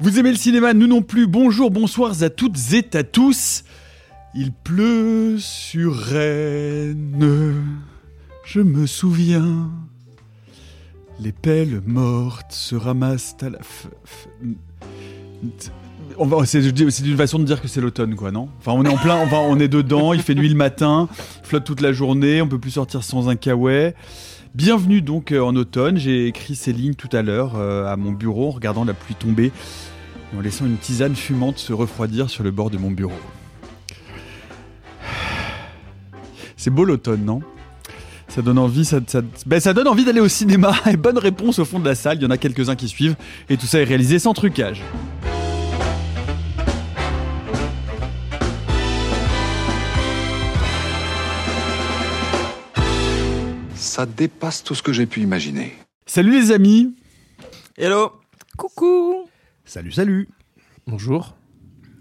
Vous aimez le cinéma, nous non plus. Bonjour, bonsoir à toutes et à tous. Il pleut sur Rennes, je me souviens. Les pelles mortes se ramassent à la. f- On c'est, une façon de dire que c'est l'automne, quoi, non? Enfin, on est en plein, enfin, on est dedans. Il fait nuit le matin, flotte toute la journée. On peut plus sortir sans un kawaii. Bienvenue donc euh, en automne. J'ai écrit ces lignes tout à l'heure euh, à mon bureau en regardant la pluie tomber et en laissant une tisane fumante se refroidir sur le bord de mon bureau. C'est beau l'automne, non? Ça donne envie, ça, ça- ben, ça donne envie d'aller au cinéma. Et bonne réponse au fond de la salle. Il y en a quelques-uns qui suivent. Et tout ça est réalisé sans trucage. Ça dépasse tout ce que j'ai pu imaginer. Salut les amis. Hello Coucou Salut, salut Bonjour.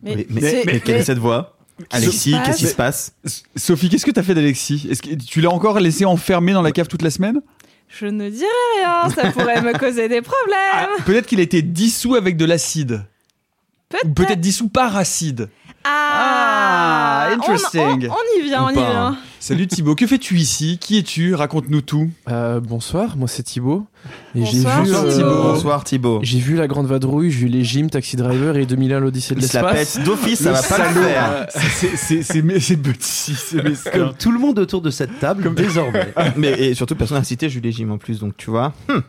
Mais, Mais- mais- quelle mais- est cette voix? Alexis, qu'est-ce qui se passe? Sophie, qu'est-ce que t'as fait d'Alexis? Est-ce que tu l'as encore laissé enfermé dans la cave toute la semaine? Je ne dirai rien, ça pourrait me causer des problèmes. Peut-être qu'il a été dissous avec de l'acide. Ou peut-être dissous par acide. Ah, Ah, interesting. On, on- on y vient, on y vient. Salut Thibaut, que fais-tu ici? Qui es-tu? Raconte-nous tout. Euh, bonsoir, moi c'est Thibaut. Et j'ai Bonsoir, vu, Thibaut. euh, Bonsoir Thibaut. J'ai vu La Grande Vadrouille, j'ai vu Les Gyms, Taxi Driver et 2001 l'Odyssée de se la l'espace. pète d'office, ça va pas le faire. C'est- C'est c'est mes- c'est petit, c'est. Comme tout le monde autour de cette table, désormais. Mais et surtout, personne n'a cité Julie Jim en plus, donc tu vois. Hum.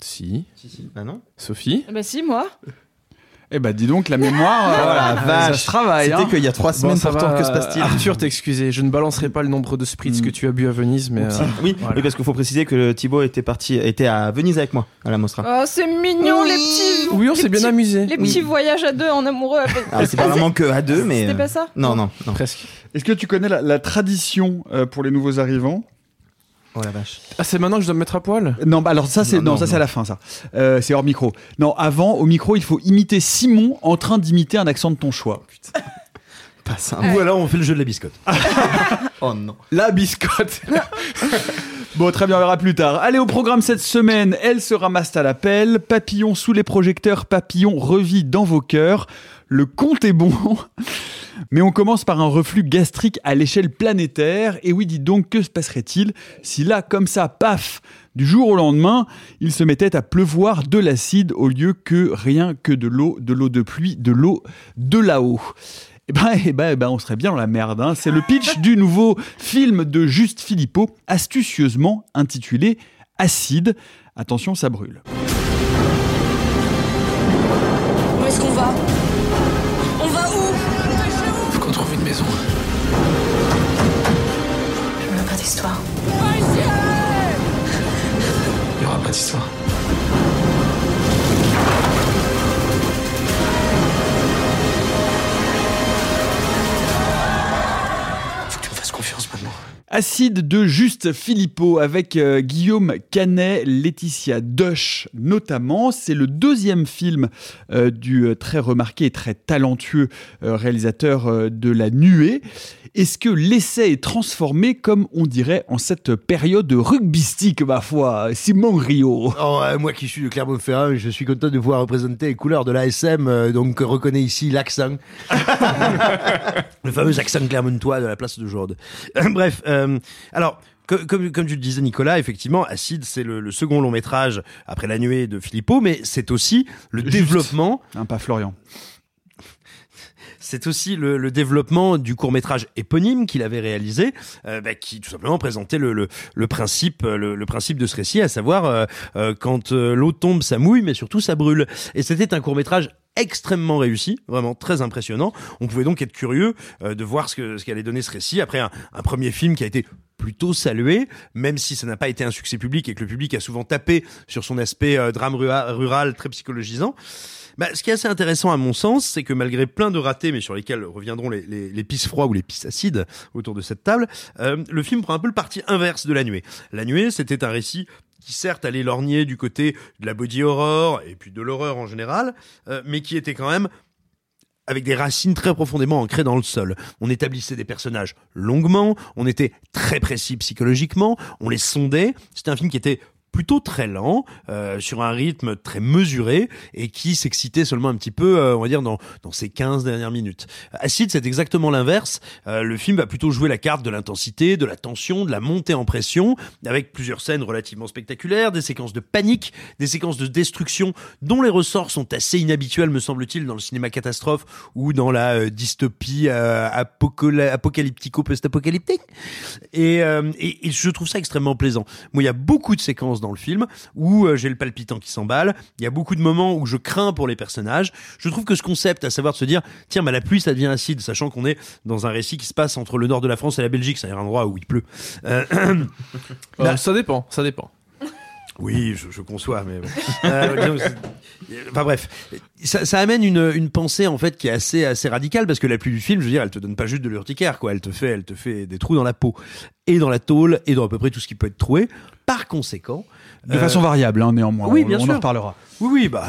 Si. Si, si, bah non. Sophie Bah si, moi. Eh bah dis donc, la mémoire, euh, la ça vache. se travaille. C'était hein. qu'il y a trois Bon, semaines, ça pourtant, va, que se passe-t-il Arthur, t'excuser, je ne balancerai pas le nombre de spritz Mm. que tu as bu à Venise, mais. euh, Oui, Voilà. oui, parce qu'il faut préciser que Thibaut était parti, était à Venise avec moi à la Mostra. Oh, c'est mignon, les petits. Oui, on s'est bien amusé. Les petits voyages à deux en amoureux. Alors, c'est pas vraiment que à deux, mais. C'était euh, pas ça Non, non, non. Presque. Est-ce que tu connais la, la tradition euh, pour les nouveaux arrivants? Oh la vache. Ah, c'est maintenant que je dois me mettre à poil? Non, bah alors ça c'est Non, non, non, ça c'est à la fin ça. Euh, c'est hors micro. Non, avant au micro il faut imiter Simon en train d'imiter un accent de ton choix. Pas simple. Ou alors on fait le jeu de la biscotte. Oh non. La biscotte. bon, très bien, on verra plus tard. Allez, au programme cette semaine, elle se ramasse à l'appel. Papillon sous les projecteurs, papillon revit dans vos cœurs. Le compte est bon. Mais on commence par un reflux gastrique à l'échelle planétaire. Et oui, dites donc, que se passerait-il si là, comme ça, paf, du jour au lendemain, il se mettait à pleuvoir de l'acide au lieu que rien que de l'eau, de l'eau de pluie, de l'eau de là-haut eh ben, eh ben, eh ben, on serait bien dans la merde. hein. C'est le pitch du nouveau film de Juste Philippot, astucieusement intitulé Acide. Attention, ça brûle. Où est-ce qu'on va? Pas d'histoire. Faut que tu me fasses confiance. Acide de Juste Philippot avec euh, Guillaume Canet, Laetitia Doche notamment. C'est le deuxième film euh, du euh, très remarqué et très talentueux réalisateur de La Nuée. Est-ce que l'essai est transformé comme on dirait en cette période rugbystique, ma foi, Simon Rio? Oh, ouais, moi qui suis de Clermont-Ferrand, je suis content de pouvoir représenter les couleurs de l'ASM, donc reconnais ici l'accent. le fameux accent clermontois de la place de Jourde. Bref, euh, alors, comme, tu le disais Nicolas, effectivement, Acide, c'est le, le second long métrage après La Nuée de Philippot, mais c'est aussi le Juste. développement Hein, pas Florian. c'est aussi le, le développement du court métrage éponyme qu'il avait réalisé, euh, bah, qui tout simplement présentait le, le, le principe, le, le principe de ce récit, à savoir euh, euh, quand euh, l'eau tombe, ça mouille, mais surtout ça brûle. Et c'était un court métrage extrêmement réussi, vraiment très impressionnant. On pouvait donc être curieux euh, de voir ce que ce qu'allait donner ce récit après un, premier film qui a été plutôt salué, même si ça n'a pas été un succès public et que le public a souvent tapé sur son aspect euh, drame rural très psychologisant. Bah, ce qui est assez intéressant à mon sens, c'est que malgré plein de ratés, mais sur lesquels reviendront les, les, les pistes froids ou les pistes acides autour de cette table, euh, le film prend un peu le parti inverse de La Nuée. La Nuée, c'était un récit qui certes allait lorgner du côté de la body horror et puis de l'horreur en général, euh, mais qui était quand même avec des racines très profondément ancrées dans le sol. On établissait des personnages longuement, on était très précis psychologiquement, on les sondait. C'était un film qui était plutôt très lent, euh, sur un rythme très mesuré et qui s'excitait seulement un petit peu, euh, on va dire, dans, dans ces 15 dernières minutes. Acide, c'est exactement l'inverse. Euh, le film va plutôt jouer la carte de l'intensité, de la tension, de la montée en pression, avec plusieurs scènes relativement spectaculaires, des séquences de panique, des séquences de destruction dont les ressorts sont assez inhabituels, me semble-t-il, dans le cinéma catastrophe ou dans la euh, dystopie euh, apocalyptico-post-apocalyptique. Et, euh, et, et je trouve ça extrêmement plaisant. Moi, il y a beaucoup de séquences dans le film où euh, j'ai le palpitant qui s'emballe. Il y a beaucoup de moments où je crains pour les personnages. Je trouve que ce concept, à savoir de se dire, tiens, bah, la pluie, ça devient acide, sachant qu'on est dans un récit qui se passe entre le nord de la France et la Belgique, c'est un endroit où il pleut. Euh, Euh, ça dépend, ça dépend. oui, je, je conçois, mais bon. Euh, enfin bref, ça, ça amène une, une pensée en fait qui est assez assez radicale parce que la pluie du film, je veux dire, elle te donne pas juste de l'urticaire, quoi. Elle te fait, elle te fait des trous dans la peau et dans la tôle et dans à peu près tout ce qui peut être troué. Par conséquent, De euh, façon variable, hein, néanmoins. oui, on, bien on sûr. en reparlera. oui, oui, bah,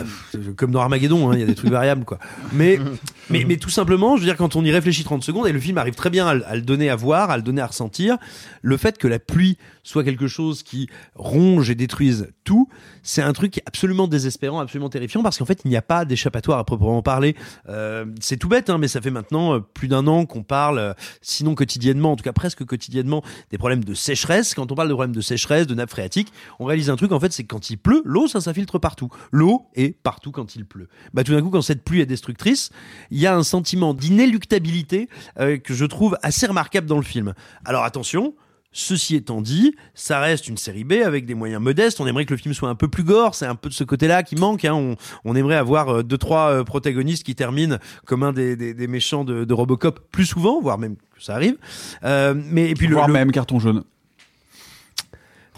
comme dans Armageddon, hein, il y a des trucs variables, quoi. Mais, mais, mais tout simplement, je veux dire, quand on y réfléchit 30 secondes, et le film arrive très bien à, le- à le donner à voir, à le donner à ressentir, le fait que la pluie soit quelque chose qui ronge et détruise tout, c'est un truc absolument désespérant, absolument terrifiant, parce qu'en fait, il n'y a pas d'échappatoire à proprement parler. Euh, c'est tout bête, hein, mais ça fait maintenant euh, plus d'un an qu'on parle, sinon quotidiennement, en tout cas presque quotidiennement, des problèmes de sécheresse. Quand on parle de problèmes de sécheresse, de nappe phréatique, on réalise un truc, en fait, c'est que quand il pleut, l'eau, ça s'infiltre partout. L'eau est partout quand il pleut. Bah, tout d'un coup, quand cette pluie est destructrice, il y a un sentiment d'inéluctabilité euh, que je trouve assez remarquable dans le film. Alors attention, Ceci étant dit, ça reste une série B avec des moyens modestes. On aimerait que le film soit un peu plus gore. C'est un peu de ce côté-là qui manque. Hein. On, on aimerait avoir euh, deux trois euh, protagonistes qui terminent comme un des, des, des méchants de, de Robocop plus souvent, voire même que ça arrive. Euh, mais et puis le, Voire le- même carton jaune.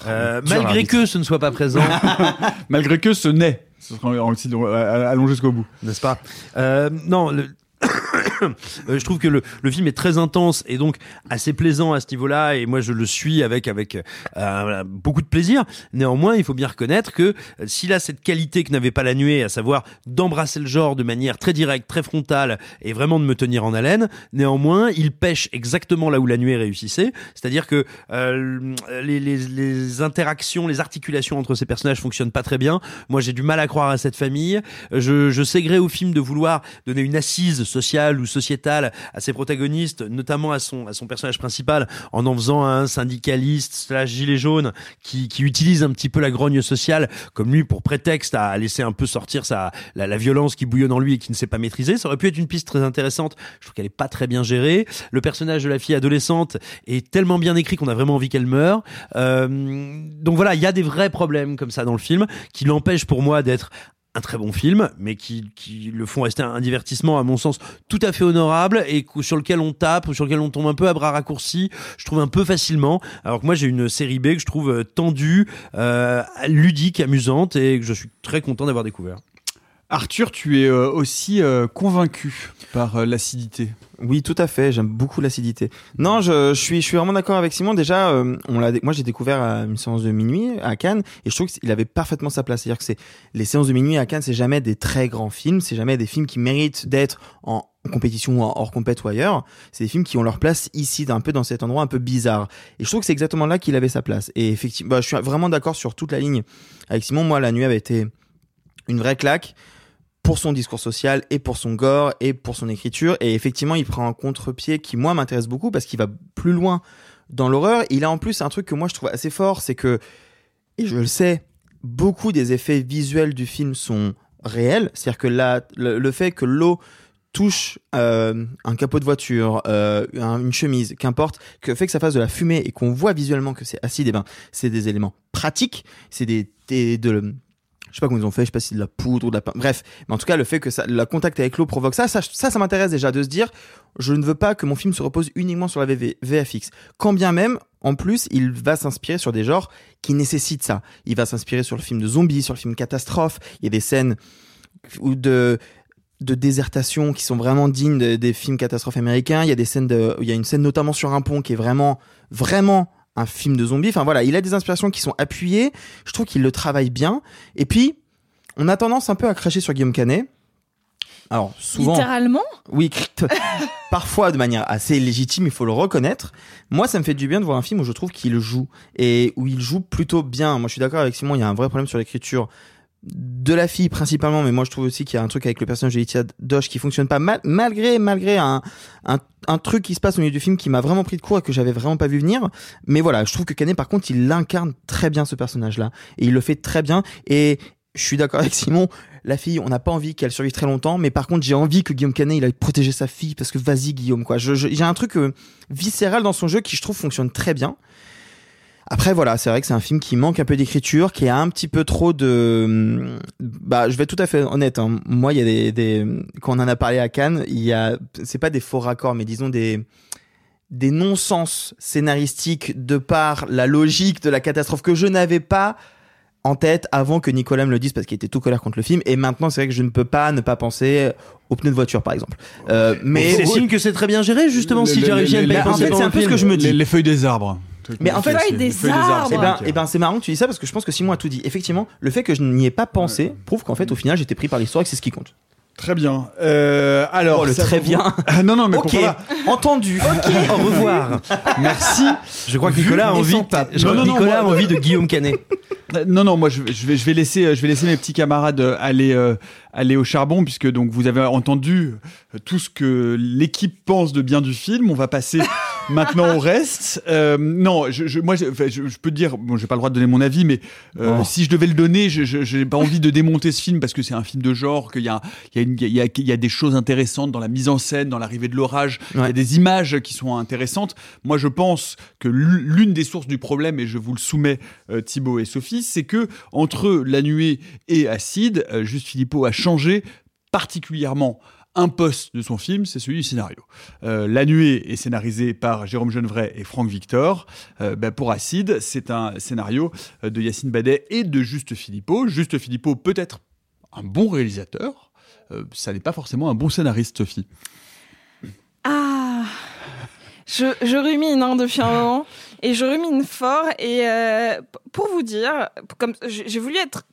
euh, malgré que ce ne soit pas présent, Malgré que ce n'est. Aussi allons jusqu'au bout. n'est-ce pas? Euh, Non, le- Euh, je trouve que le, le film est très intense et donc assez plaisant à ce niveau-là et moi je le suis avec avec euh, beaucoup de plaisir. Néanmoins, il faut bien reconnaître que euh, s'il a cette qualité que n'avait pas la nuée, à savoir d'embrasser le genre de manière très directe, très frontale et vraiment de me tenir en haleine, néanmoins, il pêche exactement là où la nuée réussissait, c'est-à-dire que euh, les, les, les interactions, les articulations entre ces personnages fonctionnent pas très bien. Moi, j'ai du mal à croire à cette famille. Je, je sais au film de vouloir donner une assise sociale ou sociétale à ses protagonistes, notamment à son, à son personnage principal, en en faisant un syndicaliste slash gilet jaune qui, qui utilise un petit peu la grogne sociale comme lui pour prétexte à laisser un peu sortir sa, la, violence qui bouillonne en lui et qui ne sait pas maîtriser. Ça aurait pu être une piste très intéressante. Je trouve qu'elle est pas très bien gérée. Le personnage de la fille adolescente est tellement bien écrit qu'on a vraiment envie qu'elle meure. Euh, donc voilà, il y a des vrais problèmes comme ça dans le film qui l'empêchent pour moi d'être un très bon film, mais qui, qui le font rester un divertissement, à mon sens, tout à fait honorable et sur lequel on tape, ou sur lequel on tombe un peu à bras raccourcis, je trouve un peu facilement. Alors que moi, j'ai une série B que je trouve tendue, euh, ludique, amusante et que je suis très content d'avoir découvert. Arthur, tu es euh, aussi euh, convaincu par euh, l'acidité. Oui, tout à fait. J'aime beaucoup l'acidité. Non, je, suis, vraiment d'accord avec Simon. Déjà, moi, j'ai découvert une séance de minuit à Cannes et je trouve qu'il avait parfaitement sa place. C'est-à-dire que c'est les séances de minuit à Cannes, c'est jamais des très grands films, c'est jamais des films qui méritent d'être en compétition ou hors compète ou ailleurs. C'est des films qui ont leur place ici, un peu dans cet endroit un peu bizarre. Et je trouve que c'est exactement là qu'il avait sa place. Et effectivement, bah, je suis vraiment d'accord sur toute la ligne avec Simon. Moi, la nuit avait été une vraie claque pour son discours social et pour son gore et pour son écriture. Et effectivement, il prend un contre-pied qui, moi, m'intéresse beaucoup parce qu'il va plus loin dans l'horreur. Il a en plus un truc que moi je trouve assez fort, c'est que, et je le sais, beaucoup des effets visuels du film sont réels. C'est-à-dire que la, le, fait que l'eau touche euh, un capot de voiture, euh, un- une chemise, qu'importe, que fait que ça fasse de la fumée et qu'on voit visuellement que c'est acide, et ben c'est des éléments pratiques, c'est des, des de je sais pas comment ils ont fait, je sais pas si de la poudre ou de la pin- bref, mais en tout cas le fait que ça, le contact avec l'eau provoque ça, ça, ça, m'intéresse déjà de se dire, je ne veux pas que mon film se repose uniquement sur la VV VFX, quand bien même. En plus, il va s'inspirer sur des genres qui nécessitent ça. Il va s'inspirer sur le film de zombies, sur le film catastrophe. Il y a des scènes ou de de désertation qui sont vraiment dignes de- des films catastrophes américains. Il y a des scènes de, il y a une scène notamment sur un pont qui est vraiment, vraiment un film de zombies. Enfin voilà, il a des inspirations qui sont appuyées. Je trouve qu'il le travaille bien. Et puis, on a tendance un peu à cracher sur Guillaume Canet. Alors souvent, Littéralement oui, parfois de manière assez légitime, il faut le reconnaître. Moi, ça me fait du bien de voir un film où je trouve qu'il joue et où il joue plutôt bien. Moi, je suis d'accord avec Simon, il y a un vrai problème sur l'écriture de la fille principalement, mais moi je trouve aussi qu'il y a un truc avec le personnage d'Elitia Dosh qui fonctionne pas mal, malgré malgré un, un truc qui se passe au milieu du film qui m'a vraiment pris de court et que j'avais vraiment pas vu venir. Mais voilà, je trouve que Canet par contre il incarne très bien ce personnage-là et il le fait très bien et je suis d'accord avec Simon. La fille, on n'a pas envie qu'elle survive très longtemps, mais par contre, j'ai envie que Guillaume Canet, il aille protéger sa fille parce que vas-y, Guillaume, quoi. J'ai un truc euh, viscéral dans son jeu qui, je trouve, fonctionne très bien. Après, voilà, c'est vrai que c'est un film qui manque un peu d'écriture, qui a un petit peu trop de. Bah, je vais être tout à fait honnête. hein. Moi, il y a des, des. Quand on en a parlé à Cannes, il y a. C'est pas des faux raccords, mais disons des des non-sens scénaristiques de par la logique de la catastrophe que je n'avais pas en tête avant que Nicolas me le dise parce qu'il était tout colère contre le film et maintenant c'est vrai que je ne peux pas ne pas penser aux pneus de voiture par exemple euh, mais c'est signe que c'est très bien géré justement si Le- j'ai le- réussi à y le- penser en fait, c'est un peu ce que je me dis. Les, les feuilles des arbres. Mais en fait, Feuilles des arbres. Eh ben, eh ben, c'est marrant que tu dis ça parce que je pense que Simon a tout dit. Effectivement, le fait que je n'y ai pas pensé prouve qu'en fait, au final, j'étais pris par l'histoire et que c'est ce qui compte. Très bien. Euh, alors, Oh, le très bien. Ah, non, non, mais Ok, pourquoi pas entendu. Au revoir. Merci. Je crois que Nicolas a envie. je Non, non, Nicolas a envie de Guillaume Canet. Non, non, moi je, vais- je laisser, je vais laisser mes petits camarades euh, aller, euh, aller au charbon puisque donc vous avez entendu tout ce que l'équipe pense de bien du film. On va passer maintenant au reste. Euh, non, je, je- moi je, enfin, je, je peux te dire, bon, j'ai pas le droit de donner mon avis, mais euh, Oh. si je devais le donner, j'ai pas envie de démonter ce film parce que c'est un film de genre, qu'il y a, y y y des choses intéressantes dans la mise en scène, dans l'arrivée de l'orage, il y a des images qui sont intéressantes. Moi, je pense que l'u- l'une des sources du problème, et je vous le soumets, euh, Thibaut et Sophie, c'est que entre La Nuée et Acide, euh, Juste Philippot a changé particulièrement un poste de son film, c'est celui du scénario. Euh, La Nuée est scénarisé par Jérôme Genevray et Franck Victor. Euh, ben, pour Acide, c'est un scénario euh, de Yacine Badet et de Juste Philippot. Juste Philippot peut être un bon réalisateur, ça n'est pas forcément un bon scénariste, Sophie. Ah je, rumine hein, depuis un moment et je rumine fort et pour vous dire, comme j'ai voulu être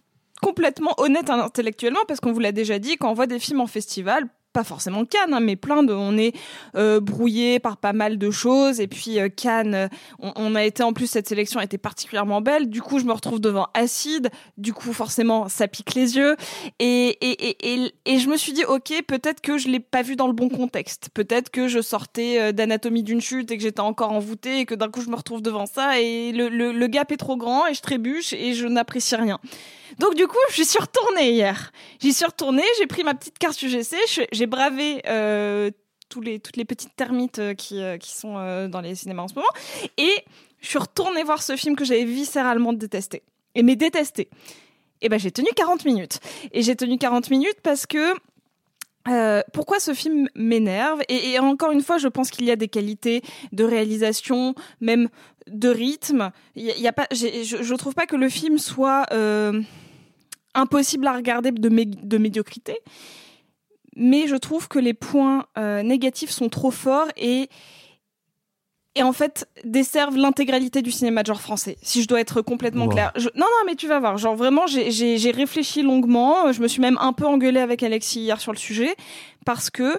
complètement honnête intellectuellement parce qu'on vous l'a déjà dit, quand on voit des films en festival, pas forcément Cannes, hein, mais plein de, on est euh, brouillé par pas mal de choses et puis euh, Cannes, euh, on, a été en plus cette sélection a été particulièrement belle. Du coup, je me retrouve devant Acide. Du coup, forcément, ça pique les yeux et et et et, je me suis dit ok, peut-être que je l'ai pas vu dans le bon contexte. Peut-être que je sortais euh, d'anatomie d'une chute et que j'étais encore envoûtée et que d'un coup je me retrouve devant ça et le, le, gap est trop grand et je trébuche et je n'apprécie rien. Donc du coup, j'y suis retournée hier. J'y suis retournée, j'ai pris ma petite carte UGC, je- j'ai bravé euh, toutes les petites termites euh, qui, euh, qui sont dans les cinémas en ce moment, et je suis retournée voir ce film que j'avais viscéralement détesté. Et mais détesté. Et ben j'ai tenu 40 minutes. Et j'ai tenu 40 minutes parce que pourquoi ce film m'énerve et, encore une fois, je pense qu'il y a des qualités de réalisation, même de rythme. Il y a, pas, je, je trouve pas que le film soit impossible à regarder de médiocrité, mais je trouve que les points euh, négatifs sont trop forts et et en fait desservent l'intégralité du cinéma de genre français. Si je dois être complètement Wow. claire. Je- Non, non, mais tu vas voir. Genre vraiment, j'ai réfléchi longuement. Je me suis même un peu engueulée avec Alexis hier sur le sujet parce que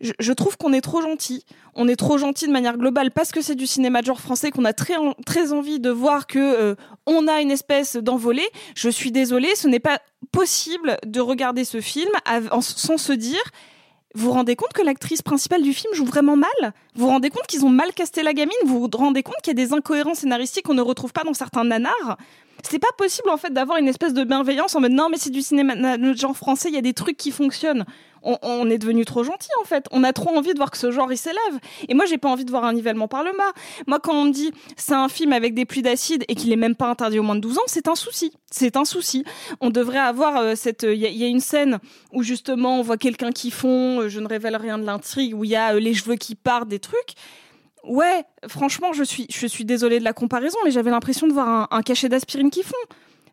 je, trouve qu'on est trop gentil. On est trop gentil de manière globale parce que c'est du cinéma de genre français qu'on a très très envie de voir que euh, on a une espèce d'envolée. Je suis désolée, ce n'est pas possible de regarder ce film sans se dire Vous vous rendez compte que l'actrice principale du film joue vraiment mal? Vous vous rendez compte qu'ils ont mal casté la gamine? Vous vous rendez compte qu'il y a des incohérences scénaristiques qu'on ne retrouve pas dans certains nanars? C'est pas possible en fait d'avoir une espèce de bienveillance en mode non mais c'est du cinéma de genre français, il y a des trucs qui fonctionnent. On, est devenu trop gentil en fait. On a trop envie de voir que ce genre il s'élève. Et moi j'ai pas envie de voir un nivellement par le bas. Moi quand on me dit c'est un film avec des pluies d'acide et qu'il est même pas interdit aux moins de 12 ans, c'est un souci. C'est un souci. On devrait avoir euh, cette. Il y, a- une scène où justement on voit quelqu'un qui fond. euh, je ne révèle rien de l'intrigue où il y a euh, les cheveux qui partent, des trucs. Ouais, franchement, je suis, je suis désolée de la comparaison, mais j'avais l'impression de voir un cachet d'aspirine qui fond.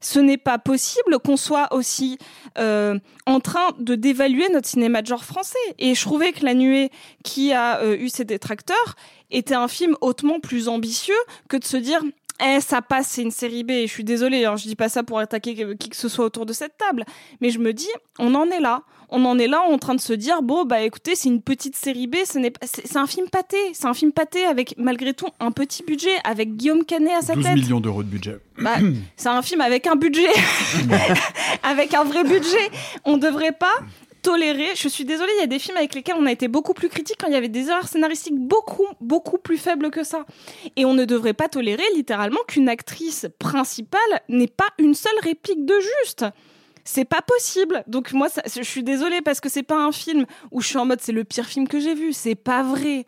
Ce n'est pas possible qu'on soit aussi euh, en train de dévaluer notre cinéma de genre français. Et je trouvais que La Nuée, qui a euh, eu ses détracteurs, était un film hautement plus ambitieux que de se dire eh, ça passe, c'est une série B. Je suis désolée, hein, je dis pas ça pour attaquer qui que ce soit autour de cette table. Mais je me dis, on en est là. On en est là en train de se dire, bon, bah écoutez, c'est une petite série B, ce n'est pas- c'est un film pâté. C'est un film pâté avec, malgré tout, un petit budget, avec Guillaume Canet à sa 12 tête. millions d'euros de budget. Bah, c'est un film avec un budget, avec un vrai budget. On devrait pas Je suis désolée, il y a des films avec lesquels on a été beaucoup plus critique quand il y avait des erreurs scénaristiques beaucoup, beaucoup plus faibles que ça. Et on ne devrait pas tolérer littéralement qu'une actrice principale n'ait pas une seule réplique de juste. C'est pas possible. Donc moi, je suis désolée parce que c'est pas un film où je suis en mode c'est le pire film que j'ai vu. C'est pas vrai.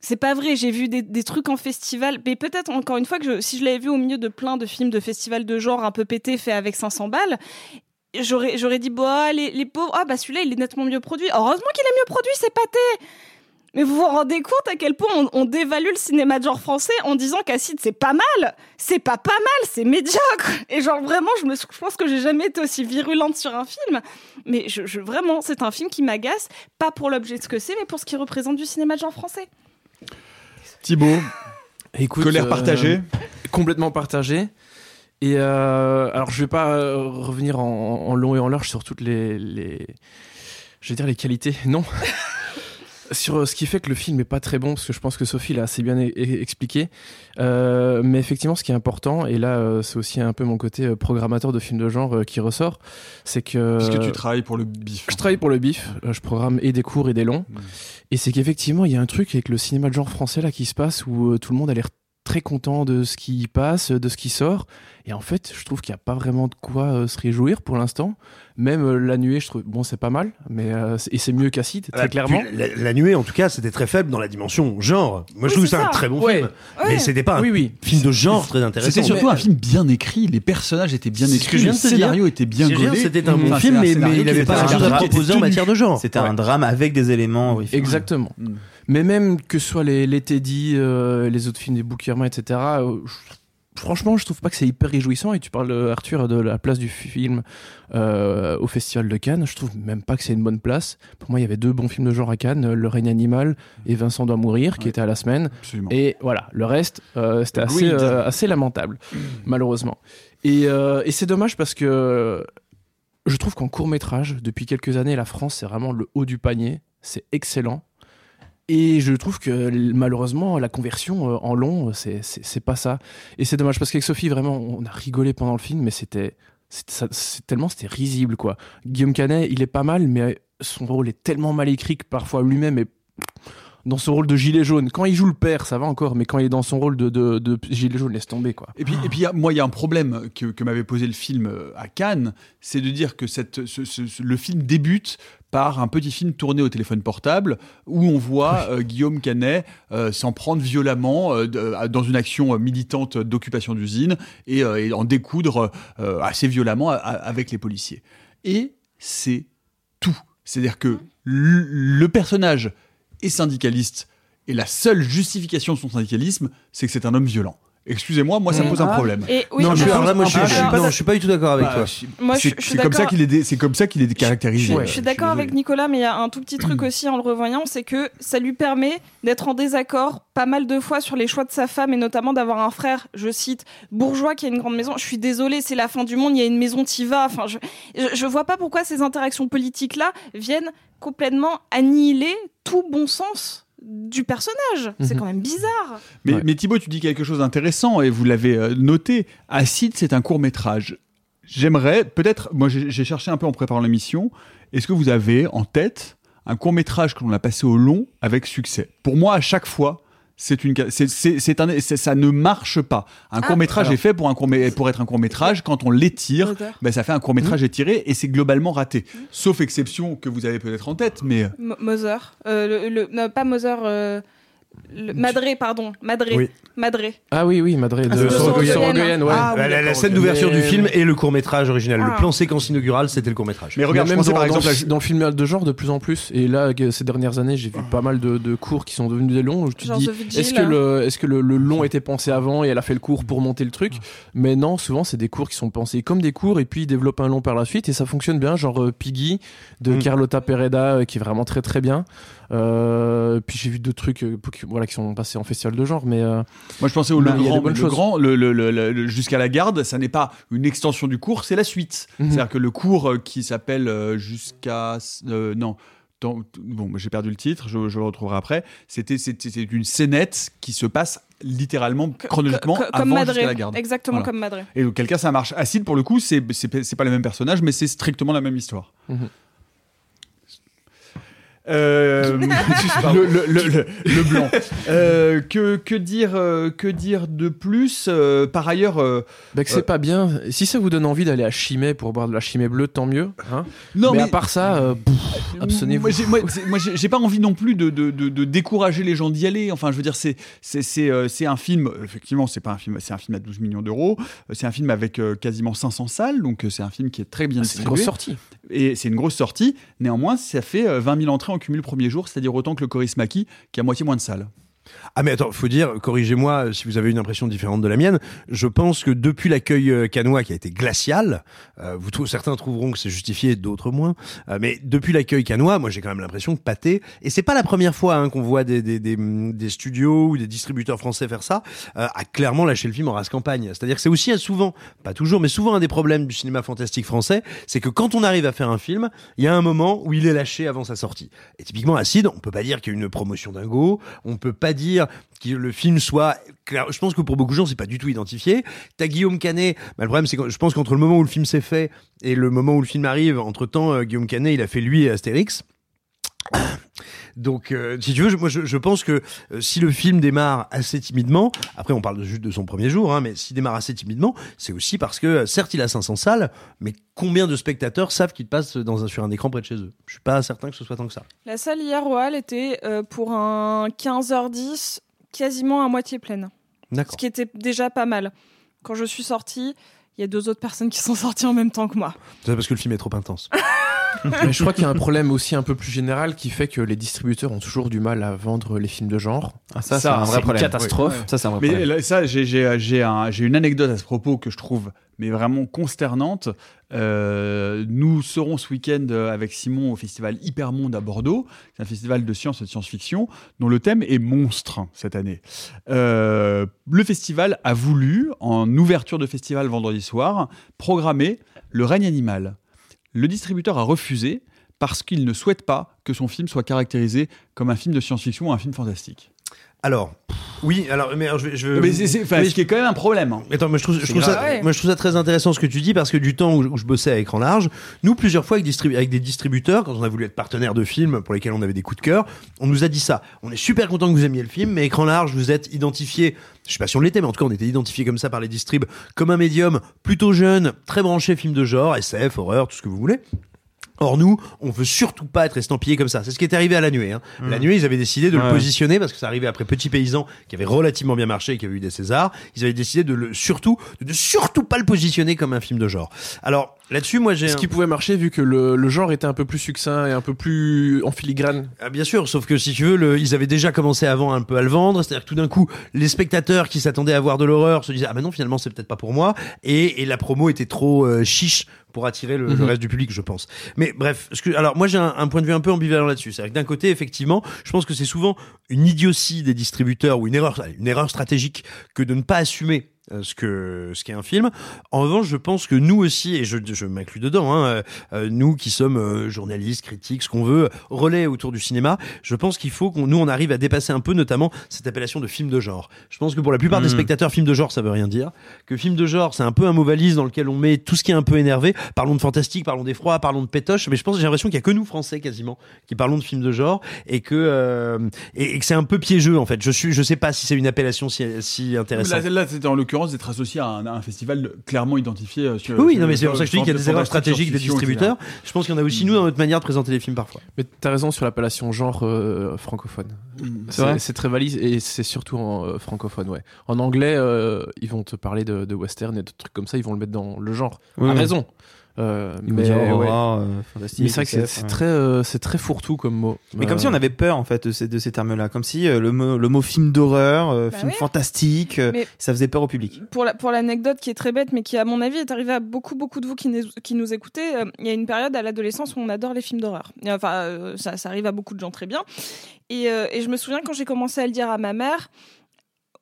C'est pas vrai, j'ai vu des, trucs en festival, mais peut-être encore une fois que si je l'avais vu au milieu de plein de films de festivals de genre un peu pétés faits avec 500 balles, j'aurais j'aurais dit bah les, les pauvres ah bah celui-là il est nettement mieux produit. Heureusement qu'il est mieux produit, c'est pâté. Mais vous vous rendez compte à quel point on, on dévalue le cinéma de genre français en disant qu'Acide c'est pas mal, c'est pas pas mal, c'est médiocre. Et genre vraiment, je me je pense que j'ai jamais été aussi virulente sur un film. Mais je, je- vraiment, c'est un film qui m'agace, pas pour l'objet de ce que c'est, mais pour ce qu'il représente du cinéma de genre français. Thibaut, Écoute, colère euh, partagée. Complètement partagée. Et euh, alors, je vais pas euh, revenir en, en long et en large sur toutes les, les je vais dire les qualités, non. sur euh, ce qui fait que le film est pas très bon, parce que je pense que Sophie l'a assez bien e- e- expliqué. Euh, mais effectivement, ce qui est important, et là, euh, c'est aussi un peu mon côté euh, programmateur de films de genre qui ressort, c'est que. Parce que tu travailles pour le bif. Je travaille pour le BIF, euh, je programme et des courts et des longs. Et c'est qu'effectivement, il y a un truc avec le cinéma de genre français là qui se passe où tout le monde a l'air très content de ce qui passe, de ce qui sort. Et en fait, je trouve qu'il n'y a pas vraiment de quoi euh, se réjouir pour l'instant. Même euh, La Nuée, je trouve, bon, c'est pas mal, mais euh, c'est- et c'est mieux qu'Acide, très Ah, clairement. puis La, la nuée, en tout cas, c'était très faible dans la dimension genre. Moi, je trouve que c'est un très bon Ouais. film. Ouais. Mais c'était pas un Oui, oui. film de genre très intéressant. C'était surtout un film bien écrit, les personnages étaient bien écrits, le scénario était bien gaulé. c'était un bon film, mais- mais il qui avait était pas très grand-chose à proposer en matière de genre. C'était un drame avec des éléments. Exactement. Mm. Mais même que ce soit les, les Teddy, euh, les autres films des Bouquerman, etc., euh, je- franchement, je trouve pas que c'est hyper réjouissant. Et tu parles, euh, Arthur, de la place du film euh, au Festival de Cannes. Je trouve même pas que c'est une bonne place. Pour moi, il y avait deux bons films de genre à Cannes, euh, Le règne animal et Vincent doit mourir, qui étaient à la semaine. Absolument. Et voilà, le reste, euh, c'était assez, euh, lamentable, malheureusement. Et, et c'est dommage parce que je trouve qu'en court métrage, depuis quelques années, la France, c'est vraiment le haut du panier. C'est excellent. Et je trouve que malheureusement, la conversion euh, en long, c'est- c'est pas ça. Et c'est dommage parce qu'avec Sophie, vraiment, on a rigolé pendant le film, mais c'était tellement c'était risible quoi. Guillaume Canet, il est pas mal, mais son rôle est tellement mal écrit que parfois lui-même est dans son rôle de gilet jaune. Quand il joue le père, ça va encore, mais quand il est dans son rôle de, de, gilet jaune, laisse tomber quoi. Et puis, et puis moi, il y a un problème que, que m'avait posé le film euh, à Cannes, c'est de dire que cette, ce- ce- ce- le film débute par un petit film tourné au téléphone portable où on voit euh, Guillaume Canet euh, s'en prendre violemment euh, dans une action militante d'occupation d'usine et, et en découdre assez violemment avec les policiers. Et c'est tout. C'est-à-dire que le, le personnage est syndicaliste et la seule justification de son syndicalisme, c'est que c'est un homme violent. Excusez-moi, moi ça me pose un Ah. problème. Et oui, non, je, là, moi, suis- suis pas- non, je suis pas du tout d'accord avec Bah, toi. Moi, je, C'est je suis c'est comme ça qu'il est, c'est comme ça qu'il est caractérisé. Je, suis d'accord avec Nicolas, mais il y a un tout petit truc aussi en le revoyant, c'est que ça lui permet d'être en désaccord pas mal de fois sur les choix de sa femme et notamment d'avoir un frère, je cite, bourgeois qui a une grande maison. Je suis désolée, c'est la fin du monde, il y a une maison, t'y vas. Enfin, je, je, vois pas pourquoi ces interactions politiques-là viennent complètement annihiler tout bon sens du personnage. C'est Mhm. quand même bizarre. Mais, mais Thibaut, tu dis quelque chose d'intéressant et vous l'avez euh, noté. Acide, c'est un court métrage. J'aimerais, peut-être, moi j'ai j'ai cherché un peu en préparant l'émission, est-ce que vous avez en tête un court métrage que l'on a passé au long avec succès? Pour moi, à chaque fois, c'est une, c'est, un, ça ne marche pas. Un Ah, court métrage alors. est fait pour un court, pour être un court métrage. Quand on l'étire, ben, ça fait un court métrage étiré et c'est globalement raté. Sauf exception que vous avez peut-être en tête, mais euh, Mo- Mother. Euh, le, le- non, pas Mother. euh, le- Madré, pardon. Madré. Oui. Madré. Ah oui, oui, Madrid Ah, de Sorogoyen, ouais. Ah, oui, la, scène d'ouverture du film et le court métrage original. Ah. Le plan séquence inaugurale, c'était le court métrage. mais regarde, Mais je même pensais dans, par exemple. dans le film de genre de plus en plus. Et là, ces dernières années, j'ai vu pas mal de, de cours qui sont devenus des longs. où Je te Genre dis, est-ce que le, est-ce que le, le long était pensé avant et elle a fait le cours pour monter le truc Mais non, souvent c'est des cours qui sont pensés comme des cours et puis ils développent un long par la suite et ça fonctionne bien. Genre euh, Piggy de Mm. Carlota Pereda euh, qui est vraiment très très bien. Euh, puis j'ai vu d'autres trucs euh, qui- voilà qui sont passés en festival de genre, mais euh, Moi, je pensais au Bah, le grand, le grand, le, le- le- le- le- jusqu'à la garde. Ça n'est pas une extension du cours, c'est la suite. Mhm. C'est-à-dire que le cours qui s'appelle jusqu'à euh, non. dans- bon, j'ai perdu le titre, je, je le retrouverai après. C'était une scénette qui se passe littéralement chronologiquement Co- avant comme jusqu'à la garde. Exactement Voilà. comme Madré. Et auquel cas ça marche. Acide pour le coup, c'est pas le même personnage, mais c'est strictement la même histoire. Mhm. Euh, le, le- le- le- le blanc. Euh, que, que, dire, euh, que dire de plus Euh, Par ailleurs, euh, bah, que c'est Euh, pas bien. Si ça vous donne envie d'aller à Chimay pour boire de la Chimay bleue, tant mieux. Hein non, mais, mais, à part ça, euh, abstenez-vous. Moi, j'ai- pas envie non plus de, de, de, de décourager les gens d'y aller. Enfin, je veux dire, c'est un film. Effectivement, c'est pas un film. C'est un film à 12 millions d'euros. C'est un film avec euh, quasiment 500 salles, donc c'est un film qui est très bien Ah, c'est une grosse sortie. Et c'est une grosse sortie. Néanmoins, ça fait euh, 20 000 entrées en cumul premier jour, c'est-à-dire autant que le Coris Maki, qui a moitié moins de salles. Ah mais attends, faut dire, corrigez-moi euh, si vous avez une impression différente de la mienne. Je pense que depuis l'accueil euh, canois qui a été glacial, euh, vous trou- certains trouveront que c'est justifié, d'autres moins. euh, mais depuis l'accueil canois, moi j'ai quand même l'impression que Pathé, et c'est pas la première fois hein, qu'on voit des, des, des, hum, des studios ou des distributeurs français faire ça, euh, a clairement lâché le film en race campagne. C'est-à-dire que c'est aussi euh, souvent, pas toujours, mais souvent un des problèmes du cinéma fantastique français, c'est que quand on arrive à faire un film, il y a un moment où il est lâché avant sa sortie. Et typiquement Acide, on peut pas dire qu'il y a une promotion dingo, on peut pas dire que le film soit clair. Je pense que pour beaucoup de gens, c'est pas du tout identifié. T'as Guillaume Canet. Bah, le problème, c'est que je pense qu'entre le moment où le film s'est fait et le moment où le film arrive, entre temps, Guillaume Canet, il a fait lui et Astérix. Donc, euh, si tu veux, je, moi, je, je pense que euh, si le film démarre assez timidement, après on parle juste de son premier jour, hein, mais s'il démarre assez timidement, c'est aussi parce que, euh, certes, il a 500 salles, mais combien de spectateurs savent qu'il passe dans un, sur un écran près de chez eux? Je suis pas certain que ce soit tant que ça. La salle hier au Hall était euh, pour un 15h10 quasiment à moitié pleine. Ce qui était déjà pas mal. Quand je suis sortie, il y a deux autres personnes qui sont sorties en même temps que moi. C'est parce que le film est trop intense. Mais je crois qu'il y a un problème aussi un peu plus général qui fait que les distributeurs ont toujours du mal à vendre les films de genre. Ah, ça, Ça, c'est un vrai une problème. catastrophe. Oui. Ça, c'est un vrai Mais problème. là, ça, j'ai- j'ai j'ai un- j'ai une anecdote à ce propos que je trouve mais vraiment consternante. Euh, nous serons ce week-end euh, avec Simon au festival Hypermonde à Bordeaux. C'est un festival de science et de science-fiction dont le thème est monstre cette année. Euh, le festival a voulu, en ouverture de festival vendredi soir, programmer Le règne animal. Le distributeur a refusé parce qu'il ne souhaite pas que son film soit caractérisé comme un film de science-fiction ou un film fantastique. Alors, oui, alors, mais alors, je vais. Je vais- Mais c'est- c'est- enfin, mais- ce qui est quand même un problème. hein. Attends, moi je, trouve, je trouve ça, grave. Ouais. moi je trouve ça très intéressant ce que tu dis parce que du temps où, où je bossais à écran large, nous plusieurs fois avec, distribu- avec des distributeurs, quand on a voulu être partenaire de films pour lesquels on avait des coups de cœur, on nous a dit ça. On est super content que vous aimiez le film, mais écran large, vous êtes identifié, je sais pas si on l'était, mais en tout cas on était identifié comme ça par les distribs, comme un médium plutôt jeune, très branché film de genre, SF, horreur, tout ce que vous voulez. Or nous, on veut surtout pas être estampillé comme ça. C'est ce qui est arrivé à la nuée. Hein. Mhm. La nuée, ils avaient décidé de le positionner parce que ça arrivait après Petit Paysan qui avait relativement bien marché et qui avait eu des Césars. Ils avaient décidé de le surtout, de surtout pas le positionner comme un film de genre. Alors là-dessus, moi j'ai Ce un- qui pouvait marcher vu que le, le genre était un peu plus succinct et un peu plus en filigrane. Ah, bien sûr, sauf que si tu veux, le- ils avaient déjà commencé avant un peu à le vendre. C'est-à-dire que tout d'un coup, les spectateurs qui s'attendaient à voir de l'horreur se disaient ah mais non finalement c'est peut-être pas pour moi. Et, et la promo était trop euh, chiche pour attirer le, le Mhm. reste du public, je pense. Mais bref, ce que, alors moi j'ai un, un point de vue un peu ambivalent là-dessus. C'est-à-dire que d'un côté, effectivement, je pense que c'est souvent une idiotie des distributeurs ou une erreur, une erreur stratégique que de ne pas assumer ce que ce qu'est un film. En revanche, je pense que nous aussi, et je, je m'inclus dedans, hein, euh, euh, nous qui sommes euh, journalistes, critiques, ce qu'on veut, relais autour du cinéma, je pense qu'il faut qu'on nous on arrive à dépasser un peu, notamment cette appellation de film de genre. Je pense que pour la plupart des Mhm. spectateurs, film de genre, ça veut rien dire. Que film de genre, c'est un peu un mot valise dans lequel on met tout ce qui est un peu énervé. Parlons de fantastique, parlons d'effroi, parlons de pétoche. Mais je pense, j'ai l'impression qu'il y a que nous Français quasiment qui parlons de films de genre et que euh, et, et que c'est un peu piégeux en fait. Je suis, je sais pas si c'est une appellation si, si intéressante. Là, là c'était en l'occurrence d'être associé à un, à un festival clairement identifié. euh, Sur, Oui, sur- non, mais c'est pour ça que je dis qu'il y a des erreurs stratégiques des distributeurs. Je pense qu'il y en a aussi nous dans notre manière de présenter les films parfois. Mais t'as raison sur l'appellation genre euh, francophone. C'est vrai C'est c'est très valise et c'est surtout en euh, francophone, ouais. En anglais, euh, ils vont te parler de, de western et de trucs comme ça, ils vont le mettre dans le genre. Oui, à oui. raison. Euh, mais dire ouais. euh, Mais c'est vrai que c'est- ouais. très, euh, c'est très fourre-tout comme mot. Mais comme si on Euh, avait peur en fait de ces, de ces termes-là, comme si euh, le, mot, le mot film d'horreur, euh, Bah film fantastique, euh, Mais- ça faisait peur au public. Pour la- pour l'anecdote qui est très bête, mais qui à mon avis est arrivée à beaucoup beaucoup de vous qui, nous- qui nous écoutez, euh, il y a une période à l'adolescence où on adore les films d'horreur. Enfin, euh, ça, ça arrive à beaucoup de gens très bien. Et, euh, et je me souviens quand j'ai commencé à le dire à ma mère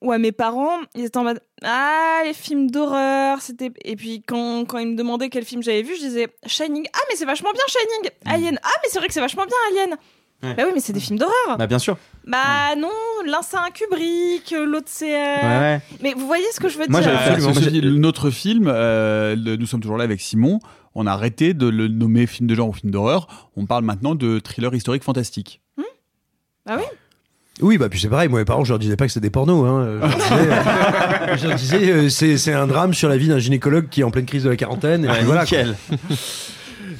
ou à mes parents, ils étaient en mode ah les films d'horreur, c'était. Et puis quand quand ils me demandaient quel film j'avais vu, je disais Shining. Ah mais c'est vachement bien Shining. Alien. Ah mais c'est vrai que c'est vachement bien Alien. Ouais. Bah oui, mais c'est des films d'horreur. Bah bien sûr. Bah non, l'un c'est un Kubrick, l'autre c'est. euh, Ouais, ouais. Mais vous voyez ce que je veux Moi, dire? j'avais Euh, Moi, le- notre film, euh, le- nous sommes toujours là avec Simon. On a arrêté de le nommer film de genre ou film d'horreur. On parle maintenant de thriller historique fantastique. Ah oui Oui, bah puis c'est pareil. Moi, mes parents, je leur disais pas que c'était des pornos. Hein. Je leur disais, euh, disais, c'est c'est un drame sur la vie d'un gynécologue qui est en pleine crise de la quarantaine. Et puis voilà. quoi. nickel.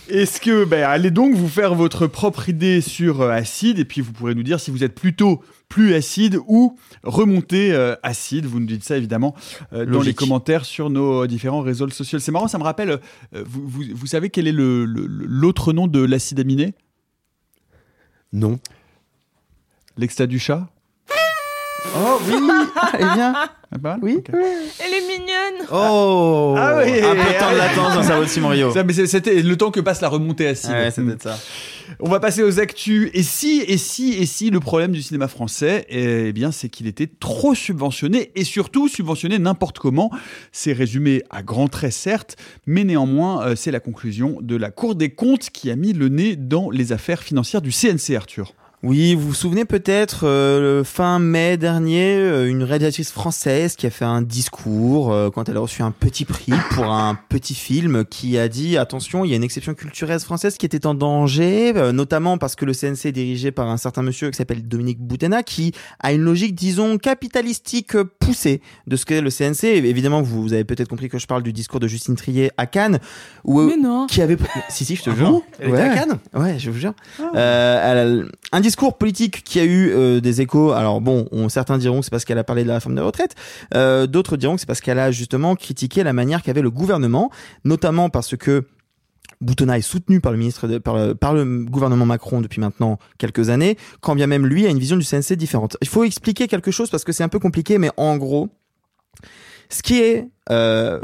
Est-ce que, ben, allez donc vous faire votre propre idée sur euh, acide et puis vous pourrez nous dire si vous êtes plutôt plus acide ou remonté euh, acide. Vous nous dites ça évidemment euh, dans les commentaires sur nos différents réseaux sociaux. C'est marrant, ça me rappelle. euh, vous, vous, vous savez quel est le- le- l'autre nom de l'acide aminé? Non. L'exta du chat Oh oui, eh bien, Ah, mal oui. Elle est mignonne Oh. Ah oui, Un peu de temps de latence dans le cerveau de Simon Rio. Ça, mais c'est- C'était le temps que passe la remontée acide. Ouais, c'est peut-être ça. On va passer aux actus. Et si, et si, et si le problème du cinéma français, eh bien, c'est qu'il était trop subventionné et surtout subventionné n'importe comment. C'est résumé à grands traits, certes, mais néanmoins, euh, c'est la conclusion de la Cour des comptes qui a mis le nez dans les affaires financières du CNC, Arthur. Oui, vous vous souvenez peut-être, euh, le fin mai dernier, euh, une réalisatrice française qui a fait un discours euh, quand elle a reçu un petit prix pour un petit film qui a dit attention, il y a une exception culturelle française qui était en danger, euh, notamment parce que le CNC est dirigé par un certain monsieur qui s'appelle Dominique Boutena qui a une logique, disons, capitalistique poussée de ce qu'est le CNC. Évidemment, vous, vous avez peut-être compris que je parle du discours de Justine Trier à Cannes, où, Mais non. qui avait si si je te Ah jure. bon? Elle était à Cannes? Ouais je vous jure. Euh, elle a- un discours politique qui a eu euh, des échos alors bon on, certains diront que c'est parce qu'elle a parlé de la réforme de retraite euh, d'autres diront que c'est parce qu'elle a justement critiqué la manière qu'avait le gouvernement notamment parce que Boutonna est soutenu par le ministre par le gouvernement Macron depuis maintenant quelques années, quand bien même lui a une vision du CNC différente. Il faut expliquer quelque chose parce que c'est un peu compliqué, mais en gros, ce qui est euh,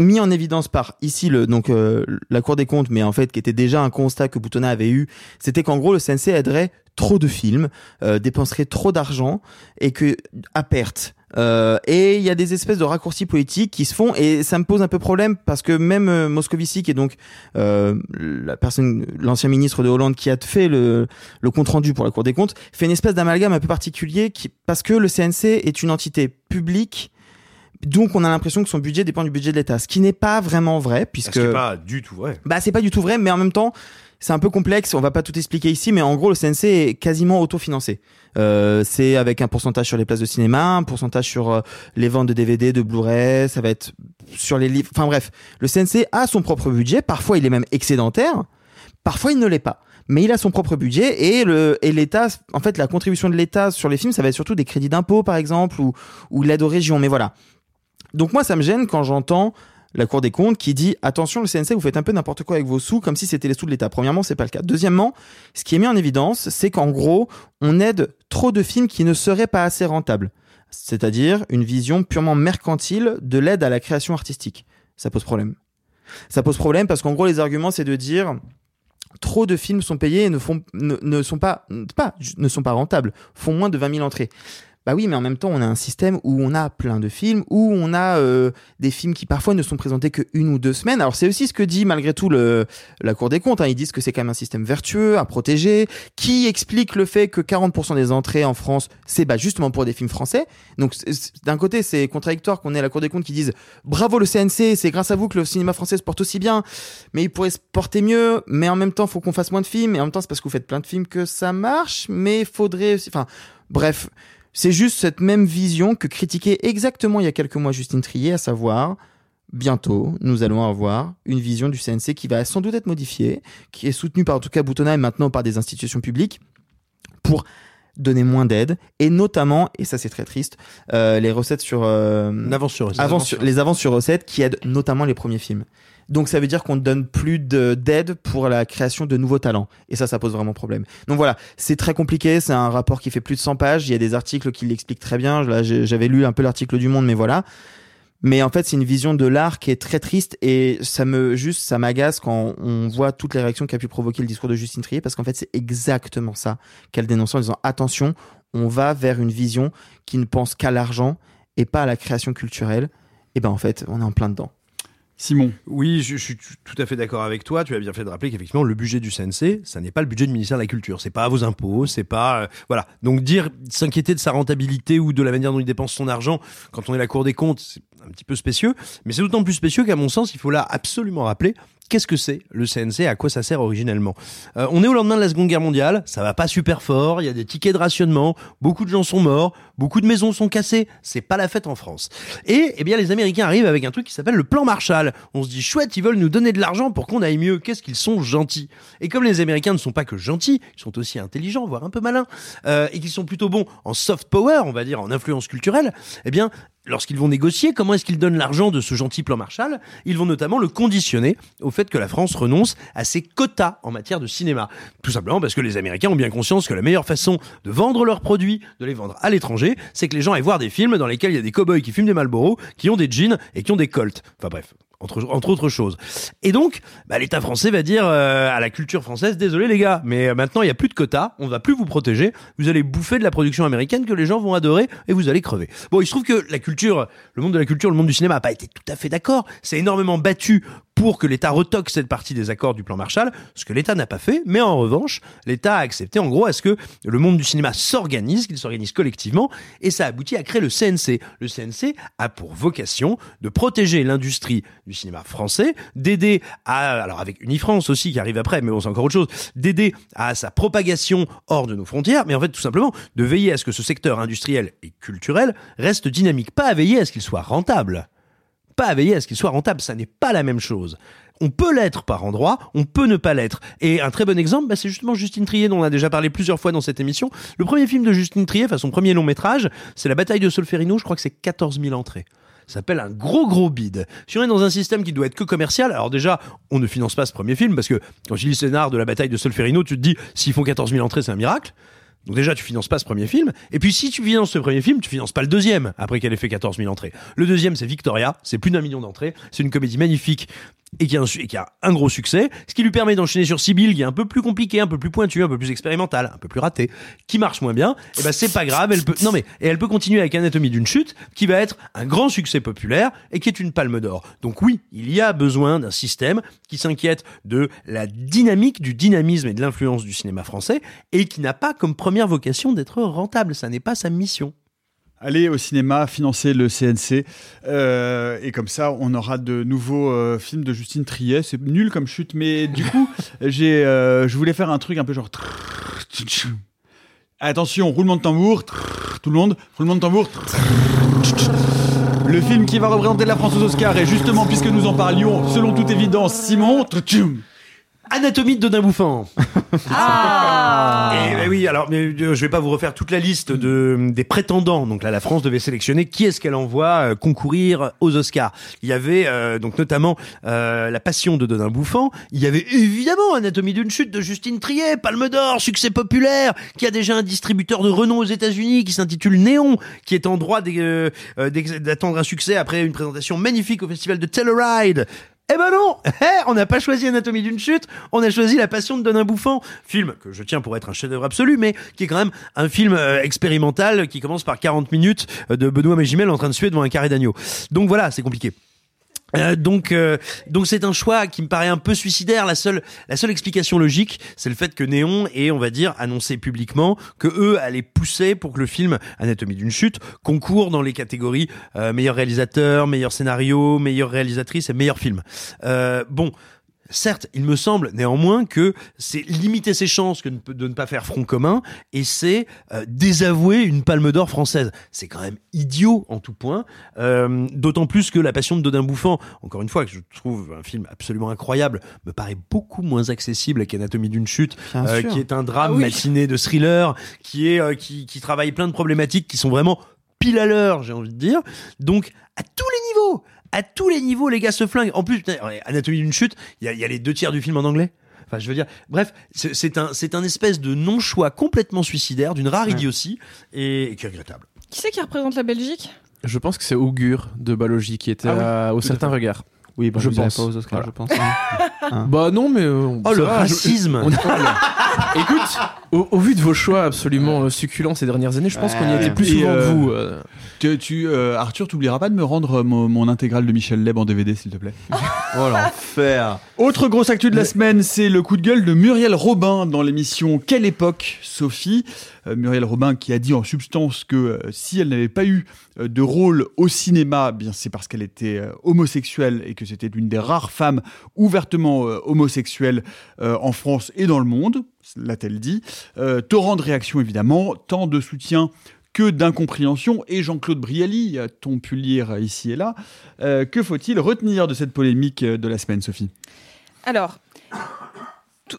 mis en évidence par ici le donc euh, la Cour des comptes, mais en fait qui était déjà un constat que Boutonna avait eu, c'était qu'en gros le CNC aiderait trop de films, euh, dépenserait trop d'argent et que à perte. Euh, et il y a des espèces de raccourcis politiques qui se font et ça me pose un peu problème parce que même euh, Moscovici qui est donc euh, la personne l'ancien ministre de Hollande qui a fait le, le compte rendu pour la Cour des comptes fait une espèce d'amalgame un peu particulier qui parce que le CNC est une entité publique donc on a l'impression que son budget dépend du budget de l'État, ce qui n'est pas vraiment vrai puisque Ce qui est pas du tout vrai. bah c'est pas du tout vrai, mais en même temps c'est un peu complexe. On va pas tout expliquer ici, mais en gros le CNC est quasiment autofinancé. Euh, c'est avec un pourcentage sur les places de cinéma, un pourcentage sur euh, les ventes de DVD, de Blu-ray, ça va être sur les livres. Enfin bref, le CNC a son propre budget. Parfois il est même excédentaire, parfois il ne l'est pas. Mais il a son propre budget et le et l'État, en fait, la contribution de l'État sur les films, ça va être surtout des crédits d'impôt par exemple ou ou l'aide aux régions. Mais voilà. Donc moi, ça me gêne quand j'entends la Cour des comptes qui dit attention, le CNC, vous faites un peu n'importe quoi avec vos sous, comme si c'était les sous de l'État. Premièrement, c'est pas le cas. Deuxièmement, ce qui est mis en évidence, c'est qu'en gros, on aide trop de films qui ne seraient pas assez rentables. C'est-à-dire une vision purement mercantile de l'aide à la création artistique. Ça pose problème. Ça pose problème parce qu'en gros, les arguments, c'est de dire trop de films sont payés et ne font ne, sont pas ne sont pas rentables, font moins de 20 000 entrées. Bah oui, mais en même temps, on a un système où on a plein de films, où on a euh, des films qui parfois ne sont présentés que une ou deux semaines. Alors c'est aussi ce que dit malgré tout le, la Cour des comptes. Hein. Ils disent que c'est quand même un système vertueux, à protéger, qui explique le fait que 40% des entrées en France, c'est bah, justement pour des films français. Donc d'un côté, c'est contradictoire qu'on ait la Cour des comptes qui disent bravo le CNC, c'est grâce à vous que le cinéma français se porte aussi bien, mais il pourrait se porter mieux, mais en même temps, faut qu'on fasse moins de films, et en même temps, c'est parce que vous faites plein de films que ça marche, mais faudrait aussi, enfin, bref. C'est juste cette même vision que critiquait exactement il y a quelques mois Justine Trier, à savoir, bientôt, nous allons avoir une vision du CNC qui va sans doute être modifiée, qui est soutenue par en tout cas Boutonnat et maintenant par des institutions publiques, pour donner moins d'aide, et notamment, et ça c'est très triste, euh, les recettes sur... euh, L'avance sur recette. avance sur- les avances sur recettes qui aident notamment les premiers films. Donc ça veut dire qu'on ne donne plus de- d'aide pour la création de nouveaux talents. Et ça, ça pose vraiment problème. Donc voilà, c'est très compliqué, c'est un rapport qui fait plus de 100 pages, il y a des articles qui l'expliquent très bien. J'avais lu un peu l'article du Monde, mais voilà. Mais en fait, c'est une vision de l'art qui est très triste et ça me juste ça m'agace quand on voit toutes les réactions qu'a pu provoquer le discours de Justine Trier parce qu'en fait, c'est exactement ça qu'elle dénonce en disant attention, on va vers une vision qui ne pense qu'à l'argent et pas à la création culturelle. Et ben en fait, on est en plein dedans. Simon. Oui, je, suis tout à fait d'accord avec toi. Tu as bien fait de rappeler qu'effectivement, le budget du CNC, ça n'est pas le budget du ministère de la Culture. C'est pas vos impôts, c'est pas. euh, voilà. Donc, dire, s'inquiéter de sa rentabilité ou de la manière dont il dépense son argent quand on est la Cour des comptes, un petit peu spécieux. Mais c'est d'autant plus spécieux qu'à mon sens, il faut là absolument rappeler qu'est-ce que c'est le CNC, à quoi ça sert originellement. Euh, on est au lendemain de la Seconde Guerre mondiale, ça va pas super fort, il y a des tickets de rationnement, beaucoup de gens sont morts, beaucoup de maisons sont cassées, c'est pas la fête en France. Et eh bien les Américains arrivent avec un truc qui s'appelle le plan Marshall. On se dit chouette, ils veulent nous donner de l'argent pour qu'on aille mieux. Qu'est-ce qu'ils sont gentils. Et comme les Américains ne sont pas que gentils, ils sont aussi intelligents, voire un peu malins, euh, et qu'ils sont plutôt bons en soft power, on va dire en influence culturelle, eh bien lorsqu'ils vont négocier, comment est-ce qu'ils donnent l'argent de ce gentil plan Marshall? Ils vont notamment le conditionner au fait que la France renonce à ses quotas en matière de cinéma. Tout simplement parce que les Américains ont bien conscience que la meilleure façon de vendre leurs produits, de les vendre à l'étranger, c'est que les gens aillent voir des films dans lesquels il y a des cow-boys qui fument des Marlboro, qui ont des jeans et qui ont des colts. Enfin bref. Entre, entre autres choses. Et donc, bah, l'État français va dire euh, à la culture française, désolé les gars, mais euh, maintenant il n'y a plus de quotas, on va plus vous protéger, vous allez bouffer de la production américaine que les gens vont adorer et vous allez crever. Bon, il se trouve que la culture, le monde de la culture, le monde du cinéma n'a pas été tout à fait d'accord, c'est énormément battu pour que l'État retoque cette partie des accords du plan Marshall, ce que l'État n'a pas fait, mais en revanche, l'État a accepté en gros à ce que le monde du cinéma s'organise, qu'il s'organise collectivement, et ça aboutit à créer le CNC. Le CNC a pour vocation de protéger l'industrie du cinéma français, d'aider à, alors avec Unifrance aussi qui arrive après, mais bon c'est encore autre chose, d'aider à sa propagation hors de nos frontières, mais en fait tout simplement de veiller à ce que ce secteur industriel et culturel reste dynamique, pas à veiller à ce qu'il soit rentable pas à veiller à ce qu'il soit rentable. Ça n'est pas la même chose. On peut l'être par endroit, on peut ne pas l'être. Et un très bon exemple, bah, c'est justement Justine Trier, dont on a déjà parlé plusieurs fois dans cette émission. Le premier film de Justine Trier, enfin son premier long métrage, c'est La bataille de Solferino, je crois que c'est 14 000 entrées. Ça s'appelle un gros gros bide. Si on est dans un système qui doit être que commercial, alors déjà, on ne finance pas ce premier film, parce que quand je lis le scénar de La bataille de Solferino, tu te dis, s'ils font 14 000 entrées, c'est un miracle. Donc déjà, tu finances pas ce premier film. Et puis si tu finances ce premier film, tu finances pas le deuxième, après qu'elle ait fait 14 000 entrées. Le deuxième, c'est Victoria, c'est plus d'un million d'entrées. C'est une comédie magnifique et qui, a un, et qui a un gros succès, ce qui lui permet d'enchaîner sur Sibyl, qui est un peu plus compliqué, un peu plus pointu, un peu plus expérimental, un peu plus raté, qui marche moins bien. Et ben c'est pas grave, elle peut non mais et elle peut continuer avec Anatomie d'une chute, qui va être un grand succès populaire et qui est une palme d'or. Donc oui, il y a besoin d'un système qui s'inquiète de la dynamique, du dynamisme et de l'influence du cinéma français et qui n'a pas comme première vocation d'être rentable. Ça n'est pas sa mission. Aller au cinéma, financer le CNC. euh, et comme ça, on aura de nouveaux euh, films de Justine Triet. C'est nul comme chute, mais du coup, j'ai, euh, je voulais faire un truc un peu genre. Attention, roulement de tambour. Tout le monde, roulement de tambour. Le film qui va représenter la France aux Oscars est justement, puisque nous en parlions, selon toute évidence, Simon. Anatomie de Dodin Bouffant. Ah Et ben oui, alors mais, euh, je vais pas vous refaire toute la liste de des prétendants. Donc là, la France devait sélectionner qui est-ce qu'elle envoie euh, concourir aux Oscars? Il y avait euh, donc notamment euh, La Passion de Dodin Bouffant. Il y avait évidemment Anatomie d'une chute de Justine Triet, Palme d'Or, succès populaire, qui a déjà un distributeur de renom aux États-Unis qui s'intitule Néon, qui est en droit d'attendre un succès après une présentation magnifique au festival de Telluride. Eh ben non Eh, On n'a pas choisi Anatomie d'une chute, on a choisi La Passion de Donin Bouffant, film que je tiens pour être un chef-d'œuvre absolu, mais qui est quand même un film euh, expérimental qui commence par 40 minutes euh, de Benoît Magimel en train de suer devant un carré d'agneau. Donc voilà, c'est compliqué. Euh, donc, euh, donc c'est un choix qui me paraît un peu suicidaire. La seule, la seule explication logique, c'est le fait que Néon ait, on va dire, annoncé publiquement que eux allaient pousser pour que le film Anatomie d'une chute concourt dans les catégories euh, meilleur réalisateur, meilleur scénario, meilleure réalisatrice et meilleur film. Euh, bon. Certes, il me semble néanmoins que c'est limiter ses chances que de ne pas faire front commun et c'est euh, désavouer une palme d'or française. C'est quand même idiot en tout point. Euh, D'autant plus que La Passion de Dodin Bouffant, encore une fois, que je trouve un film absolument incroyable, me paraît beaucoup moins accessible qu'Anatomie d'une chute, euh, qui est un drame Ah oui. matiné de thriller, qui est euh, qui, qui travaille plein de problématiques qui sont vraiment pile à l'heure, j'ai envie de dire. Donc à tous les niveaux, à tous les niveaux, les gars se flinguent. En plus, putain, Anatomie d'une chute, il y a, il y a les deux tiers du film en anglais. Enfin, je veux dire, bref, c'est un, c'est un espèce de non-choix complètement suicidaire, d'une rare idiotie, et, et qui est regrettable. Qui c'est qui représente la Belgique? Je pense que c'est Augure de Balogie qui était Ah oui, à- au certain regard. Oui, bon, Je pense pas aux Oscars, Voilà. je pense. hein. Bah non, mais. euh, Oh, le va, je- racisme on- Écoute, au, au vu de vos choix absolument euh, succulents ces dernières années, je pense qu'on y était ouais. plus souvent euh, que vous. euh. Tu, tu, euh, Arthur, t'oublieras pas de me rendre mon, mon intégrale de Michel Leb en DVD, s'il te plaît. Oh l'enfer. Autre grosse actu de la semaine, c'est le coup de gueule de Muriel Robin dans l'émission Quelle époque, Sophie Euh, Muriel Robin qui a dit en substance que euh, si elle n'avait pas eu euh, de rôle au cinéma, bien c'est parce qu'elle était euh, homosexuelle et que c'était l'une des rares femmes ouvertement euh, homosexuelles euh, en France et dans le monde, l'a-t-elle dit. Euh, torrent de réactions évidemment, tant de soutien que d'incompréhension. Et Jean-Claude Brialy, a-t-on pu lire ici et là, euh, que faut-il retenir de cette polémique de la semaine, Sophie? Alors,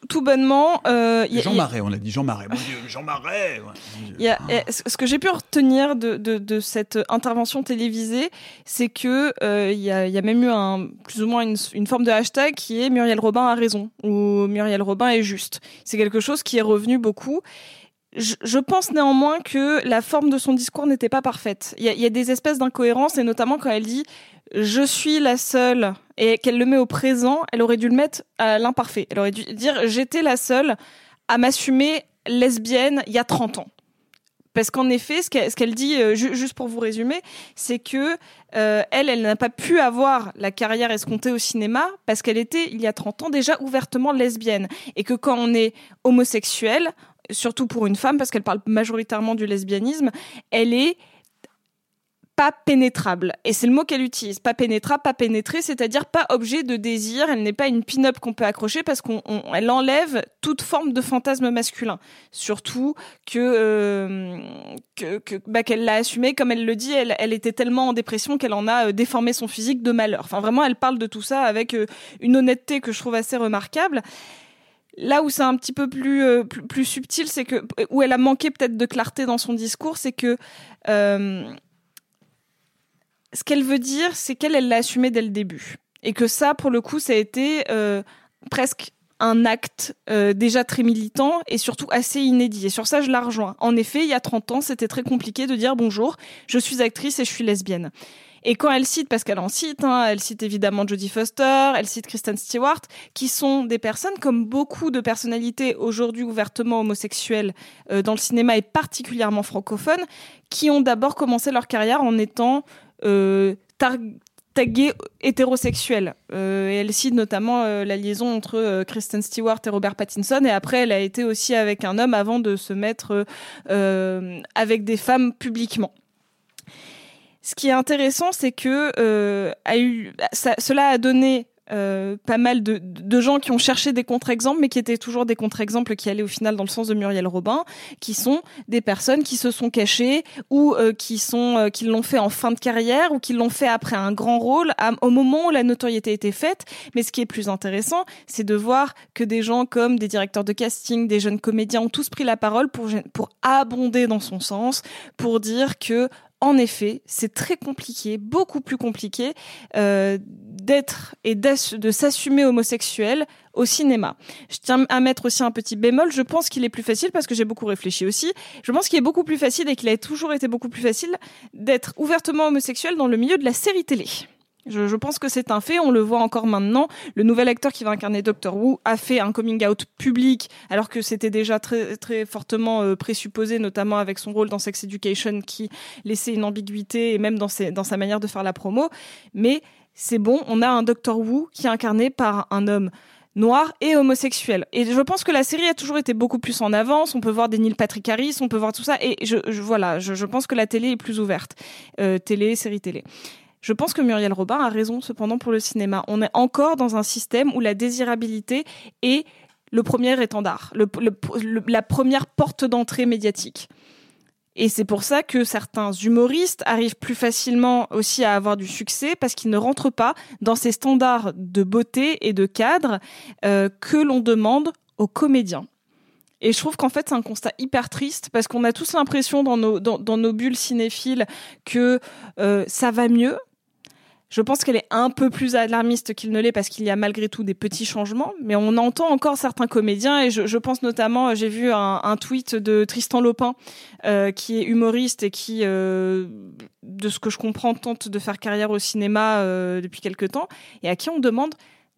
tout, bonnement, euh, il y a- Jean Marais, on a dit Jean Marais. Mon Dieu, Jean Marais ouais, y a- ce que j'ai pu retenir de, de, de cette intervention télévisée, c'est que euh, il y, a, il y a même eu un, plus ou moins une, une forme de hashtag qui est Muriel Robin a raison ou Muriel Robin est juste. C'est quelque chose qui est revenu beaucoup. Je, pense néanmoins que la forme de son discours n'était pas parfaite. Il y, a, des espèces d'incohérences et notamment quand elle dit je suis la seule et qu'elle le met au présent, elle aurait dû le mettre à l'imparfait. Elle aurait dû dire j'étais la seule à m'assumer lesbienne il y a 30 ans. Parce qu'en effet, ce qu'elle dit, euh, ju- juste pour vous résumer, c'est que euh, elle, elle n'a pas pu avoir la carrière escomptée au cinéma parce qu'elle était, il y a 30 ans, déjà ouvertement lesbienne. Et que quand on est homosexuel, surtout pour une femme, parce qu'elle parle majoritairement du lesbianisme, elle est pas pénétrable. Et c'est le mot qu'elle utilise. Pas pénétrable, pas pénétré, c'est-à-dire pas objet de désir. Elle n'est pas une pin-up qu'on peut accrocher parce qu'elle enlève toute forme de fantasme masculin. Surtout euh, que, que bah, qu'elle l'a assumé, comme elle le dit, elle, elle était tellement en dépression qu'elle en a euh, déformé son physique de malheur. Enfin, vraiment, elle parle de tout ça avec euh, une honnêteté que je trouve assez remarquable. Là où c'est un petit peu plus, euh, plus, plus subtil, c'est que où elle a manqué peut-être de clarté dans son discours, c'est que euh, ce qu'elle veut dire, c'est qu'elle elle l'a assumé dès le début et que ça, pour le coup, ça a été euh, presque un acte déjà très militant et surtout assez inédit. Et sur ça, je la rejoins. En effet, il y a 30 ans, c'était très compliqué de dire bonjour, je suis actrice et je suis lesbienne. Et quand elle cite, parce qu'elle en cite, hein, elle cite évidemment Jodie Foster, elle cite Kristen Stewart, qui sont des personnes comme beaucoup de personnalités aujourd'hui ouvertement homosexuelles euh, dans le cinéma et particulièrement francophones, qui ont d'abord commencé leur carrière en étant euh, taguées hétérosexuelles. Euh, et elle cite notamment euh, la liaison entre euh, Kristen Stewart et Robert Pattinson, et après elle a été aussi avec un homme avant de se mettre euh, avec des femmes publiquement. Ce qui est intéressant, c'est que euh, a eu, ça, cela a donné euh, pas mal de, de gens qui ont cherché des contre-exemples, mais qui étaient toujours des contre-exemples qui allaient au final dans le sens de Muriel Robin, qui sont des personnes qui se sont cachées ou euh, qui sont euh, qui l'ont fait en fin de carrière ou qui l'ont fait après un grand rôle à- au moment où la notoriété était faite. Mais ce qui est plus intéressant, c'est de voir que des gens comme des directeurs de casting, des jeunes comédiens ont tous pris la parole pour pour abonder dans son sens, pour dire que en effet, c'est très compliqué, beaucoup plus compliqué euh, d'être et de s'assumer homosexuel au cinéma. Je tiens à mettre aussi un petit bémol. Je pense qu'il est plus facile parce que j'ai beaucoup réfléchi aussi. Je pense qu'il est beaucoup plus facile et qu'il a toujours été beaucoup plus facile d'être ouvertement homosexuel dans le milieu de la série télé. Je, je pense que c'est un fait, on le voit encore maintenant. Le nouvel acteur qui va incarner Doctor Who a fait un coming out public, alors que c'était déjà très, très fortement euh, présupposé, notamment avec son rôle dans Sex Education qui laissait une ambiguïté et même dans, ses, dans sa manière de faire la promo. Mais c'est bon, on a un Doctor Who qui est incarné par un homme noir et homosexuel. Et je pense que la série a toujours été beaucoup plus en avance. On peut voir des Neil Patrick Harris, on peut voir tout ça. Et je, je voilà, je, je pense que la télé est plus ouverte. Euh, télé, série télé. Je pense que Muriel Robin a raison cependant pour le cinéma. On est encore dans un système où la désirabilité est le premier étendard, la première porte d'entrée médiatique. Et c'est pour ça que certains humoristes arrivent plus facilement aussi à avoir du succès parce qu'ils ne rentrent pas dans ces standards de beauté et de cadre euh, que l'on demande aux comédiens. Et je trouve qu'en fait, c'est un constat hyper triste parce qu'on a tous l'impression dans nos, dans, dans nos bulles cinéphiles que euh, ça va mieux, je pense qu'elle est un peu plus alarmiste qu'il ne l'est parce qu'il y a malgré tout des petits changements, mais on entend encore certains comédiens et je, pense notamment, j'ai vu un, tweet de Tristan Lopin euh, qui est humoriste et qui, euh, de ce que je comprends, tente de faire carrière au cinéma euh, depuis quelque temps et à qui on demande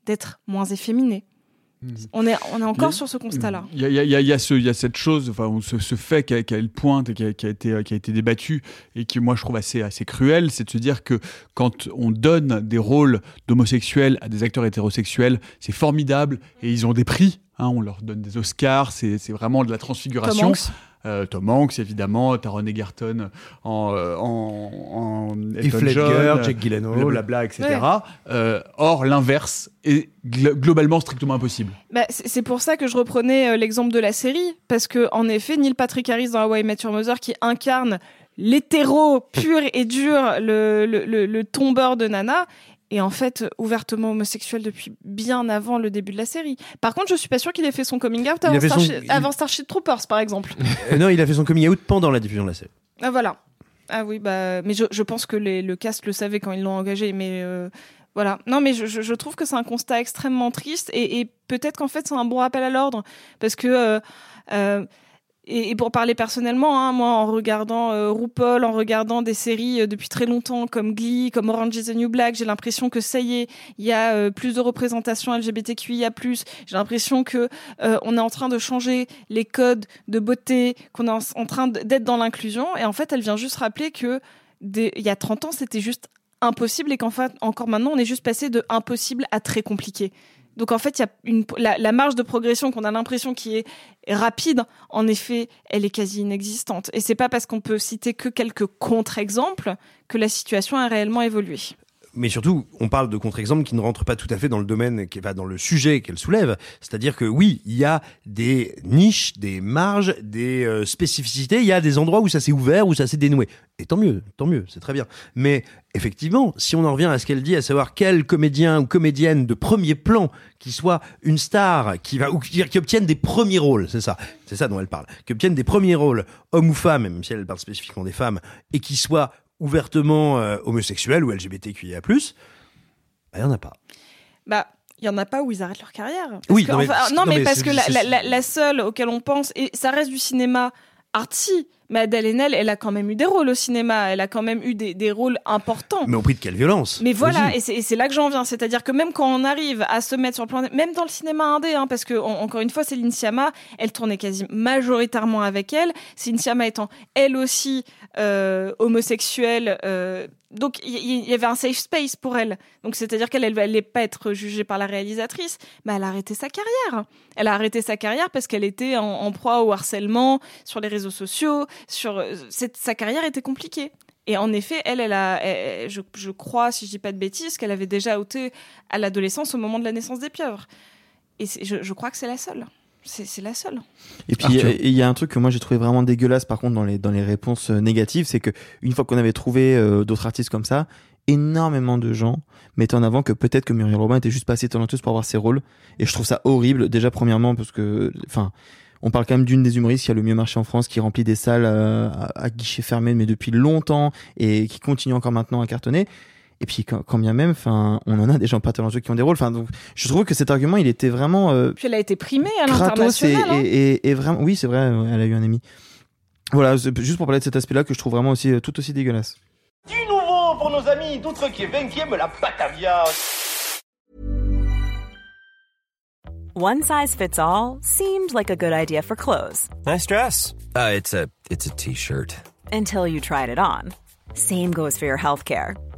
d'être moins efféminé, on est, on est encore sur ce constat-là. Il y a, il y a- il y a- il y a ce- il y a cette chose, enfin, ce, ce fait qu'elle pointe et qui a, qui a été, qui a été débattu et qui, moi, je trouve assez, assez cruel, c'est de se dire que quand on donne des rôles d'homosexuels à des acteurs hétérosexuels, c'est formidable et ils ont des prix. hein, on leur donne des Oscars, c'est c'est vraiment de la transfiguration. Tom Hanks. Euh, Tom Hanks, évidemment, Taron Egerton en, euh, en, en Elton Ledger, John, Jake Gyllenhaal. blablabla, etc. Ouais. Euh, or, l'inverse est glo- globalement strictement impossible. Bah, c'est c'est pour ça que je reprenais euh, l'exemple de la série, parce que en effet, Neil Patrick Harris dans Hawaii Met Your Mother, qui incarne l'hétéro pur et dur, le, le, le, le tombeur de Nana, est en fait ouvertement homosexuel depuis bien avant le début de la série. Par contre, je suis pas sûre qu'il ait fait son coming out avant, son- Starship, il- avant Starship Troopers, par exemple. Euh, non, il a fait son coming out pendant la diffusion de la série. Ah voilà. Ah oui, bah, mais je, je pense que les, le cast le savait quand ils l'ont engagé, mais euh, voilà. Non, mais je, trouve que c'est un constat extrêmement triste et, et peut-être qu'en fait c'est un bon rappel à l'ordre parce que euh, et, pour parler personnellement, hein, moi en regardant euh, RuPaul, en regardant des séries euh, depuis très longtemps comme Glee, comme Orange is the New Black, j'ai l'impression que ça y est, il y a euh, plus de représentation LGBTQIA+. J'ai l'impression que on est en train de changer les codes de beauté, qu'on est en, train d'être dans l'inclusion. Et en fait, elle vient juste rappeler que il y a 30 ans, c'était juste impossible et qu'en fait, encore maintenant, on est juste passé de impossible à très compliqué. Donc en fait, il y a une, la, la marge de progression qu'on a l'impression qui est rapide, en effet, elle est quasi inexistante. Et c'est pas parce qu'on peut citer que quelques contre-exemples que la situation a réellement évolué. Mais surtout, on parle de contre-exemples qui ne rentrent pas tout à fait dans le domaine, qui va dans le sujet qu'elle soulève. C'est-à-dire que oui, il y a des niches, des marges, des euh, spécificités. Il y a des endroits où ça s'est ouvert, où ça s'est dénoué. Et tant mieux, tant mieux, c'est très bien. Mais effectivement, si on en revient à ce qu'elle dit, à savoir quel comédien ou comédienne de premier plan qui soit une star, qui va ou qui, qui obtienne des premiers rôles, c'est ça, c'est ça dont elle parle, qui obtienne des premiers rôles, hommes ou femmes, même si elle parle spécifiquement des femmes, et qui soit ouvertement euh, homosexuel ou LGBTQIA+, bah, il n'y en a pas. Bah, il y en a pas où ils arrêtent leur carrière. Parce Oui, que, non, mais- enfin, non, non, mais mais parce que la, seule auquel on pense, et ça reste du cinéma artsy, mais Adèle Haenel, elle a quand même eu des rôles au cinéma, elle a quand même eu des, des rôles importants. Mais au prix de quelle violence? Mais voilà, et c'est- là que j'en viens. C'est-à-dire que même quand on arrive à se mettre sur le plan, même dans le cinéma indé, hein, parce que en- encore une fois, Céline Sciamma, elle tournait quasi majoritairement avec elle. Céline Sciamma étant elle aussi euh, homosexuelle, euh, donc il y, avait un safe space pour elle. Donc c'est-à-dire qu'elle elle allait pas être jugée par la réalisatrice, mais elle a arrêté sa carrière. Elle a arrêté sa carrière parce qu'elle était en, proie au harcèlement sur les réseaux sociaux. Euh, sa carrière était compliquée. Et en effet, elle, elle a, elle- je, je crois, si je dis pas de bêtises, qu'elle avait déjà ôté à l'adolescence au moment de la naissance des pieuvres. Et je crois que c'est la seule. C'est c'est la seule. Et puis euh, et il y a un truc que moi j'ai trouvé vraiment dégueulasse par contre dans les dans les réponses euh, négatives, c'est que une fois qu'on avait trouvé euh, d'autres artistes comme ça, énormément de gens mettaient en avant que peut-être que Muriel Robin était juste pas assez talentueuse pour avoir ses rôles. Et je trouve ça horrible. Déjà premièrement parce que, enfin, on parle quand même d'une des humoristes qui a le mieux marché en France, qui remplit des salles euh, à, à guichet fermé mais depuis longtemps et qui continue encore maintenant à cartonner. Et puis quand, quand bien même, enfin, on en a des gens pas talentueux qui ont des rôles. Enfin, donc je trouve que cet argument, il était vraiment euh, Puis elle a été primée à gratos et, l'international. hein. et, et, et vraiment, oui, c'est vrai, elle a eu un ami. Voilà, juste pour parler de cet aspect-là que je trouve vraiment aussi euh, tout aussi dégueulasse. Du nouveau pour nos amis d'outre qui est 20e la Batavia. One size fits all seemed like a good idea for clothes. Nice dress. Uh, it's a it's a t-shirt. Until you tried it on. Same goes for your healthcare.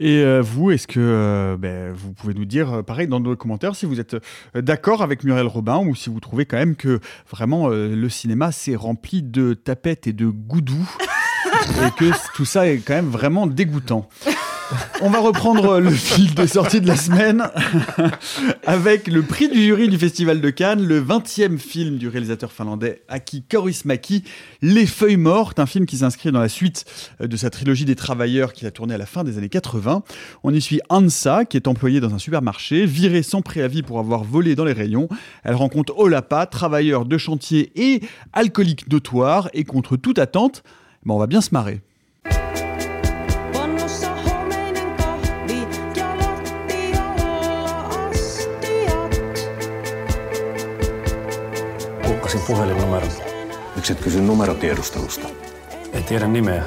Et euh, vous, est-ce que euh, ben, vous pouvez nous dire, euh, pareil, dans nos commentaires, si vous êtes d'accord avec Muriel Robin ou si vous trouvez quand même que vraiment le cinéma c'est rempli de tapettes et de goudous et que tout ça est quand même vraiment dégoûtant. On va reprendre le fil des sorties de la semaine avec le prix du jury du Festival de Cannes, le 20e film du réalisateur finlandais Aki Kaurismäki, Les Feuilles Mortes, un film qui s'inscrit dans la suite de sa trilogie des Travailleurs qu'il a tourné à la fin des années 80. On y suit Ansa, qui est employée dans un supermarché, virée sans préavis pour avoir volé dans les rayons. Elle rencontre Olapa, travailleur de chantier et alcoolique notoire, et contre toute attente, ben, on va bien se marrer. Hukkasin puhelinnumeron. Miksi et kysy numerotiedustelusta? En tiedä nimeä.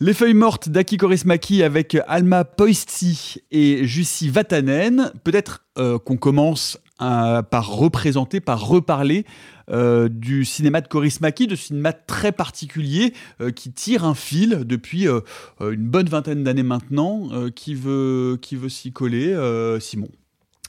Les feuilles mortes d'Aki Kaurismäki avec Alma Poisti et Jussi Vatanen. Peut-être euh, qu'on commence euh, par représenter, par reparler euh, du cinéma de Kaurismäki, de cinéma très particulier euh, qui tire un fil depuis une bonne vingtaine d'années maintenant, euh, qui veut, qui veut s'y coller. euh, Simon.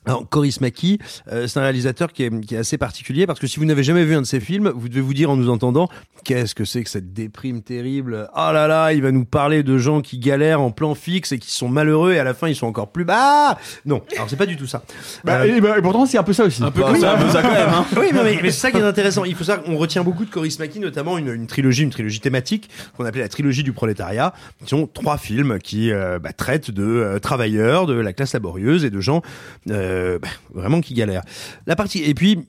Alors, Coris Maki, euh, c'est un réalisateur qui est, qui est assez particulier parce que si vous n'avez jamais vu un de ses films, vous devez vous dire en nous entendant qu'est-ce que c'est que cette déprime terrible? Oh là là, il va nous parler de gens qui galèrent en plan fixe et qui sont malheureux et à la fin ils sont encore plus bas. Non, alors c'est pas du tout ça. Bah, Euh, et, bah, et pourtant, c'est un peu ça aussi. un peu comme ça, un peu ça quand même. Hein. Oui, non, mais, mais c'est ça qui est intéressant. Il faut savoir qu'on retient beaucoup de Coris Maki, notamment une, une trilogie, une trilogie thématique qu'on appelait la trilogie du prolétariat, qui sont trois films qui euh, bah, traitent de euh, travailleurs, de la classe laborieuse et de gens euh, bah, vraiment qui galèrent. La partie et puis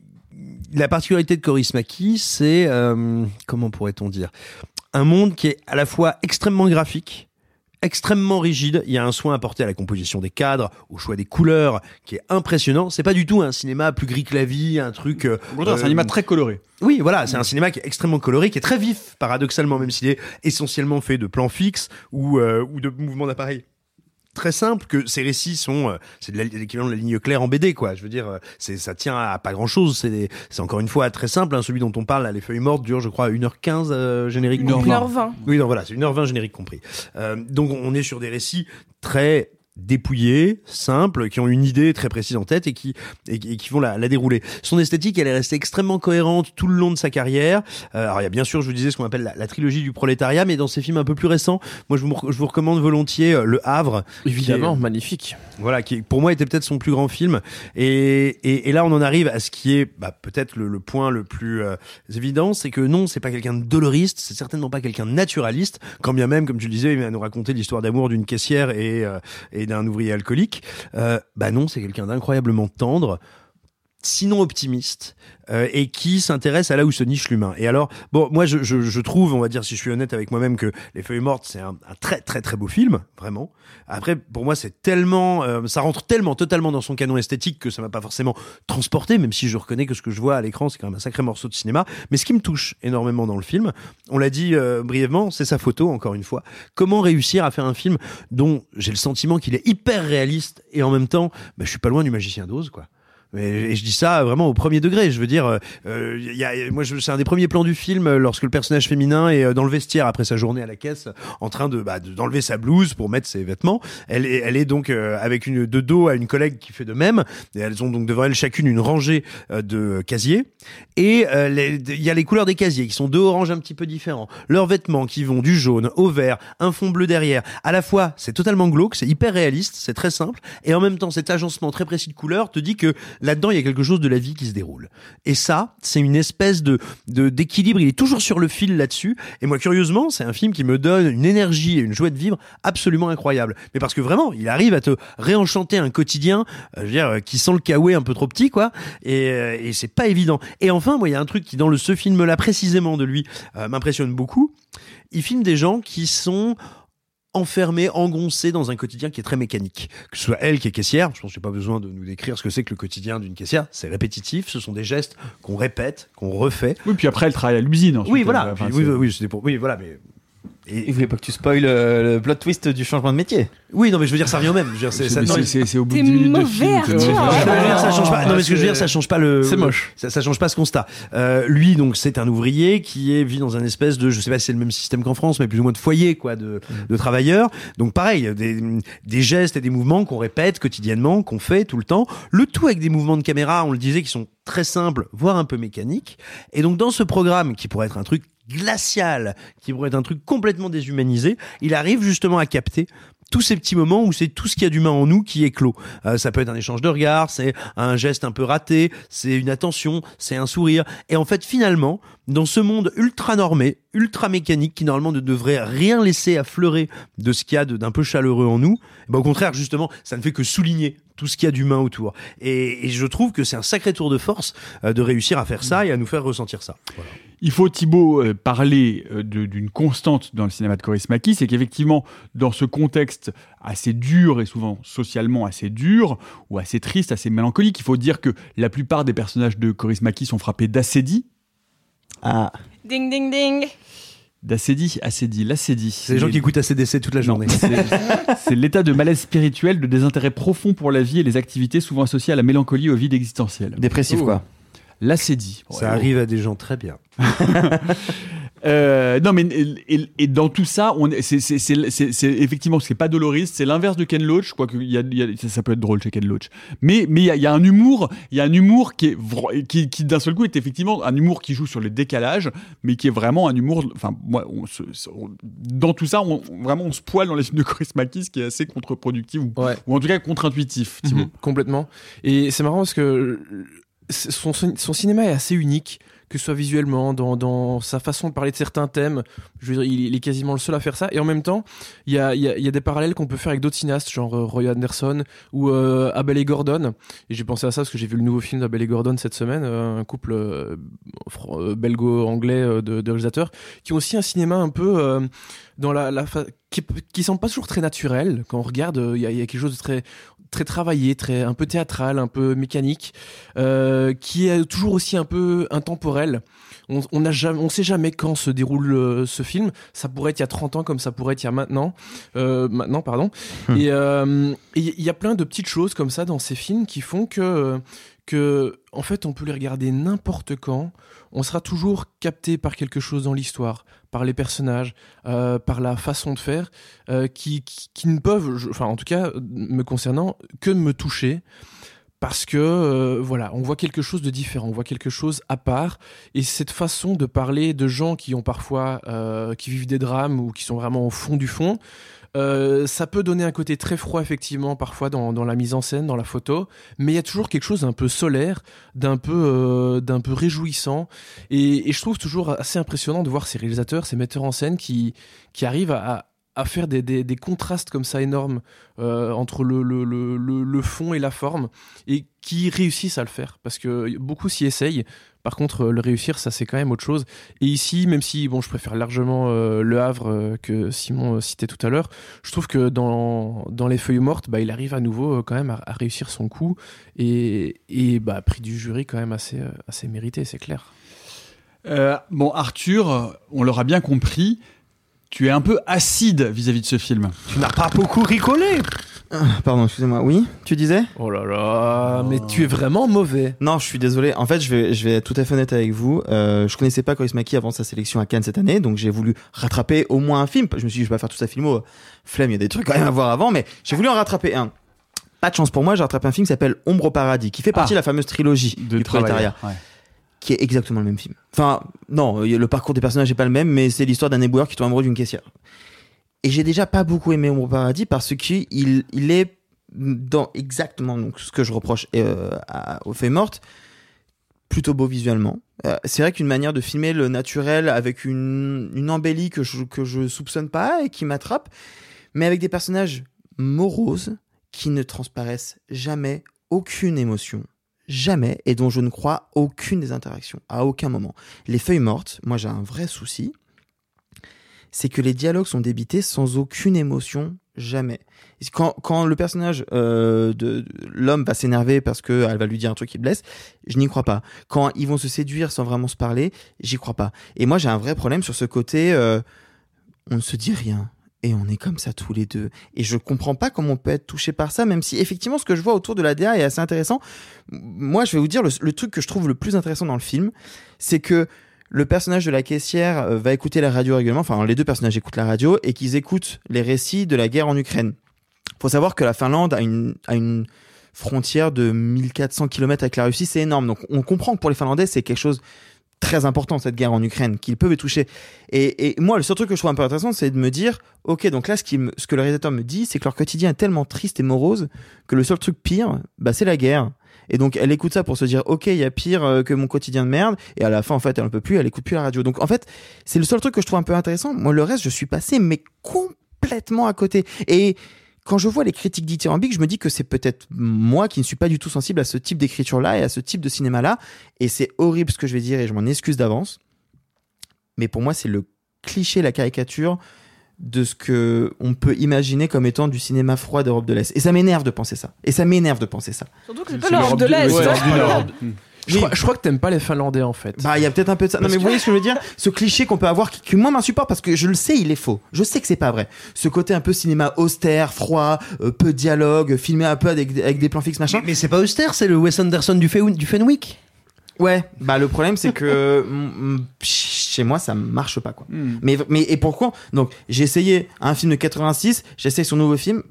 la particularité de Coris Maki, c'est euh, comment pourrait-on dire? Un monde qui est à la fois extrêmement graphique extrêmement rigide. Il y a un soin apporté à la composition des cadres, au choix des couleurs, qui est impressionnant. C'est pas du tout un cinéma plus gris que la vie, un truc. euh, c'est un cinéma très coloré. Oui, voilà, c'est un cinéma qui est extrêmement coloré, qui est très vif, paradoxalement, même s'il est essentiellement fait de plans fixes ou, euh, ou de mouvements d'appareil très simple que ces récits sont euh, c'est l'équivalent de la ligne claire en BD quoi je veux dire euh, c'est ça tient à pas grand chose c'est c'est encore une fois très simple hein, celui dont on parle là, les feuilles mortes dure je crois 1h15 euh, générique Non, compris. 1h20. oui non voilà c'est 1h20 générique compris Euh, donc on est sur des récits très dépouillés, simples, qui ont une idée très précise en tête et qui, et, qui- et qui vont la, la dérouler. Son esthétique, elle est restée extrêmement cohérente tout le long de sa carrière. Euh, alors il y a bien sûr, je vous disais, ce qu'on appelle la, la trilogie du prolétariat, mais dans ses films un peu plus récents, moi je vous, je vous recommande volontiers euh, Le Havre. Évidemment, est- magnifique. voilà, qui pour moi était peut-être son plus grand film. Et, et, et là, on en arrive à ce qui est bah, peut-être le, le point le plus euh, évident, c'est que non, c'est pas quelqu'un de doloriste, c'est certainement pas quelqu'un de naturaliste, quand bien même, comme tu le disais, il va nous raconter l'histoire d'amour d'une caissière et, euh, d'un ouvrier alcoolique. Euh, bah non, c'est quelqu'un d'incroyablement tendre sinon optimiste, euh, et qui s'intéresse à là où se niche l'humain. Et alors, bon, moi, je, je, je trouve, on va dire, si je suis honnête avec moi-même, que Les Feuilles Mortes, c'est un, un très, très, très beau film, vraiment. Après, pour moi, c'est tellement, euh, ça rentre tellement, totalement dans son canon esthétique que ça m'a pas forcément transporté, même si je reconnais que ce que je vois à l'écran, c'est quand même un sacré morceau de cinéma. Mais ce qui me touche énormément dans le film, on l'a dit euh, brièvement, c'est sa photo, encore une fois. Comment réussir à faire un film dont j'ai le sentiment qu'il est hyper réaliste et en même temps, bah, je suis pas loin du magicien d'Oz, quoi. Et je dis ça vraiment au premier degré. Je veux dire, euh, euh, y a, moi, c'est un des premiers plans du film euh, lorsque le personnage féminin est euh, dans le vestiaire après sa journée à la caisse, en train de bah, de- d'enlever sa blouse pour mettre ses vêtements. Elle est, elle est donc avec une de dos à une collègue qui fait de même. Et elles ont donc devant elles chacune une rangée de casiers. Et il y a les couleurs des casiers qui sont deux oranges un petit peu différents. Leurs vêtements qui vont du jaune au vert, un fond bleu derrière. À la fois, c'est totalement glauque, c'est hyper réaliste, c'est très simple. Et en même temps, cet agencement très précis de couleurs te dit que là-dedans, il y a quelque chose de la vie qui se déroule. Et ça, c'est une espèce de d'équilibre. Il est toujours sur le fil là-dessus. Et moi, curieusement, c'est un film qui me donne une énergie et une joie de vivre absolument incroyable. Mais parce que vraiment, il arrive à te réenchanter un quotidien, euh, je veux dire, euh, qui sent le kawaii un peu trop petit, quoi. Et, euh, et c'est pas évident. Et enfin, moi, il y a un truc qui, dans le, ce film-là, précisément de lui, euh, m'impressionne beaucoup. Il filme des gens qui sont enfermés, engoncés dans un quotidien qui est très mécanique. Que ce soit elle qui est caissière, je pense que j'ai pas besoin de nous décrire ce que c'est que le quotidien d'une caissière, c'est répétitif, ce sont des gestes qu'on répète, qu'on refait. Oui, puis après, elle travaille à l'usine. Oui, voilà. Enfin, Puis, oui, oui, pour. Oui, voilà, mais. Et... Il voulait pas que tu spoil euh, le plot twist du changement de métier? Oui, non, mais je veux dire, ça revient au même. Je veux dire, c'est, C'est- ça, non, c'est- mais- c'est- c'est au bout de 10 minutes de mauvais, film. que- Arthur. Je veux dire, ça change pas. Non, mais ce que je veux dire, ça change pas le. C'est moche. Ça, ça change pas ce constat. Euh, lui, donc, c'est un ouvrier qui est, vit dans un espèce de, je sais pas si c'est le même système qu'en France, mais plus ou moins de foyer, quoi, de, de travailleurs. Donc, pareil, des, des gestes et des mouvements qu'on répète quotidiennement, qu'on fait tout le temps. Le tout avec des mouvements de caméra, on le disait, qui sont très simples, voire un peu mécaniques. Et donc, dans ce programme, qui pourrait être un truc glacial, qui pourrait être un truc complètement déshumanisé, il arrive justement à capter tous ces petits moments où c'est tout ce qu'il y a d'humain en nous qui éclot. Euh, ça peut être un échange de regards, c'est un geste un peu raté, c'est une attention, c'est un sourire. Et en fait, finalement, dans ce monde ultra normé, ultra mécanique, qui normalement ne devrait rien laisser affleurer de ce qu'il y a d'un peu chaleureux en nous, eh ben, au contraire, justement, ça ne fait que souligner tout ce qu'il y a d'humain autour. Et, et je trouve que c'est un sacré tour de force euh, de réussir à faire ça et à nous faire ressentir ça. Voilà. Il faut, Thibaut, euh, parler euh, d'une constante dans le cinéma de Coris Maki, c'est qu'effectivement, dans ce contexte assez dur et souvent socialement assez dur, ou assez triste, assez mélancolique, il faut dire que la plupart des personnages de Coris Maki sont frappés d'acédie. Ah, Ding, ding, ding. D'acédie, acédie, l'acédie. C'est les gens qui écoutent ACDC toute la journée. C'est- C'est l'état de malaise spirituel, de désintérêt profond pour la vie et les activités souvent associées à la mélancolie et au vide existentiel. dépressif Oh. quoi. L'acédie. Ça arrive à des gens très bien. Euh, non, mais et, dans tout ça, on c'est, c'est, c'est, c'est- effectivement, c'est pas doloriste, c'est l'inverse de Ken Loach. Quoique y a, il y a- ça, ça peut être drôle chez Ken Loach, mais mais il y a, il y a un humour, il y a un humour qui est qui, qui d'un seul coup est effectivement un humour qui joue sur les décalages, mais qui est vraiment un humour. Enfin, moi, on se- on- dans tout ça, on, vraiment on se poile dans les films de Chris Makis, qui est assez contre-productif ou, ou en tout cas contre-intuitif. Mhm, complètement. Et c'est marrant parce que son, son cinéma est assez unique, que ce soit visuellement, dans, dans sa façon de parler de certains thèmes. Je il, est quasiment le seul à faire ça. Et en même temps, il y a, y a- des parallèles qu'on peut faire avec d'autres cinéastes, genre euh, Roy Anderson ou euh, Abel et Gordon. Et j'ai pensé à ça parce que j'ai vu le nouveau film d'Abel et Gordon cette semaine, euh, un couple belgo-anglais de, réalisateurs, qui ont aussi un cinéma un peu dans la, la qui, qui semble pas toujours très naturel. Quand on regarde, il y a quelque chose de très très travaillé, très un peu théâtral, un peu mécanique, euh, qui est toujours aussi un peu intemporel. On, on n'a jamais, on sait jamais quand se déroule euh, ce film. Ça pourrait être il y a 30 ans comme ça pourrait être il y a maintenant, euh, maintenant pardon. Et euh, et il y a plein de petites choses comme ça dans ces films qui font que que en fait on peut les regarder n'importe quand. On sera toujours capté par quelque chose dans l'histoire, par les personnages, euh, par la façon de faire, euh, qui, ne peuvent, enfin en tout cas me concernant, que me toucher. Parce que euh, voilà, on voit quelque chose de différent, on voit quelque chose à part, et cette façon de parler de gens qui ont parfois, qui vivent des drames ou qui sont vraiment au fond du fond, euh, ça peut donner un côté très froid effectivement parfois dans, la mise en scène, dans la photo, mais il y a toujours quelque chose d'un peu solaire, d'un peu, euh, peu réjouissant, et, je trouve toujours assez impressionnant de voir ces réalisateurs, ces metteurs en scène qui, qui arrivent à, à- faire des, des- contrastes comme ça énormes euh, entre le, le- le fond et la forme et qui réussissent à le faire parce que beaucoup s'y essayent. Par contre, euh, le réussir, ça c'est quand même autre chose. Et ici, même si bon, je préfère largement euh, Le Havre euh, que Simon citait tout à l'heure, je trouve que dans, dans Les Feuilles Mortes, bah, il arrive à nouveau quand même à, réussir son coup et, et bah, prix du jury quand même assez, assez mérité, c'est clair. Bon, Arthur, on l'aura bien compris, tu es un peu acide vis-à-vis de ce film. Tu n'as pas beaucoup rigolé Pardon, excusez-moi. Oui, tu disais? Oh là là, mais tu es vraiment mauvais. Non, je suis désolé. En fait, je vais, je vais être tout à fait honnête avec vous. Euh, je connaissais pas Chris Maki avant sa sélection à Cannes cette année, donc j'ai voulu rattraper au moins un film. Je me suis dit, je vais pas faire tout sa filmo. Flemme, il y a des trucs quand même à voir avant, mais j'ai voulu en rattraper un. Pas de chance pour moi, j'ai rattrapé un film qui s'appelle Ombre au paradis, qui fait partie Ah. de la fameuse trilogie De du prolétariat, travailleurs, ouais. Qui est exactement le même film. Enfin, non, le parcours des personnages est pas le même, mais c'est l'histoire d'un éboueur qui tombe amoureux d'une caissière. Et j'ai déjà pas beaucoup aimé Ombre au paradis parce qu'il il est dans exactement ce que je reproche euh, à- aux feuilles mortes, plutôt beau visuellement. Euh, c'est vrai qu'une manière de filmer le naturel avec une, une embellie que je, que je soupçonne pas et qui m'attrape, mais avec des personnages moroses qui ne transparaissent jamais aucune émotion. Jamais, et dont je ne crois aucune des interactions, à aucun moment. Les feuilles mortes, moi j'ai un vrai souci, c'est que les dialogues sont débités sans aucune émotion, jamais. Quand, le personnage euh, de, l'homme va s'énerver parce que elle va lui dire un truc qui blesse, je n'y crois pas. Quand ils vont se séduire sans vraiment se parler, j'y crois pas. Et moi j'ai un vrai problème sur ce côté, euh, on ne se dit rien. Et on est comme ça tous les deux. Et je comprends pas comment on peut être touché par ça, même si effectivement ce que je vois autour de la DA est assez intéressant. Moi, je vais vous dire le, truc que je trouve le plus intéressant dans le film, c'est que le personnage de la caissière euh, va écouter la radio régulièrement. Enfin, les deux personnages écoutent la radio et qu'ils écoutent les récits de la guerre en Ukraine. Faut savoir que la Finlande a une, a une frontière de 1400 km avec la Russie, c'est énorme. Donc, on comprend que pour les Finlandais, c'est quelque chose très important cette guerre en Ukraine qu'ils peuvent toucher. Et, et moi, le seul truc que je trouve un peu intéressant, c'est de me dire, ok, donc là, ce, qui me- ce que le réalisateur me dit, c'est que leur quotidien est tellement triste et morose que le seul truc pire, bah, c'est la guerre. Et donc, elle écoute ça pour se dire, ok, il y a pire euh, que mon quotidien de merde. Et à la fin, en fait, elle ne peut plus, elle écoute plus la radio. Donc, en fait, c'est le seul truc que je trouve un peu intéressant. Moi, le reste, je suis passé, mais complètement à côté. Et quand je vois les critiques dithyrambiques, je me dis que c'est peut-être moi qui ne suis pas du tout sensible à ce type d'écriture-là et à ce type de cinéma-là. Et c'est horrible ce que je vais dire et je m'en excuse d'avance. Mais pour moi, c'est le cliché, la caricature de ce que on peut imaginer comme étant du cinéma froid d'Europe de l'Est. Et ça m'énerve de penser ça. Et ça m'énerve de penser ça. Surtout que c'est pas l'Europe de l'Est. Ouais. Je, Oui. crois, je crois que t'aimes pas les Finlandais en fait. Bah, il y a peut-être un peu de ça. Non, Parce mais vous voyez ce que je veux dire? Ce cliché qu'on peut avoir qui, qui moi m'insupporte parce que je le sais, il est faux. Je sais que c'est pas vrai. Ce côté un peu cinéma austère, froid, euh, peu de dialogue, filmé un peu avec, avec des plans fixes, machin. Mais c'est pas austère, c'est le Wes Anderson du, Fe- du Fenwick. Ouais, bah le problème c'est que chez moi ça marche pas quoi. Mais mais et pourquoi? Donc j'ai essayé un film de 86, j'essaye son nouveau film.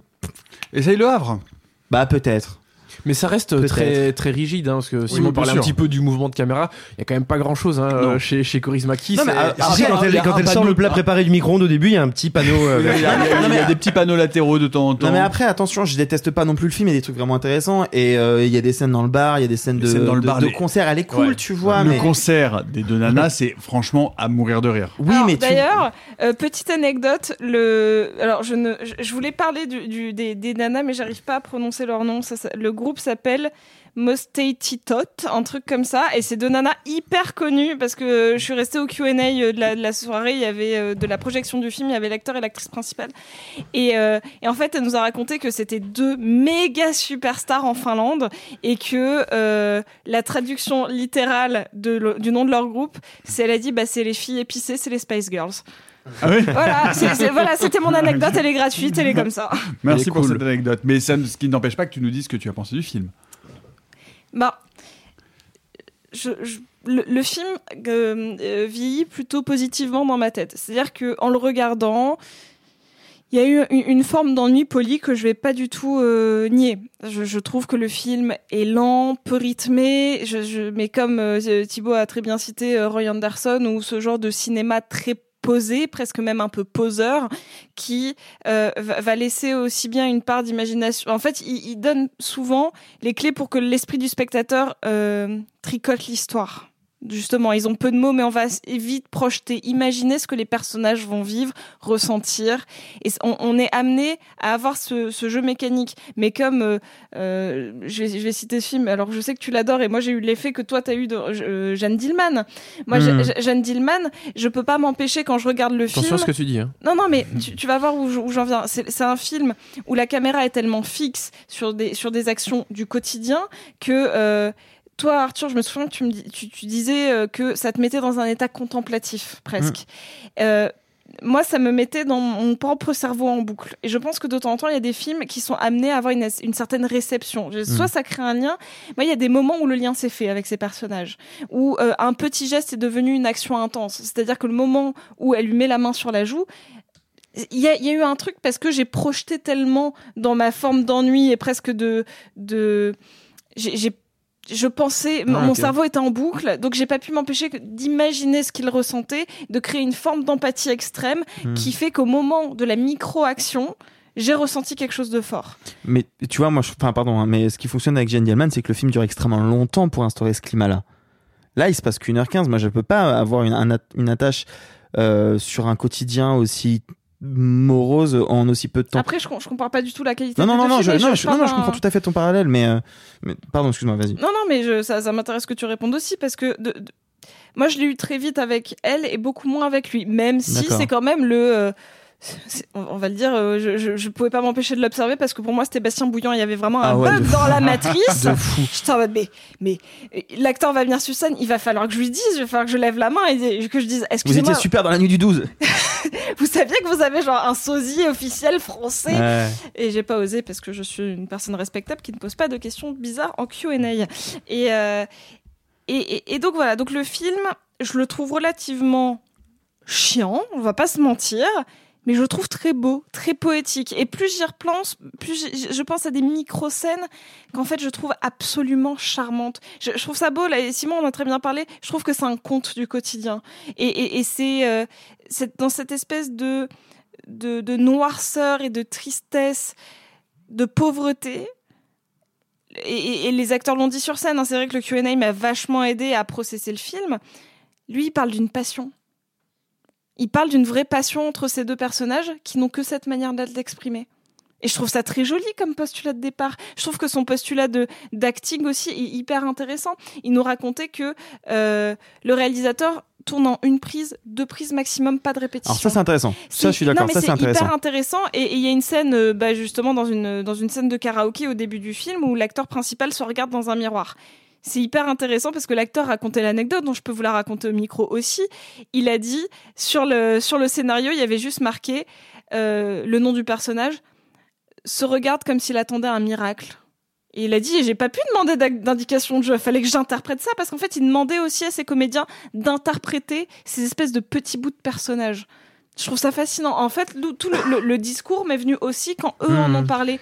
Essaye le Havre. Bah peut-être. Mais ça reste très, très rigide, hein, parce que si oui, on parlait un petit peu du mouvement de caméra, il y a quand même pas grand chose hein, euh, chez, chez Coris Maki. Non, mais, c'est- Si, quand elle, quand elle sort le plat préparé du micro-ondes au début, il y a un petit panneau. euh, Il y a, il y a- il y a- il y a des petits panneaux latéraux de temps en temps. Non mais après attention, je déteste pas non plus le film, il y a des trucs vraiment intéressants et euh, il y a des scènes dans le bar, il y a des scènes de, scènes dans le de- bar, de les- concert, elle est cool, Ouais. tu vois. le mais... concert des deux nanas, c'est franchement à mourir de rire. Oui, Alors, mais tu... D'ailleurs, euh, petite anecdote, le... alors je, ne... je- je voulais parler du, du- des, des nanas, mais j'arrive pas à prononcer leur nom. Ça, ça- Le groupe s'appelle Mostatitot, un truc comme ça, et c'est deux nanas hyper connues parce que je suis restée au Q&A de la, de la soirée, il y avait euh, de la projection du film, il y avait l'acteur et l'actrice principale, et, euh, et en fait elle nous a raconté que c'était deux méga superstars en Finlande et que euh, la traduction littérale de le- du nom de leur groupe, c'est elle a dit bah c'est les filles épicées, c'est les Spice Girls. Ah oui Voilà, c'est- c'est- voilà, c'était mon anecdote, elle est gratuite, elle est comme ça. Merci pour cool. cette anecdote. Mais ça, ce qui n'empêche pas que tu nous dises ce que tu as pensé du film. Bah, je, je- le, le film euh, euh, vieillit plutôt positivement dans ma tête. C'est-à-dire que en le regardant, il y a eu une, une forme d'ennui poli que je vais pas du tout euh, nier. Je, je trouve que le film est lent, peu rythmé, je, je- mais comme euh, Thibaut a très bien cité euh, Roy Anderson ou ce genre de cinéma très posé, presque même un peu poseur, qui euh, va, laisser aussi bien une part d'imagination. En fait, il, il donne souvent les clés pour que l'esprit du spectateur euh, tricote l'histoire. Justement, ils ont peu de mots, mais on va vite projeter, imaginer ce que les personnages vont vivre, ressentir. Et on, on est amené à avoir ce, ce jeu mécanique. Mais comme, euh, euh, je, vais, je vais citer ce film, alors je sais que tu l'adores, et moi j'ai eu l'effet que toi t'as eu de euh, Jeanne Dillman. Moi, Mhm. j'ai- Jeanne Dillman, je peux pas m'empêcher quand je regarde le film. Attention à ce que tu dis. Hein. Non, non, mais tu, tu vas voir où, je- j'en viens. C'est c'est un film où la caméra est tellement fixe sur des, sur des actions du quotidien que euh, toi, Arthur, je me souviens que tu, me dis- tu, tu disais euh, que ça te mettait dans un état contemplatif, presque. Euh, moi, ça me mettait dans mon propre cerveau en boucle. Et je pense que de temps en temps, il y a des films qui sont amenés à avoir une, une certaine réception. Soit Mm. ça crée un lien. Moi, il y a des moments où le lien s'est fait avec ces personnages, où euh, un petit geste est devenu une action intense. C'est-à-dire que le moment où elle lui met la main sur la joue, il y, a, il y a eu un truc parce que j'ai projeté tellement dans ma forme d'ennui et presque de de j'ai- je pensais, Ah, mon cerveau était en boucle, donc j'ai pas pu m'empêcher d'imaginer ce qu'il ressentait, de créer une forme d'empathie extrême Hmm. qui fait qu'au moment de la micro-action, j'ai ressenti quelque chose de fort. Mais tu vois, moi, je, enfin, pardon, hein, mais ce qui fonctionne avec Jane Dielman, c'est que le film dure extrêmement longtemps pour instaurer ce climat-là. Là, il se passe qu'une heure quinze. Moi, je peux pas avoir une attache euh, sur un quotidien aussi morose en aussi peu de temps. Après, je, je compare pas du tout la qualité non, non, des non, non, je, non, je- non, non, je comprends tout à fait ton parallèle, mais, euh, mais pardon, excuse-moi, vas-y. Non, non, mais je, ça, ça m'intéresse que tu répondes aussi parce que de- de- moi, je l'ai eu très vite avec elle et beaucoup moins avec lui, même si c'est quand même le. euh, on va le dire, euh, je, je, je pouvais pas m'empêcher de l'observer parce que pour moi c'était Bastien Bouillant, il y avait vraiment un Ah ouais, bug fou. dans la matrice. De fou. J'étais en mode, mais, mais l'acteur va venir sur scène, il va falloir que je lui dise, il va falloir que je lève la main et que je dise, Vous excusez-moi, étiez super dans la nuit du 12. vous saviez que vous avez genre un sosie officiel français Ouais. et j'ai pas osé parce que je suis une personne respectable qui ne pose pas de questions bizarres en Q&A. Et, euh, et, et, et donc voilà, donc le film, je le trouve relativement chiant, on va pas se mentir, mais je le trouve très beau, très poétique. Et plus j'y repense, plus je pense à des micro-scènes qu'en fait je trouve absolument charmantes. Je, trouve ça beau, là, et Simon en a très bien parlé, je trouve que c'est un conte du quotidien. Et, euh, c'est dans cette espèce de, noirceur et de tristesse, de pauvreté, et, et- et les acteurs l'ont dit sur scène, hein, c'est vrai que le Q&A m'a vachement aidé à processer le film. Lui, il parle d'une passion. Il parle d'une vraie passion entre ces deux personnages qui n'ont que cette manière de l'exprimer. Et je trouve ça très joli comme postulat de départ. Je trouve que son postulat de d'acting aussi est hyper intéressant. Il nous racontait que euh, le réalisateur tourne en une prise, deux prises maximum, pas de répétition. Alors ça, c'est intéressant. Ça, je suis d'accord. Ça, c'est hyper intéressant. Et et il y a une scène, euh, bah, justement, dans une, dans une scène de karaoké au début du film où l'acteur principal se regarde dans un miroir. C'est hyper intéressant parce que l'acteur racontait l'anecdote, dont je peux vous la raconter au micro aussi. Il a dit, sur le, sur le scénario, il y avait juste marqué euh, le nom du personnage, se regarde comme s'il attendait un miracle. Et il a dit, j'ai pas pu demander d'indication de jeu, fallait que j'interprète ça, parce qu'en fait, il demandait aussi à ses comédiens d'interpréter ces espèces de petits bouts de personnages. Je trouve ça fascinant. En fait, tout le, le- le discours m'est venu aussi quand eux en Hmm. ont parlé.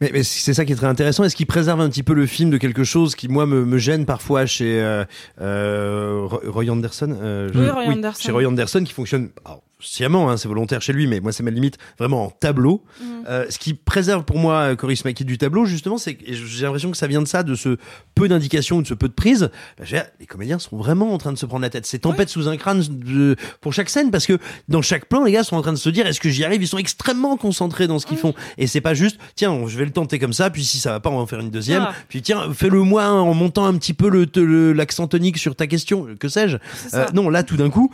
Mais, mais c'est ça qui est très intéressant. Est-ce qu'il préserve un petit peu le film de quelque chose qui, moi, me, me gêne parfois chez euh, euh, Roy Anderson euh, Oui, Roy Anderson. Chez Roy Anderson, qui fonctionne alors, sciemment, hein, c'est volontaire chez lui, mais moi, c'est ma limite, vraiment en tableau. Mm. Euh, ce qui préserve pour moi euh, Coris Maki du tableau, justement, c'est que j'ai l'impression que ça vient de ça, de ce peu d'indications, de ce peu de prise. Bah, dire, les comédiens sont vraiment en train de se prendre la tête. C'est tempête sous un crâne de- pour chaque scène, parce que dans chaque plan, les gars sont en train de se dire, est-ce que j'y arrive? Ils sont extrêmement concentrés dans ce qu'ils font. Et c'est pas juste, tiens, je vais le tenter comme ça, puis si ça va pas, on va en faire une deuxième. Ah. Puis tiens, fais-le moi en montant un petit peu le- te- le- l'accent tonique sur ta question, que sais-je. Euh, non, là, tout d'un coup,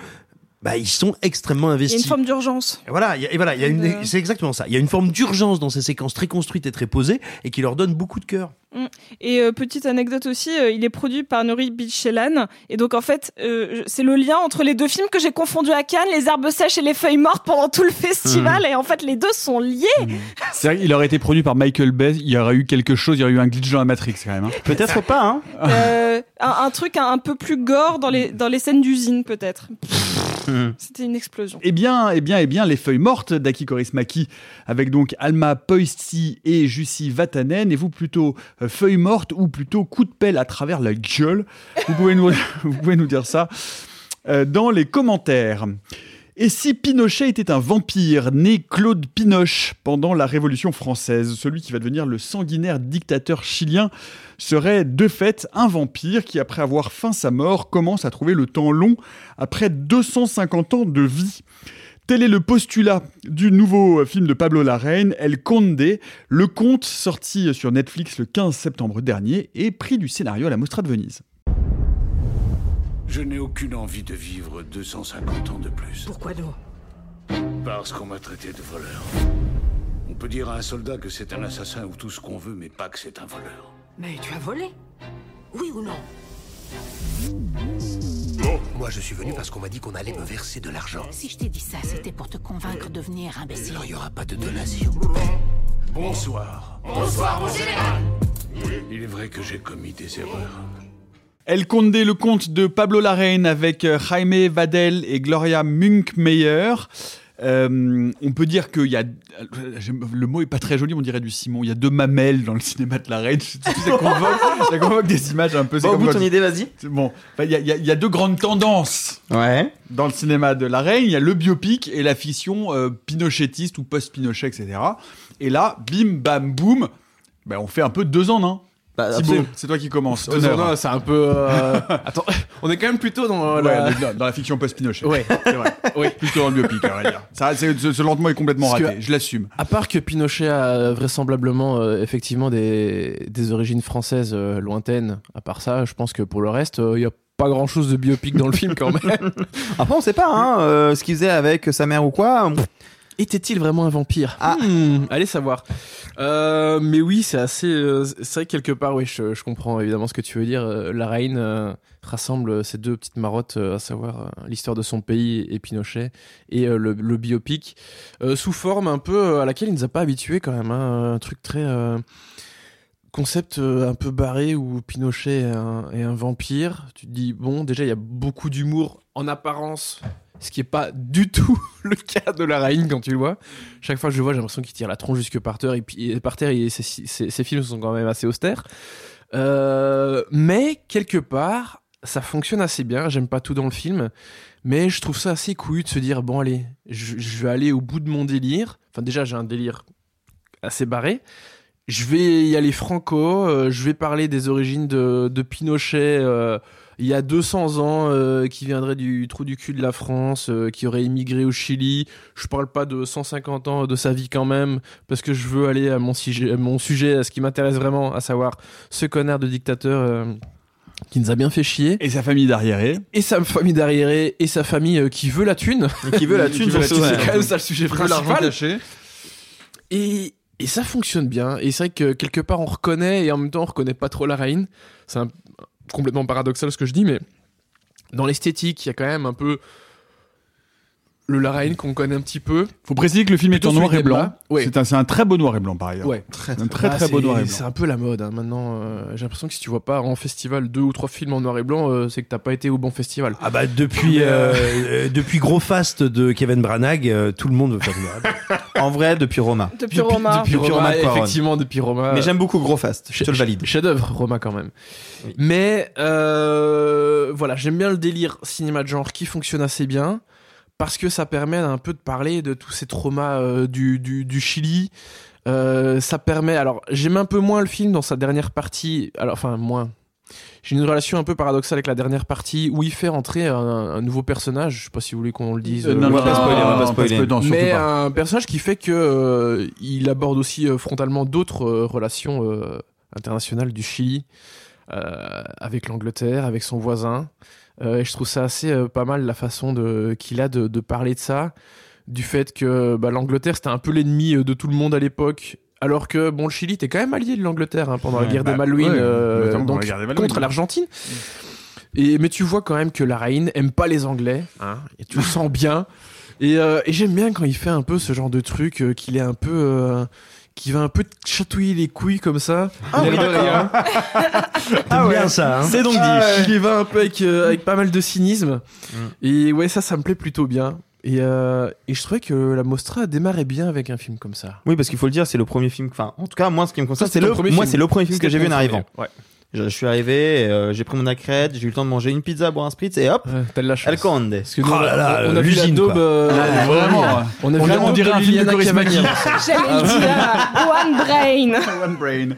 bah, ils sont extrêmement Il y a investis. une forme d'urgence. Et Voilà, il y a- et voilà, il y a une, Euh. c'est exactement ça. Il y a une forme d'urgence dans ces séquences très construites et très posées et qui leur donne beaucoup de cœur. Mm. Et euh, petite anecdote aussi, euh, il est produit par Nuri Bilchelan. Et donc en fait, euh, c'est le lien entre les deux films que j'ai confondu à Cannes, Les herbes sèches et Les feuilles mortes pendant tout le festival. Mm. Et en fait, les deux sont liés. C'est vrai qu'il aurait été produit par Michael Bay, il y aurait eu quelque chose, il y aurait eu un glitch dans la Matrix quand même. hein. Peut-être pas, hein. Euh, un, un truc un, un peu plus gore dans les, dans les scènes d'usine peut-être. C'était une explosion. Eh bien, eh bien, eh bien, les feuilles mortes d'Aki Kaurismäki, avec donc Alma Poisti et Jussi Vatanen, et vous plutôt euh, feuilles mortes ou plutôt coup de pelle à travers la gueule. Vous pouvez nous, vous pouvez nous dire ça euh, dans les commentaires. Et si Pinochet était un vampire, né Claude Pinoche pendant la Révolution française, celui qui va devenir le sanguinaire dictateur chilien serait de fait un vampire qui, après avoir feint sa mort, commence à trouver le temps long après 250 ans de vie. Tel est le postulat du nouveau film de Pablo Larraine, El Conde, le conte sorti sur Netflix le 15 septembre dernier et prix du scénario à la Mostra de Venise. Je n'ai aucune envie de vivre 250 ans de plus. Pourquoi donc? Parce qu'on m'a traité de voleur. On peut dire à un soldat que c'est un assassin ou tout ce qu'on veut, mais pas que c'est un voleur. Mais tu as volé? Oui ou non? Oh Moi, je suis venu parce qu'on m'a dit qu'on allait me verser de l'argent. Si je t'ai dit ça, c'était pour te convaincre de venir, imbécile. Il n'y aura pas de donation. Bonsoir. Bonsoir, mon général. Il est vrai que j'ai commis des erreurs. El Conde, le conte de Pablo Larraine avec euh, Jaime Vadel et Gloria Munkmeyer. Euh, on peut dire qu'il y a. Le mot est pas très joli, on dirait du Simon. Il y a deux mamelles dans le cinéma de Larraine. Ça convoque, ça convoque des images un peu. Bon, au bout de ton idée, vas-y. Bon, il y, a- il y deux grandes tendances Ouais. dans le cinéma de Larraine. Il y a le biopic et la fiction euh, pinochetiste ou post-Pinochet, etc. Et là, bim, bam, boum, ben, on fait un peu deux en un. Bah, Thibaut, c'est toi qui commence. Deux Honneur. en un, c'est un peu. euh, Attends, on est quand même plutôt dans Ouais, la. dans, dans la fiction post-Pinochet. Ouais. c'est vrai. Oui. Que dans le biopic, à vrai dire. Ça, c'est- ce, ce lentement est complètement Parce que- raté. Je l'assume. À part que Pinochet a vraisemblablement euh, effectivement des, des origines françaises euh, lointaines, à part ça, je pense que pour le reste, il n'y a pas grand chose de biopic dans le film quand même. Après, on sait pas hein, euh, ce qu'il faisait avec sa mère ou quoi. Était-il vraiment un vampire? Hmm, Allez savoir. Euh, mais oui, c'est assez. euh, c'est vrai que quelque part, oui, je, je comprends évidemment ce que tu veux dire. Euh, La Reine euh, rassemble ces deux petites marottes, euh, à savoir euh, l'histoire de son pays et Pinochet, et euh, le, le biopic, euh, sous forme un peu à laquelle il nous a pas habitués quand même. hein, un truc très. euh, concept euh, un peu barré où Pinochet est un, est un vampire. Tu te dis, bon, déjà, il y a beaucoup d'humour en apparence, ce qui est pas du tout le cas de la Reine quand tu le vois. Chaque fois que je le vois, j'ai l'impression qu'il tire la tronche jusque par terre, et puis par terre, et films sont quand même assez austères. Euh, mais quelque part, ça fonctionne assez bien. J'aime pas tout dans le film, mais je trouve ça assez couillu de se dire bon allez, je, vais aller au bout de mon délire. Enfin déjà, j'ai un délire assez barré. Je vais y aller franco. euh, je vais parler des origines de, de Pinochet. euh, il y a 200 ans, euh, qui viendrait du trou du cul de la France, euh, qui aurait immigré au Chili. Je parle pas de 150 ans de sa vie quand même, parce que je veux aller à mon sujet, à mon sujet, à ce qui m'intéresse vraiment, à savoir ce connard de dictateur euh, qui nous a bien fait chier. Et sa famille d'arriérés. Et sa famille d'arriérés, et sa famille euh, qui veut la thune. Et qui veut la thune. C'est quand même ça le sujet principal. et ça fonctionne bien. Et c'est vrai que quelque part on reconnaît et en même temps on reconnaît pas trop la reine. C'est un- complètement paradoxal ce que je dis, mais dans l'esthétique, il y a quand même un peu le la reine qu'on connaît un petit peu. Faut préciser que le film est en noir et blanc. Ouais. C'est un, c'est un très beau noir et blanc par ailleurs. Ouais, un très Ah, très beau c'est- noir et blanc. C'est un peu la mode hein. maintenant. euh, J'ai l'impression que si tu vois pas en festival deux ou trois films en noir et blanc, euh, c'est que t'as pas été au bon festival. Ah bah depuis euh, depuis Gros Fast de Kevin Branagh, euh, tout le monde veut faire du noir et blanc. En vrai, depuis Roma. Depuis Roma. Depuis, Depuis Roma, effectivement, depuis Roma. Mais j'aime beaucoup Gros Fast. Je te le valide. Chef-d'œuvre, Roma quand même. Mais euh, voilà, j'aime bien le délire cinéma de genre qui fonctionne assez bien parce que ça permet un peu de parler de tous ces traumas euh, du, du, du Chili. Euh, ça permet. Alors, j'aime un peu moins le film dans sa dernière partie. Alors, enfin, moins. J'ai une relation un peu paradoxale avec la dernière partie où il fait rentrer un, un nouveau personnage. Je sais pas si vous voulez qu'on le dise. Euh, non, euh, non, pas spoiler, on va pas non, spoiler. mais pas. un personnage qui fait que euh, il aborde aussi euh, frontalement d'autres euh, relations euh, internationales du Chili euh, avec l'Angleterre, avec son voisin. Euh, et je trouve ça assez euh, pas mal la façon de qu'il a de, de parler de ça, du fait que bah, l'Angleterre c'était un peu l'ennemi euh, de tout le monde à l'époque. Alors que bon, le Chili était quand même allié de l'Angleterre hein, pendant la guerre bah, des Malouines, ouais, euh, notamment pendant donc la guerre des Malouines. contre l'Argentine. Et mais tu vois quand même que la reine aime pas les Anglais, hein, et tu le sens bien. Et, euh, et j'aime bien quand il fait un peu ce genre de truc, euh, qu'il est un peu, qui va un peu te chatouiller les couilles comme ça. Ah de d'accord. rien. T'aimes bien ça, hein C'est donc dit. Il y va un peu avec, euh, avec pas mal de cynisme. Mm. Et ouais, ça, ça me plaît plutôt bien. Et, euh, et je trouvais que la Mostra a démarré bien avec un film comme ça. Oui, parce qu'il faut le dire, c'est le premier film. Enfin, en tout cas, moi, ce qui me concerne, c'est le, premier moi, film. c'est le premier film que j'ai vu en arrivant. Ouais. Je, je suis arrivé, euh, j'ai pris mon accrète, j'ai eu le temps de manger une pizza, boire un spritz et hop, T'as de la chance. El Conde. Parce que nous, Oh on a- là là, on a vu la daube. euh, Ah, vraiment. On a vu On la daube dirait de un film de Liliana Coris. Maki. Dire. One Brain. One brain.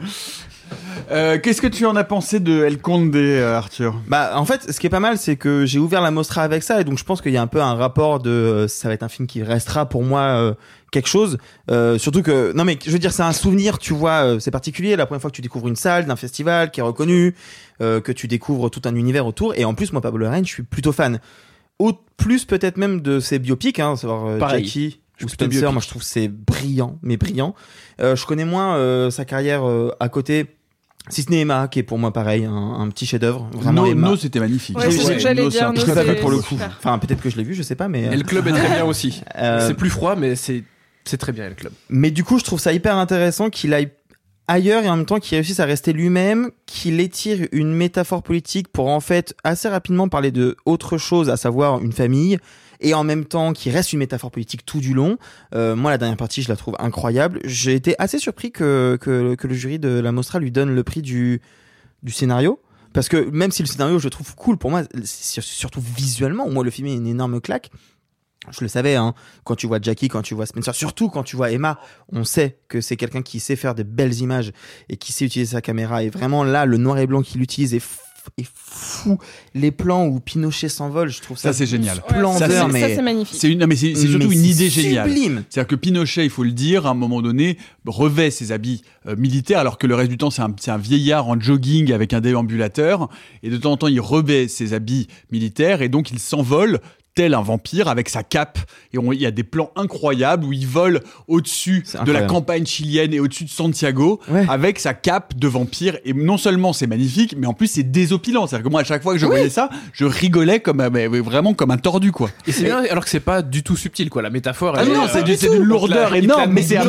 Euh, Qu'est-ce que tu en as pensé de El Conde, euh, Arthur? Bah, en fait, ce qui est pas mal, c'est que j'ai ouvert la Mostra avec ça, et donc je pense qu'il y a un peu un rapport de, euh, ça va être un film qui restera pour moi euh, quelque chose. Euh, surtout que, non mais, je veux dire, c'est un souvenir, tu vois, euh, c'est particulier. La première fois que tu découvres une salle d'un festival qui est reconnu, euh, que tu découvres tout un univers autour, et en plus, moi, Pablo Larraín, je suis plutôt fan. Au plus peut-être même de ses biopics, hein, savoir euh, Pareil. Jackie Je ou suis plutôt Spencer, moi je trouve que c'est brillant, mais brillant. Euh, je connais moins euh, sa carrière euh, à côté Si ce n'est Emma, qui est pour moi pareil, un, un petit chef-d'œuvre. Vraiment, No, Emma. No, c'était magnifique. Ouais, c'est ce que j'allais No, dire, c'est un No, pour le coup. film. Enfin, peut-être que je l'ai vu, je sais pas, mais. Et le club est très bien aussi. Euh, C'est plus froid, mais c'est c'est très bien le club. Mais du coup, je trouve ça hyper intéressant qu'il aille ailleurs et en même temps qu'il réussisse à rester lui-même, qu'il étire une métaphore politique pour en fait assez rapidement parler de autre chose, à savoir une famille, et en même temps qu'il reste une métaphore politique tout du long. Euh, moi, la dernière partie, je la trouve incroyable. J'ai été assez surpris que, que, le jury de la Mostra lui donne le prix du, du scénario. Parce que même si le scénario, je trouve cool, pour moi, surtout visuellement, moi, le film est une énorme claque. Je le savais, hein, quand tu vois Jackie, quand tu vois Spencer, surtout quand tu vois Emma, on sait que c'est quelqu'un qui sait faire des belles images et qui sait utiliser sa caméra. Et vraiment là, le noir et blanc qu'il utilise est, fou. Les plans où Pinochet s'envole, je trouve ça, Ça, c'est génial. splendeur, Ça, c'est- mais c'est magnifique. C'est une, non, mais c'est c'est surtout une idée géniale. sublime. C'est-à-dire que Pinochet, il faut le dire, à un moment donné, revêt ses habits euh, militaires, alors que le reste du temps, c'est un, c'est un vieillard en jogging avec un déambulateur. Et de temps en temps, il revêt ses habits militaires et donc il s'envole tel un vampire avec sa cape. Et on- il y a des plans incroyables où il vole au-dessus de la campagne chilienne et au-dessus de Santiago avec sa cape de vampire. Et non seulement c'est magnifique, mais en plus c'est désopilant. C'est-à-dire que moi, à chaque fois que je voyais ça, je rigolais comme, mais vraiment comme un tordu, quoi. Et c'est bien, alors que c'est pas du tout subtil, quoi. La métaphore. Ah non, c'est euh, d'une lourdeur la énorme, mais c'est un,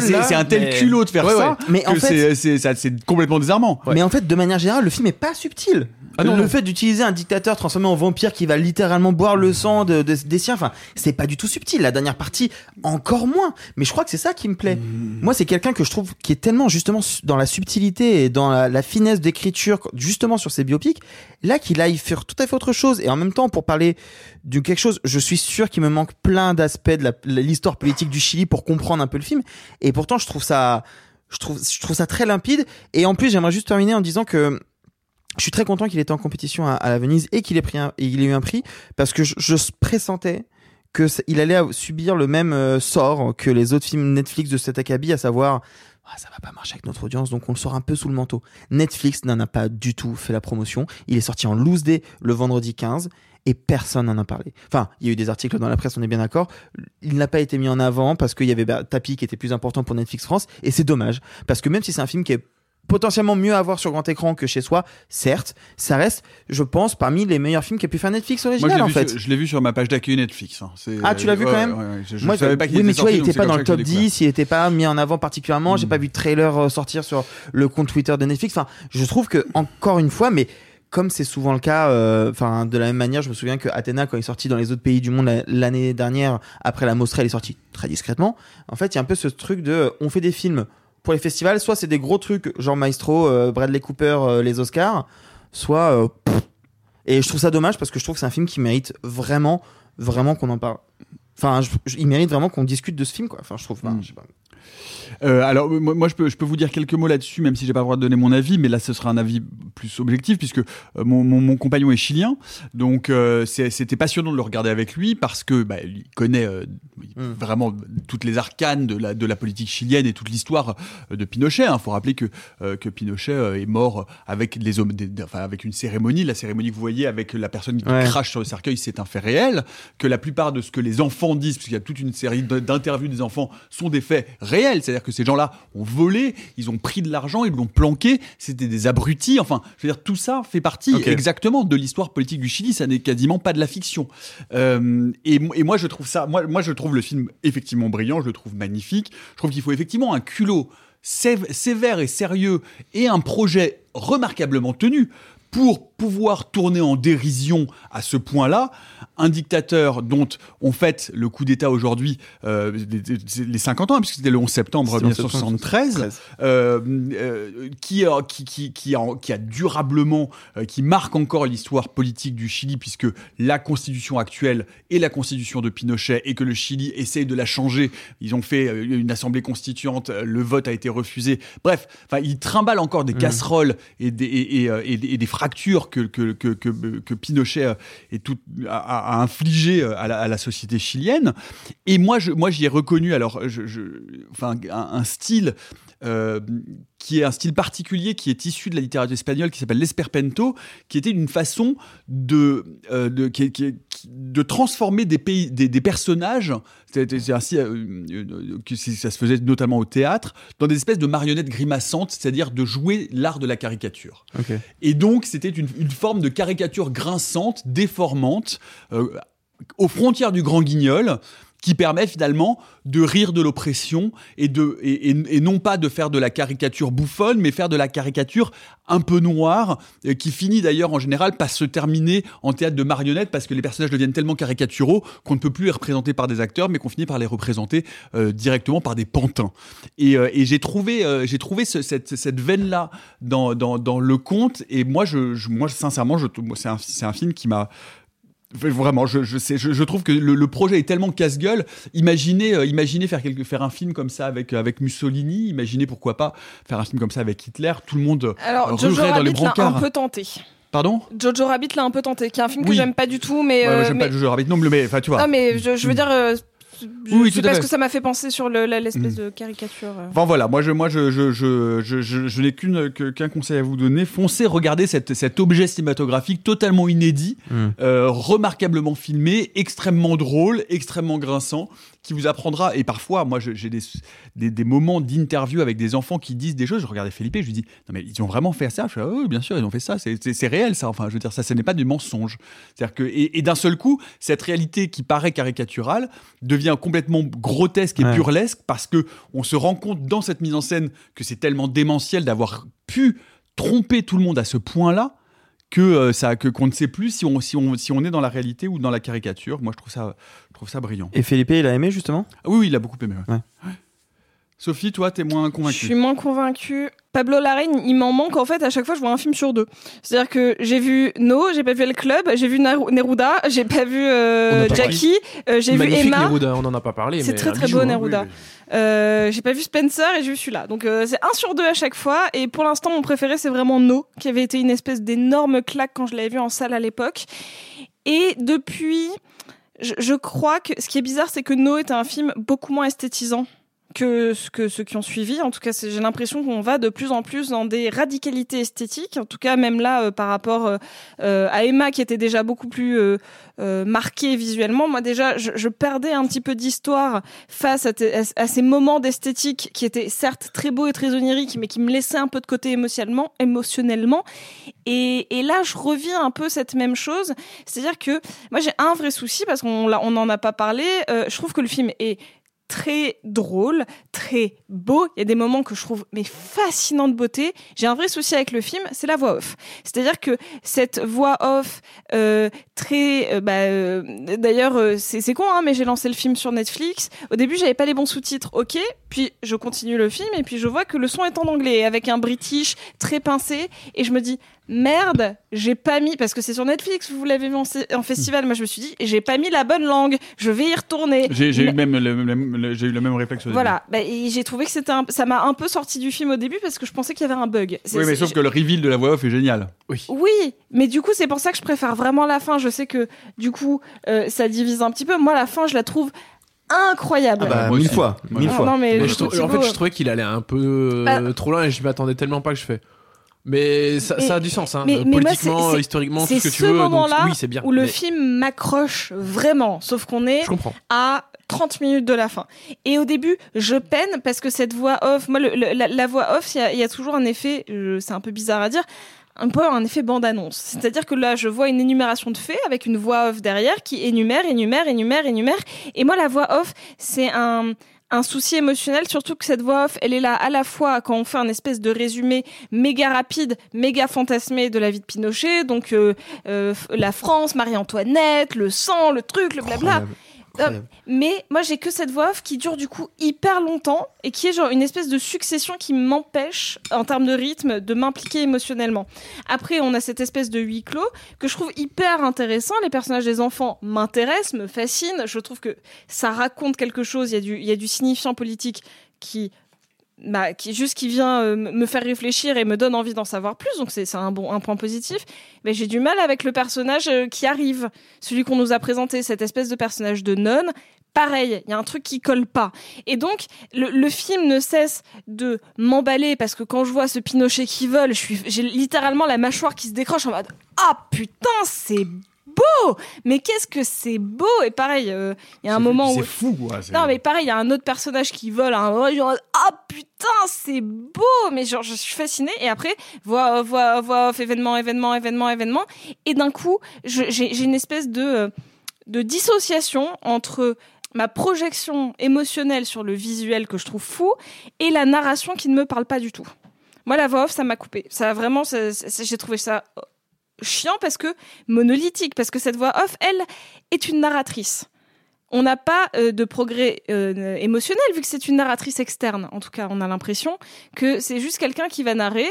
c'est- tel mais- culot de faire Ouais, ça ouais. Mais en fait- c'est- complètement désarmant. Mais en fait, de manière générale, le film est pas subtil. Ah non, le non. fait d'utiliser un dictateur transformé en vampire qui va littéralement boire le sang de, de- des siens, enfin, c'est pas du tout subtil. La dernière partie, encore moins. Mais je crois que c'est ça qui me plaît. Mmh. Moi, c'est quelqu'un que je trouve qui est tellement justement dans la subtilité et dans la, la finesse d'écriture, justement sur ses biopics, là qu'il aille faire tout à fait autre chose. Et en même temps, pour parler de quelque chose, je suis sûr qu'il me manque plein d'aspects de l'histoire politique du Chili pour comprendre un peu le film. Et pourtant, je trouve ça, je trouve, je trouve ça très limpide. Et en plus, j'aimerais juste terminer en disant que je suis très content qu'il était en compétition à, la Venise et qu'il ait eu un prix parce que je, pressentais que il allait subir le même euh, sort que les autres films Netflix de cet acabit, à savoir ah, ça va pas marcher avec notre audience, donc on le sort un peu sous le manteau. Netflix n'en a pas du tout fait la promotion. Il est sorti en loose day le vendredi 15 et personne n'en a parlé. Enfin, il y a eu des articles dans la presse, on est bien d'accord. Il n'a pas été mis en avant parce qu'il y avait bah, Tapi qui était plus important pour Netflix France et c'est dommage parce que même si c'est un film qui est potentiellement mieux à voir sur grand écran que chez soi, certes, ça reste, je pense, parmi les meilleurs films qu'a pu faire Netflix original en fait. sur- je l'ai vu sur ma page d'accueil Netflix. hein. Ah, tu l'as vu ouais, quand même ouais, ouais, Je, je Moi, savais pas qu'il oui, mais tu vois, il était pas dans le top l'ai découvert. 10, il était pas mis en avant particulièrement. J'ai pas vu de trailer euh, sortir sur le compte Twitter de Netflix. Enfin, je trouve que encore une fois, mais comme c'est souvent le cas, euh, enfin de la même manière, je me souviens que Athéna, quand il est sorti dans les autres pays du monde la- l'année dernière, après la Mostra, il est sorti très discrètement. En fait, il y a un peu ce truc de, on fait des films pour les festivals, soit c'est des gros trucs genre Maestro, euh, Bradley Cooper, euh, les Oscars, soit euh, et je trouve ça dommage parce que je trouve que c'est un film qui mérite vraiment, vraiment qu'on en parle. Enfin, je- je- il mérite vraiment qu'on discute de ce film, quoi. Enfin, je trouve. enfin, je sais pas. Euh, alors moi, moi, je, peux, je peux vous dire quelques mots là-dessus, même si j'ai pas le droit de donner mon avis, mais là ce sera un avis plus objectif puisque euh, mon, mon, mon compagnon est chilien, donc euh, c'était passionnant de le regarder avec lui parce que bah, il connaît euh, vraiment toutes les arcanes de la, de la politique chilienne et toute l'histoire de Pinochet. Il faut rappeler que, que Pinochet est mort avec les hommes, des- enfin, avec une cérémonie, la cérémonie que vous voyez avec la personne qui Ouais. crache sur le cercueil, c'est un fait réel, que la plupart de ce que les enfants disent, puisqu'il y a toute une série d'interviews des enfants, sont des faits réels. C'est-à-dire que ces gens-là ont volé, ils ont pris de l'argent, ils l'ont planqué, c'était des abrutis. Enfin, je veux dire, tout ça fait partie exactement de l'histoire politique du Chili. Ça n'est quasiment pas de la fiction. Euh, et, mo- et moi, je trouve ça, moi, moi, je trouve le film effectivement brillant, je le trouve magnifique. Je trouve qu'il faut effectivement un culot sév- sévère et sérieux et un projet remarquablement tenu pour pouvoir tourner en dérision à ce point-là un dictateur dont on fête le coup d'État aujourd'hui euh, les, les 50 ans, puisque c'était le 11 septembre C'était le 11 septembre 1973, euh, euh, qui, a- qui, qui, qui, a, qui a durablement, qui marque encore l'histoire politique du Chili, puisque la constitution actuelle est la constitution de Pinochet et que le Chili essaye de la changer. Ils ont fait une assemblée constituante, le vote a été refusé. Bref, enfin, ils trimballent encore des Mhm. casseroles et des, et, et, et des, et des fractures que, Pinochet euh, a, a- a infligé euh, à la, société chilienne. Et moi, moi, j'y ai reconnu alors, enfin, un, un style euh, qui est un style particulier qui est issu de la littérature espagnole qui s'appelle l'esperpento, qui était une façon de, euh, de, qui- qui- qui- de transformer des, pays, des, des personnages, c'est ainsi euh, euh, que ça se faisait notamment au théâtre, dans des espèces de marionnettes grimaçantes, c'est-à-dire de jouer l'art de la caricature. Et donc, c'était une, une forme de caricature grinçante, déformante, euh, aux frontières du grand guignol, qui permet finalement de rire de l'oppression et, de, et, et- et non pas de faire de la caricature bouffonne, mais faire de la caricature un peu noire, euh, qui finit d'ailleurs en général par se terminer en théâtre de marionnettes, parce que les personnages deviennent tellement caricaturaux qu'on ne peut plus les représenter par des acteurs, mais qu'on finit par les représenter euh, directement par des pantins. Et, euh, et j'ai trouvé, euh, j'ai trouvé ce- cette, cette veine-là dans, dans, dans le conte, et moi, je, je- moi sincèrement, je, c'est un, un film qui m'a Vraiment, je, je, sais, je, je trouve que le, le projet est tellement casse-gueule. Imaginez, euh, imaginez faire, quelque, faire un film comme ça avec, avec Mussolini. Imaginez pourquoi pas faire un film comme ça avec Hitler. Tout le monde euh, Alors, Jojo ruerait dans les Rabbit l'a un peu tenté. Pardon? Jojo Rabbit l'a un peu tenté, qui est un film que Oui. j'aime pas du tout, mais. Ouais, moi, euh, J'aime mais- pas Jojo Rabbit. Non, mais, enfin, tu vois. Non, mais je, je veux dire, euh, je Oui, sais tout à pas ce fait. que ça m'a fait penser sur l'espèce Mm. de caricature. euh. Enfin voilà, moi je, moi je, je, je, je, je- je n'ai qu'une, qu'un conseil à vous donner. Foncez, regardez cette, cet objet cinématographique totalement inédit, Mm. euh, remarquablement filmé, extrêmement drôle, extrêmement grinçant, qui vous apprendra. Et parfois, moi j'ai des, des, des moments d'interview avec des enfants qui disent des choses. Je regardais Philippe et je lui dis Non mais ils ont vraiment fait ça? Je fais Oui, bien sûr, ils ont fait ça. C'est, réel ça. Enfin, je veux dire, ça, ce n'est pas du mensonge. C'est-à-dire que, et, et d'un seul coup, cette réalité qui paraît caricaturale devient complètement grotesque et Ouais. burlesque parce que on se rend compte dans cette mise en scène que c'est tellement démentiel d'avoir pu tromper tout le monde à ce point-là que euh, ça que qu'on ne sait plus si on si on si on est dans la réalité ou dans la caricature. Moi, je trouve ça trouve ça brillant. Et Felipe, il a aimé justement? Ah oui, oui, il a beaucoup aimé. ouais. Sophie, toi, t'es moins Je convaincue. suis moins convaincue. Pablo Larraín, il m'en manque en fait. À chaque fois, je vois un film sur deux. C'est-à-dire que j'ai vu No, j'ai pas vu El Club, j'ai vu Neruda, j'ai pas vu euh, pas Jackie, euh, j'ai vu Emma. Neruda, on en a pas parlé. C'est très très beau hein. Neruda. Euh, j'ai pas vu Spencer et j'ai vu celui-là. Donc euh, c'est un sur deux à chaque fois. Et pour l'instant, mon préféré c'est vraiment No, qui avait été une espèce d'énorme claque quand je l'avais vu en salle à l'époque. Et depuis, je, crois que ce qui est bizarre, c'est que No est un film beaucoup moins esthétisant que, que ceux qui ont suivi. En tout cas, j'ai l'impression qu'on va de plus en plus dans des radicalités esthétiques. En tout cas, même là, euh, par rapport euh, euh, à Emma, qui était déjà beaucoup plus marquée visuellement, moi déjà, je, perdais un petit peu d'histoire face à, ces moments d'esthétique qui étaient certes très beaux et très oniriques, mais qui me laissaient un peu de côté émotionnellement. Et, là, je reviens un peu cette même chose. C'est-à-dire que moi, j'ai un vrai souci, parce qu'on on n'en a pas parlé. Je trouve que le film est très drôle, très beau. Il y a des moments que je trouve mais fascinants de beauté. J'ai un vrai souci avec le film, c'est la voix off. C'est-à-dire que cette voix off euh, très, euh, bah, euh, d'ailleurs c'est c'est con, hein, mais j'ai lancé le film sur Netflix. Au début, j'avais pas les bons sous-titres, ok. Puis je continue le film et puis je vois que le son est en anglais avec un british très pincé et je me dis merde, j'ai pas mis parce que c'est sur Netflix, vous l'avez vu en, en festival. Moi, je me suis dit j'ai pas mis la bonne langue. Je vais y retourner. J'ai eu même, le- le- le- j'ai eu le même réflexe au début. voilà, bah, et j'ai trouvé que c'était un- ça m'a un peu sorti du film au début parce que je pensais qu'il y avait un bug. Oui, mais sauf que le reveal de la voix off est génial. Oui. Oui, mais du coup, c'est pour ça que je préfère vraiment la fin. Je sais que du coup, euh, ça divise un petit peu. Moi, la fin, je la trouve incroyable. Ah bah, mille fois, mille Ah, fois. non, mais je en fait, je trouvais qu'il allait un peu euh, Bah- trop loin et je m'attendais tellement pas que je fais. Mais ça, Mais- ça a du sens, hein. mais- moi, politiquement, c'est- c'est- historiquement, tout c'est ce que tu ce veux. donc moment-là oui, c'est bien. où le film m'accroche vraiment. Sauf qu'on est à 30 minutes de la fin. Et au début, je peine parce que cette voix off, moi, le- le- la, la voix off, il y a, il y a toujours un effet, euh, c'est un peu bizarre à dire, un peu un effet bande-annonce. C'est-à-dire que là, je vois une énumération de faits avec une voix off derrière qui énumère, énumère, énumère, énumère. Et moi, la voix off, c'est un un souci émotionnel, surtout que cette voix off, elle est là à la fois quand on fait un espèce de résumé méga rapide, méga fantasmé de la vie de Pinochet, donc euh, euh, la France, Marie-Antoinette, le sang, le truc, le blabla. Euh, mais moi j'ai que cette voix off qui dure du coup hyper longtemps et qui est genre une espèce de succession qui m'empêche en termes de rythme de m'impliquer émotionnellement. Après on a cette espèce de huis clos que je trouve hyper intéressant. Les personnages des enfants m'intéressent, me fascinent. Je trouve que ça raconte quelque chose. Il y y a du signifiant politique qui bah, qui juste qui vient euh, me faire réfléchir et me donne envie d'en savoir plus. Donc c'est un bon un point positif. Mais j'ai du mal avec le personnage euh, qui arrive. Celui qu'on nous a présenté cette espèce de personnage de nonne. Pareil, il y a un truc qui colle pas. Et donc, le, le film ne cesse de m'emballer parce que quand je vois ce Pinochet qui vole, je suis, j'ai littéralement la mâchoire qui se décroche en mode Ah putain, c'est beau Mais qu'est-ce que c'est beau Et pareil, euh, il y a un moment où. C'est fou, quoi. Non, mais pareil, il y a un autre personnage qui vole à un moment, genre, ah putain, c'est beau! Mais genre, je suis fascinée. Et après, voix, voix, voix off, événement, événement, événement, événement. Et d'un coup, j'ai une espèce de, euh, de dissociation entre ma projection émotionnelle sur le visuel que je trouve fou et la narration qui ne me parle pas du tout. Moi, la voix off, ça m'a coupé. Ça vraiment, j'ai trouvé ça chiant parce que monolithique, parce que cette voix off, elle, est une narratrice on n'a pas euh, de progrès euh, émotionnel vu que c'est une narratrice externe. En tout cas, on a l'impression que c'est juste quelqu'un qui va narrer.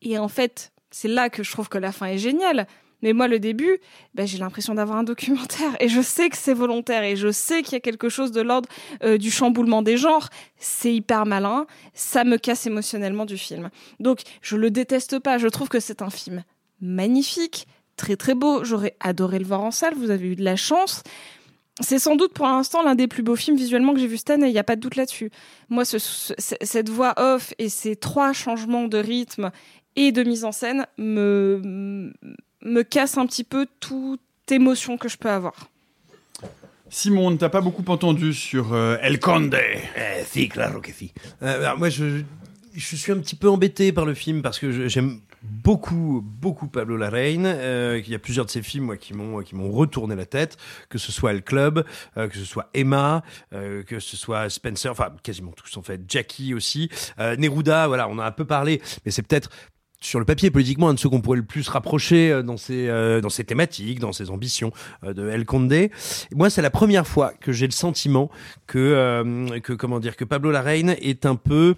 Et en fait, c'est là que je trouve que la fin est géniale. Mais moi, le début, ben, j'ai l'impression d'avoir un documentaire. Et je sais que c'est volontaire. Et je sais qu'il y a quelque chose de l'ordre euh, du chamboulement des genres. C'est hyper malin. Ça me casse émotionnellement du film. Donc, je le déteste pas. Je trouve que c'est un film magnifique, très très beau. J'aurais adoré le voir en salle. Vous avez eu de la chance. C'est sans doute pour l'instant l'un des plus beaux films visuellement que j'ai vu cette année, il n'y a pas de doute là-dessus. Moi, ce- ce- cette voix off et ces trois changements de rythme et de mise en scène me, me cassent un petit peu toute émotion que je peux avoir. Simon, t'as pas beaucoup entendu sur euh, El Conde. Eh, si, claro que si. Euh, alors, moi, je, je suis un petit peu embêté par le film parce que j'aime beaucoup, beaucoup Pablo Larraín. Euh, il y a plusieurs de ses films moi, qui m'ont qui m'ont retourné la tête, que ce soit El Club, euh, que ce soit Emma, euh, que ce soit Spencer, enfin quasiment tous en fait, Jackie aussi, euh, Neruda. Voilà, on a un peu parlé, mais c'est peut-être sur le papier politiquement un de ceux qu'on pourrait le plus rapprocher euh, dans ses euh, dans thématiques, dans ses ambitions euh, de El Conde. Et moi, c'est la première fois que j'ai le sentiment que euh, que comment dire que Pablo Larraín est un peu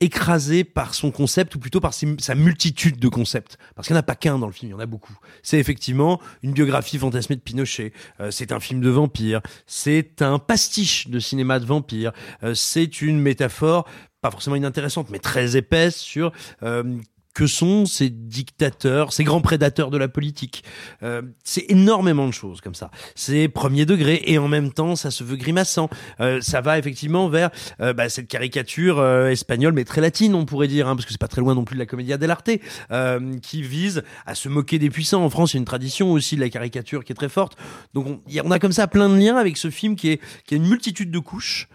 écrasé par son concept ou plutôt par sa multitude de concepts. Parce qu'il n'y en a pas qu'un dans le film il y en a beaucoup. C'est effectivement une biographie fantasmée de Pinochet. Euh, c'est un film de vampire. C'est un pastiche de cinéma de vampire. Euh, c'est une métaphore pas forcément inintéressante mais très épaisse sur euh, que sont ces dictateurs, ces grands prédateurs de la politique. Euh, c'est énormément de choses comme ça. C'est premier degré et en même temps ça se veut grimaçant. Euh, ça va effectivement vers euh, bah, cette caricature euh, espagnole mais très latine on pourrait dire, hein, parce que c'est pas très loin non plus de la commedia dell'arte, euh, qui vise à se moquer des puissants. En France il y a une tradition aussi de la caricature qui est très forte. Donc on, on a comme ça plein de liens avec ce film qui est qui a une multitude de couches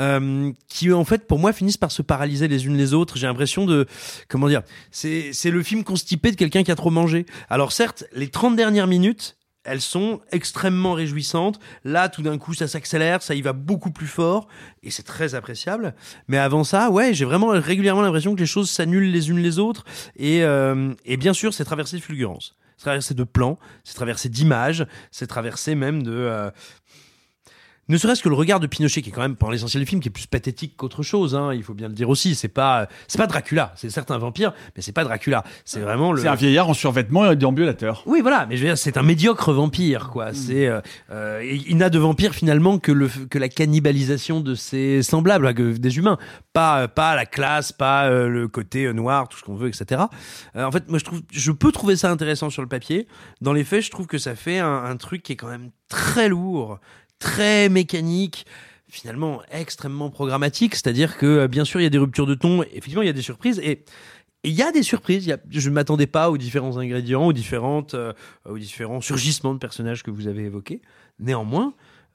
euh, qui en fait pour moi finissent par se paralyser les unes les autres. J'ai l'impression de comment dire, c'est c'est le film constipé de quelqu'un qui a trop mangé. Alors certes, les 30 dernières minutes elles sont extrêmement réjouissantes. Là, tout d'un coup, ça s'accélère, ça y va beaucoup plus fort, et c'est très appréciable. Mais avant ça, ouais, j'ai vraiment régulièrement l'impression que les choses s'annulent les unes les autres. Et, euh, et bien sûr, c'est traversé de fulgurance, c'est traversé de plans, c'est traversé d'images, c'est traversé même de... euh, ne serait-ce que le regard de Pinochet, qui est quand même, pendant l'essentiel du film, qui est plus pathétique qu'autre chose, hein, il faut bien le dire aussi. C'est pas, c'est pas Dracula. C'est certes un vampire, mais c'est pas Dracula. C'est vraiment le. C'est un vieillard en survêtement et déambulateur. Oui, voilà, mais je veux dire, c'est un médiocre vampire, quoi. C'est, euh, euh, il n'a de vampire finalement que le que la cannibalisation de ses semblables, hein, des humains, pas euh, pas la classe, pas euh, le côté noir, tout ce qu'on veut, etc. Euh, en fait, moi, je trouve, je peux trouver ça intéressant sur le papier. Dans les faits, je trouve que ça fait un, un truc qui est quand même très lourd, très mécanique finalement extrêmement programmatique, c'est-à-dire que euh, bien sûr il y a des ruptures de ton, effectivement il y a des surprises et il y a des surprises. je ne m'attendais pas aux différents ingrédients, aux différentes, euh, aux différents surgissements de personnages que vous avez évoqués. Néanmoins,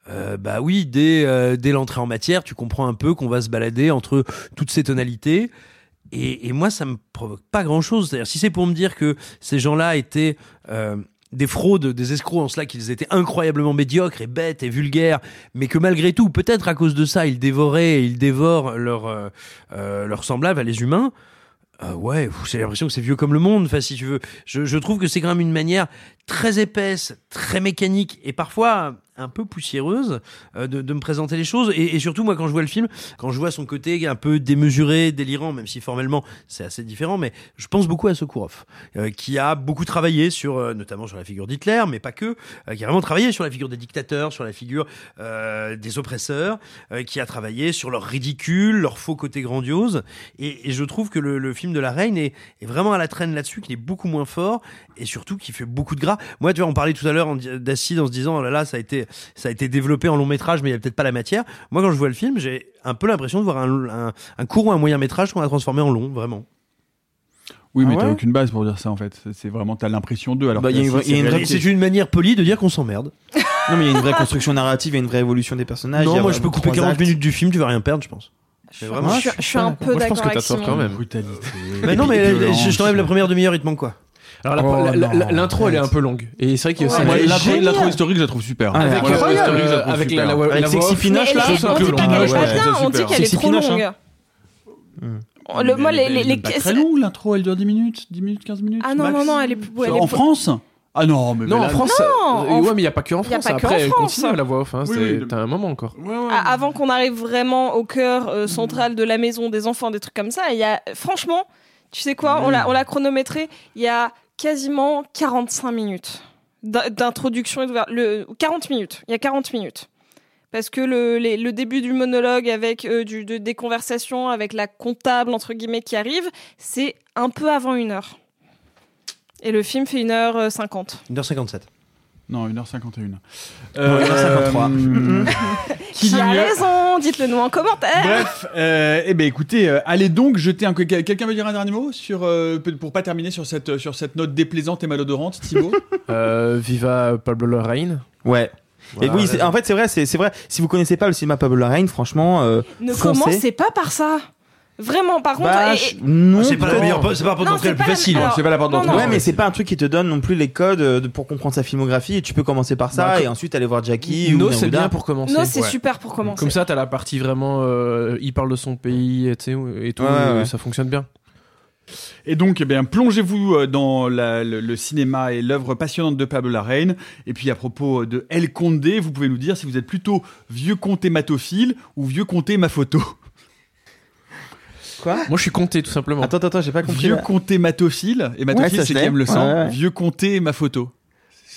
euh, bah oui, dès, l'entrée en matière, tu comprends un peu qu'on va se balader entre toutes ces tonalités. Et, et moi, ça me provoque pas grand-chose. C'est-à-dire, si c'est pour me dire que ces gens-là étaient des fraudes, des escrocs en cela qu'ils étaient incroyablement médiocres et bêtes et vulgaires, mais que malgré tout, peut-être à cause de ça, ils dévoraient et ils dévorent leurs euh, euh, leurs semblables, les humains. Euh, ouais, j'ai l'impression que c'est vieux comme le monde. Enfin, si tu veux, je, je trouve que c'est quand même une manière très épaisse, très mécanique et parfois un peu poussiéreuse euh, de, de me présenter les choses. Et, et surtout, moi, quand je vois le film, quand je vois son côté un peu démesuré, délirant, même si formellement c'est assez différent, mais je pense beaucoup à Sokurov, euh, qui a beaucoup travaillé sur, euh, notamment sur la figure d'Hitler, mais pas que, euh, qui a vraiment travaillé sur la figure des dictateurs, sur la figure euh, des oppresseurs, euh, qui a travaillé sur leur ridicule, leur faux côté grandiose. Et, et je trouve que le, le film de la Reine est, est vraiment à la traîne là-dessus, qu'il est beaucoup moins fort et surtout qui fait beaucoup de gras. Moi, tu vois, on parlait tout à l'heure d'acide en se disant, oh là là, ça a été c'est- ça a été développé en long métrage, mais il y a peut-être pas la matière. Moi, quand je vois le film, j'ai un peu l'impression de voir un, un, un court ou un moyen métrage qu'on a transformé en long, vraiment. Oui, mais Ah t'as ouais aucune base pour dire ça en fait. C'est- vraiment, t'as l'impression d'eux. Alors Bah, que il y a une si vraie- c'est une manière polie de dire qu'on s'emmerde. Non, mais il y a une vraie construction narrative, il y a une vraie évolution des personnages. Non, moi, je peux couper trois 40 actes. minutes du film, tu vas rien perdre, je pense. Mais vraiment. je, suis- je suis un peu d'accord avec Simon. Brutalité. Mais non, mais je, je t'enlève la première demi-heure, il te manque quoi? Alors Oh, l'intro elle est un peu longue et c'est vrai que Ouais, l'intro- historique, je la trouve super. Ah, Moi, l'intro incroyable. historique, je la trouve Avec super. la- la- Avec la Sexy. Pinoche, là. je on trouve dit que long. Ouais, ouais, c'est on dit qu'elle est trop longue. hein. Oh, Le, moi, les, les, les- très longue l'intro, elle dure 10 minutes, 10 minutes, 15 minutes. Ah non, max. non, non, elle est, elle est En France Ah non, mais Non, mais en France, Non, euh, ouais, mais il y a pas que en France. pas que Après, en elle France. continue la voix off. Hein, Oui, oui, T'as un moment encore. Ah, avant qu'on arrive vraiment au cœur euh, central de la maison des enfants, des trucs comme ça, il y a franchement, tu sais quoi, on l'a on l'a chronométré, il y a quasiment 45 minutes d'in- d'introduction et d'ouverture. Le 40 minutes, il y a 40 minutes. Parce que le, les- le début du monologue avec euh, du, de- des conversations avec la comptable entre guillemets qui arrive, c'est un peu avant une heure. Et le film fait 1h50. 1h57. Non, 1h51. Non, 1h53. Euh, Qui, a raison Dites-le nous en commentaire. Bref, euh, eh ben écoutez, euh, allez donc jeter un. quel- Quelqu'un veut dire un dernier mot sur euh, pour pas terminer sur cette sur cette note déplaisante et malodorante, Thibaut Euh, Viva Pablo Larraín. Ouais. Et oui, c'est- en fait, c'est vrai, c'est vrai. Si vous connaissez pas le cinéma Pablo Larraín, franchement, euh, Ne foncez. commencez pas par ça. Vraiment, par contre. Bah, et- et- non, c'est pas la peut-être. meilleure porte- c'est pas la porte d'entrée la plus facile. C'est pas la porte d'entrée. Ouais, mais c'est pas un truc qui te donne non plus les codes euh, pour comprendre sa filmographie. Et tu peux commencer par ça Bah, et ensuite aller voir Jackie ou No, c'est bien pour commencer. Non, c'est Ouais. super pour commencer. Comme ça, t'as la partie vraiment. euh, il parle de son pays et, tu sais, et tout. Ouais, ouais, ouais. Ça fonctionne bien. Et donc, eh bien, plongez-vous euh, dans la- le, le cinéma et l'œuvre passionnante de Pablo Larraín. Et puis, à propos de El Condé, vous pouvez nous dire si vous êtes plutôt vieux comté matophile ou vieux comté ma photo. Quoi Moi, je suis compté tout simplement. Attends, attends, j'ai pas compris. Vieux là. comté matophile, et matophile, c'est qui aime le sang. Ouais, ouais. Vieux comté et ma photo.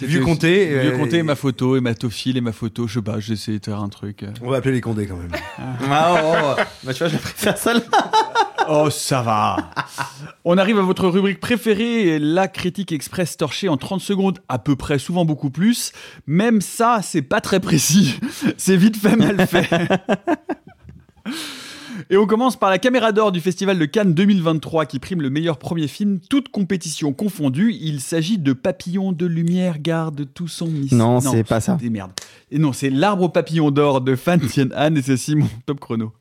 Vieux comté, Vieux comté et ma photo, et matophile et ma photo. Je sais pas, j'essaie de faire un truc. euh. On va appeler les condés quand même. Ah, oh, oh. Bah, tu vois, je préfère ça là. Oh, ça va. On arrive à votre rubrique préférée, la critique express torchée en 30 secondes, à peu près, souvent beaucoup plus. Même ça, c'est pas très précis. C'est vite fait, mal fait. Et on commence par la caméra d'or du Festival de Cannes 2023 qui prime le meilleur premier film, toute compétition confondue. Il s'agit de Papillon de lumière garde tout son mystère. Non, c'est pas ça. Des merdes. Et non, c'est L'arbre au papillon d'or de Fan Tien Han et c'est Simon, top chrono.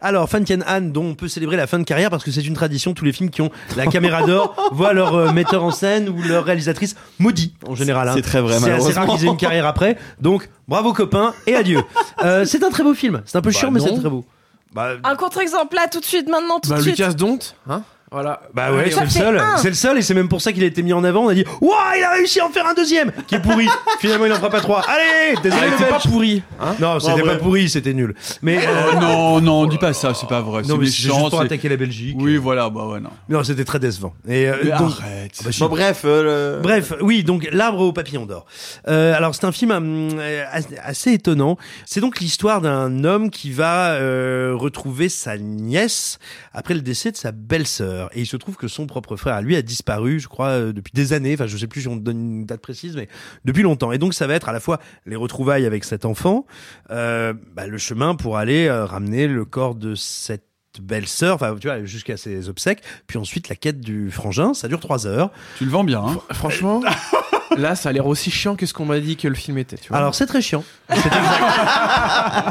Alors, Fan Tien Han, dont on peut célébrer la fin de carrière parce que c'est une tradition, tous les films qui ont la caméra d'or voient leur euh, metteur en scène ou leur réalisatrice maudit en général. hein. C'est très vrai, C'est assez rare qu'ils aient une carrière après. Donc, bravo copains et adieu. Euh, c'est un très beau film. C'est un peu Bah chiant, mais c'est très beau. Bah, Un contre-exemple là, tout de suite, maintenant, tout Bah, de suite. Lucas Dont, hein Voilà. Bah ouais, c'est le seul. C'est le seul et c'est même pour ça qu'il a été mis en avant. On a dit, waouh, il a réussi à en faire un deuxième qui est pourri. Finalement, il en fera pas trois. Allez, désolé, Ah, le il était pas pourri. Hein Non, c'était pas pourri, c'était nul. Mais euh, Oh, non, non, dis pas ça, c'est pas vrai. non, mais c'est méchant, juste pour attaquer la Belgique. Oui, voilà, bah ouais, non. Non, c'était très décevant. Et euh, Mais donc- arrête. Ah bah. Bon, bref, euh, le- Bref, oui, donc L'arbre au papillon d'or. Euh, alors c'est un film euh, assez- assez étonnant. C'est donc l'histoire d'un homme qui va euh, retrouver sa nièce après le décès de sa belle-sœur. Et il se trouve que son propre frère à lui a disparu, je crois, euh, depuis des années. Enfin, je sais plus si on donne une date précise, mais depuis longtemps. Et donc ça va être à la fois les retrouvailles avec cet enfant, euh, bah, le chemin pour aller euh, ramener le corps de cette belle-sœur, enfin tu vois, jusqu'à ses obsèques, puis ensuite la quête du frangin, ça dure trois heures. Tu le vends bien, hein. Franchement, là, ça a l'air aussi chiant que ce qu'on m'a dit que le film était. Tu vois. Alors c'est très chiant.